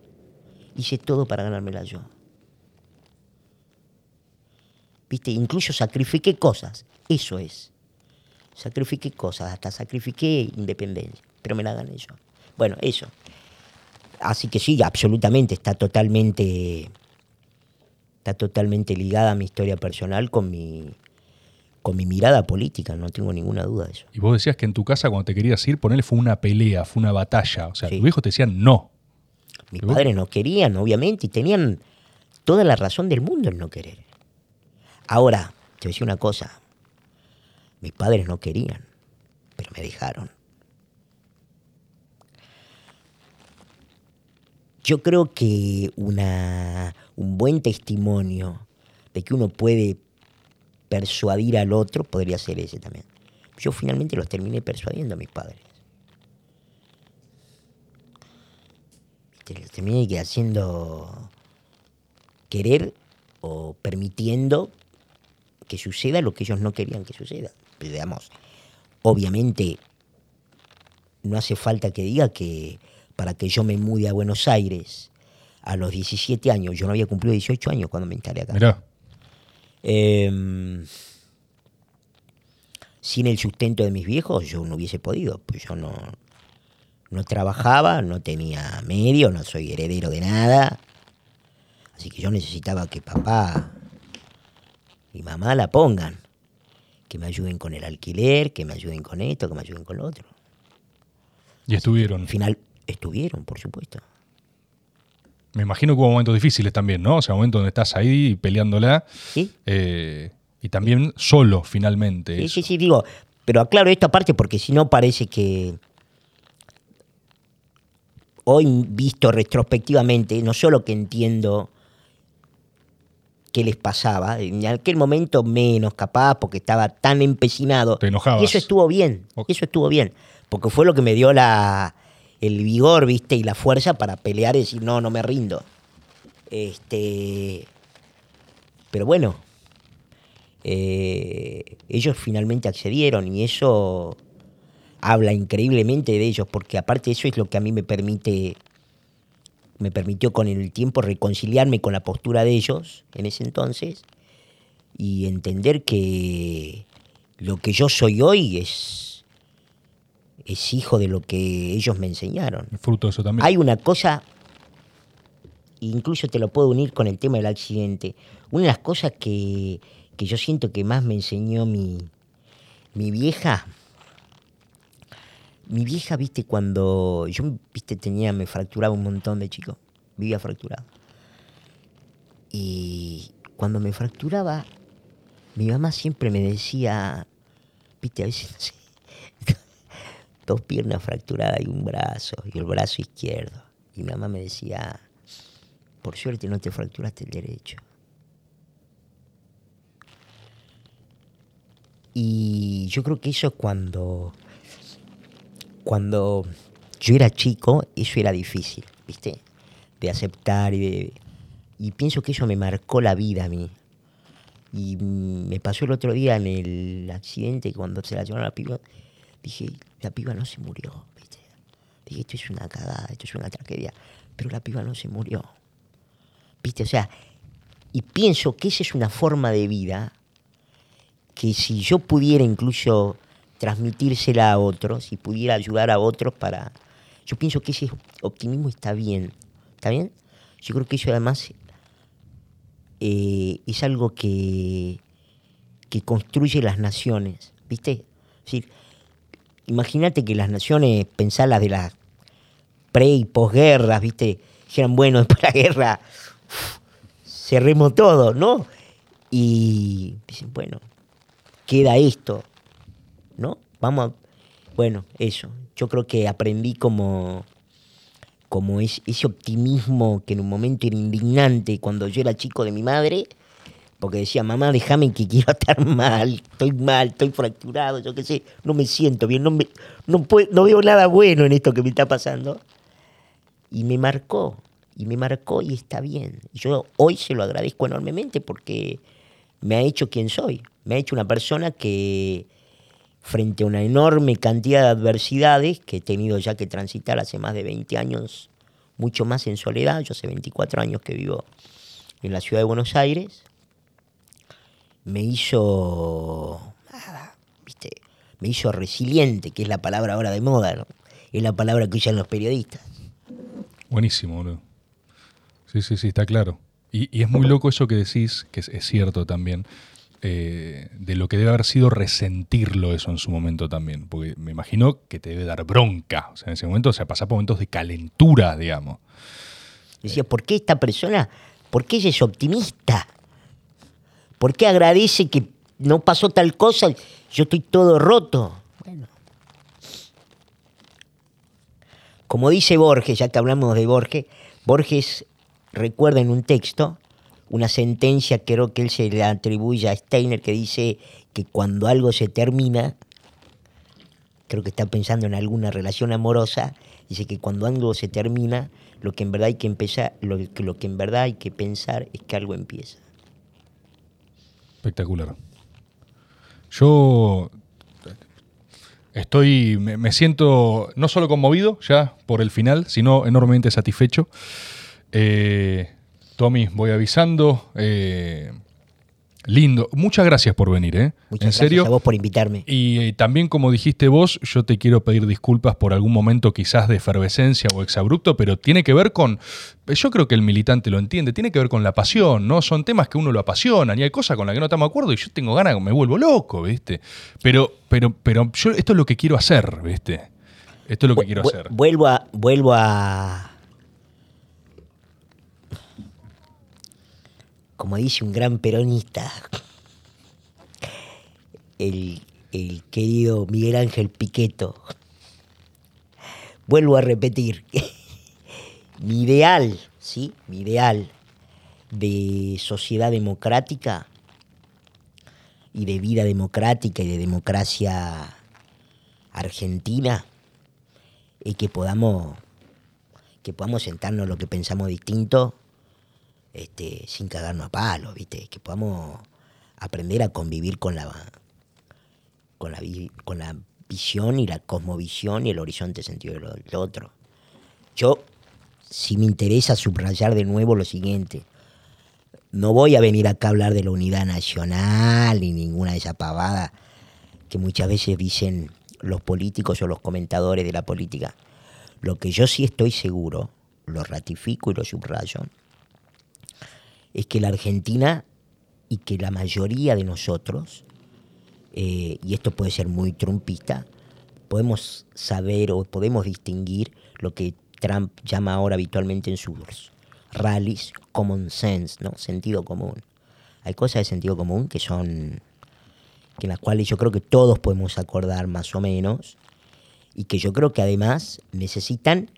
Hice todo para ganármela yo. ¿Viste? Incluso sacrifiqué cosas. Eso es. Sacrifiqué cosas, hasta sacrifiqué independencia, pero me la gané yo. Bueno, eso. Así que sí, absolutamente, está totalmente, está totalmente ligada a mi historia personal con mi, con mi mirada política, no tengo ninguna duda de eso. Y vos decías que en tu casa cuando te querías ir, ponerle fue una pelea, fue una batalla. O sea, Sí. tus hijos te decían no. Mis padres no querían, obviamente, y tenían toda la razón del mundo en no querer. Ahora, te voy a decir una cosa. Mis padres no querían, pero me dejaron. Yo creo que una, un buen testimonio de que uno puede persuadir al otro podría ser ese también. Yo finalmente los terminé persuadiendo a mis padres. Los terminé haciendo querer o permitiendo que suceda lo que ellos no querían que suceda. Pero digamos, obviamente no hace falta que diga que para que yo me mude a Buenos Aires a los 17 años, yo no había cumplido 18 años cuando me instalé acá. Mirá. Em, sin el sustento de mis viejos yo no hubiese podido, pues yo no, no trabajaba, no tenía medio, no soy heredero de nada. Así que yo necesitaba que papá y mamá la pongan, que me ayuden con el alquiler, que me ayuden con esto, que me ayuden con lo otro. Y estuvieron. Al final estuvieron, por supuesto. Me imagino que hubo momentos difíciles también, ¿no? O sea, momentos donde estás ahí peleándola. ¿Sí? eh, y también solo, finalmente. Sí, eso. sí, sí, digo, pero aclaro esto aparte porque si no parece que hoy visto retrospectivamente, no solo que entiendo qué les pasaba, en aquel momento menos capaz porque estaba tan empecinado. Te enojabas. Y eso estuvo bien, Ok. eso estuvo bien, porque fue lo que me dio la, el vigor, viste, y la fuerza para pelear y decir, no, no me rindo. Este, pero bueno, eh, ellos finalmente accedieron y eso habla increíblemente de ellos, porque aparte eso es lo que a mí me permite, me permitió con el tiempo reconciliarme con la postura de ellos en ese entonces y entender que lo que yo soy hoy es, es hijo de lo que ellos me enseñaron. Fruto eso también. Hay una cosa, incluso te lo puedo unir con el tema del accidente. Una de las cosas que, que yo siento que más me enseñó mi, mi vieja. Mi vieja, viste, cuando yo, viste, tenía, me fracturaba un montón de chico. Vivía fracturado. Y cuando me fracturaba, mi mamá siempre me decía, viste, a veces, no sé, dos piernas fracturadas y un brazo, y el brazo izquierdo. Y mi mamá me decía, por suerte no te fracturaste el derecho. Y yo creo que eso cuando, cuando yo era chico, eso era difícil, ¿viste? De aceptar y de... Y pienso que eso me marcó la vida a mí. Y me pasó el otro día en el accidente cuando se la llevaron a la piba. Dije, la piba no se murió, ¿viste? Dije, esto es una cagada, esto es una tragedia. Pero la piba no se murió. ¿Viste? O sea, y pienso que esa es una forma de vida que si yo pudiera incluso transmitírsela a otros, si pudiera ayudar a otros para Yo pienso que ese optimismo está bien. ¿Está bien? Yo creo que eso además eh, es algo que, que construye las naciones. ¿Viste? Es decir, imagínate que las naciones, pensar las de las pre y posguerras, ¿viste? Dijeran, bueno, <laughs> después de la guerra cerremos todo, ¿no? Y dicen, bueno, queda esto, ¿no? Vamos a... Bueno, eso. Yo creo que aprendí como, como es, ese optimismo que en un momento era indignante cuando yo era chico de mi madre, porque decía, mamá, déjame que quiero estar mal, estoy mal, estoy fracturado, yo qué sé, no me siento bien, no, me, no, no veo nada bueno en esto que me está pasando. Y me marcó, y me marcó y está bien. Yo hoy se lo agradezco enormemente porque me ha hecho quien soy, me ha hecho una persona que frente a una enorme cantidad de adversidades que he tenido ya que transitar hace más de 20 años, mucho más en soledad, yo hace 24 años que vivo en la ciudad de Buenos Aires, me hizo, ¿viste? me hizo resiliente, que es la palabra ahora de moda, es la palabra que usan los periodistas. Buenísimo, boludo. Sí, sí, sí, está claro. Y, es muy loco eso que decís, que es, cierto también, eh, de lo que debe haber sido resentirlo eso en su momento también. Porque me imagino que te debe dar bronca. O sea, en ese momento, o sea, pasar por momentos de calentura, digamos. Decía, ¿por qué esta persona, por qué ella es optimista? ¿Por qué agradece que no pasó tal cosa? Yo estoy todo roto. Bueno. Como dice Borges, ya que hablamos de Borges, Borges recuerda en un texto una sentencia, creo que él se le atribuye a Steiner, que dice que cuando algo se termina, creo que está pensando en alguna relación amorosa, dice que cuando algo se termina, lo que en verdad hay que empezar, lo, lo que en verdad hay que pensar es que algo empieza. Espectacular. Yo estoy, me, siento no solo conmovido ya por el final, sino enormemente satisfecho. Eh, Tommy, voy avisando. Eh, lindo. Muchas gracias por venir, ¿eh? Muchas en gracias serio. a vos por invitarme. Y eh, también, como dijiste vos, yo te quiero pedir disculpas por algún momento quizás de efervescencia o exabrupto, pero tiene que ver con. Yo creo que el militante lo entiende, tiene que ver con la pasión, ¿no? Son temas que uno lo apasiona y hay cosas con las que no estamos de acuerdo y yo tengo ganas, me vuelvo loco, ¿viste? Pero, pero, pero yo esto es lo que quiero hacer, ¿viste? Esto es lo que quiero hacer. Vuelvo a. Vuelvo a como dice un gran peronista, el, querido Miguel Ángel Piqueto. Vuelvo a repetir, <laughs> mi ideal, ¿sí? Mi ideal de sociedad democrática y de vida democrática y de democracia argentina es que podamos que podamos sentarnos lo que pensamos distinto este, sin cagarnos a palos, ¿viste? Que podamos aprender a convivir con la, con la, con la visión y la cosmovisión y el horizonte sentido del otro. Yo, si me interesa subrayar de nuevo lo siguiente, no voy a venir acá a hablar de la unidad nacional ni ninguna de esas pavadas que muchas veces dicen los políticos o los comentadores de la política. Lo que yo sí estoy seguro, lo ratifico y lo subrayo, es que la Argentina y que la mayoría de nosotros, eh, y esto puede ser muy trumpista, podemos saber o podemos distinguir lo que Trump llama ahora habitualmente en sus rallies common sense, ¿no? Sentido común. Hay cosas de sentido común que son que en las cuales yo creo que todos podemos acordar más o menos y que yo creo que además necesitan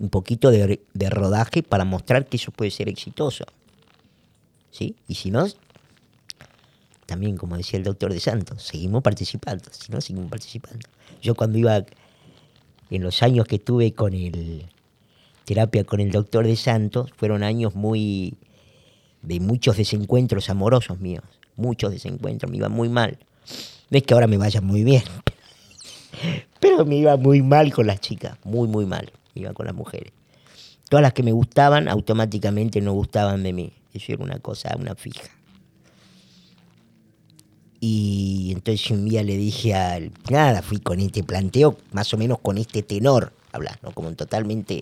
un poquito de rodaje para mostrar que eso puede ser exitoso. ¿Sí? Y si no, también como decía el doctor de Santos, seguimos participando, si no, seguimos participando. Yo cuando iba, en los años que tuve con el terapia con el doctor de Santos, fueron años muy, de muchos desencuentros amorosos míos, muchos desencuentros, me iba muy mal. No es que ahora me vaya muy bien, <laughs> pero me iba muy mal con las chicas, muy, muy mal, me iba con las mujeres. Todas las que me gustaban automáticamente no gustaban de mí. Eso era una cosa, una fija. Y entonces un día le dije al. Nada, fui con este planteo, más o menos con este tenor. hablas, ¿no? Como totalmente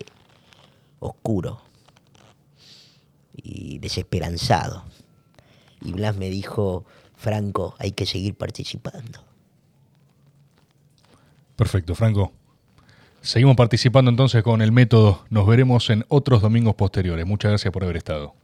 oscuro y desesperanzado. Y Blas me dijo, Franco, hay que seguir participando. Perfecto, Franco. Seguimos participando entonces con el método. Nos veremos en otros domingos posteriores. Muchas gracias por haber estado.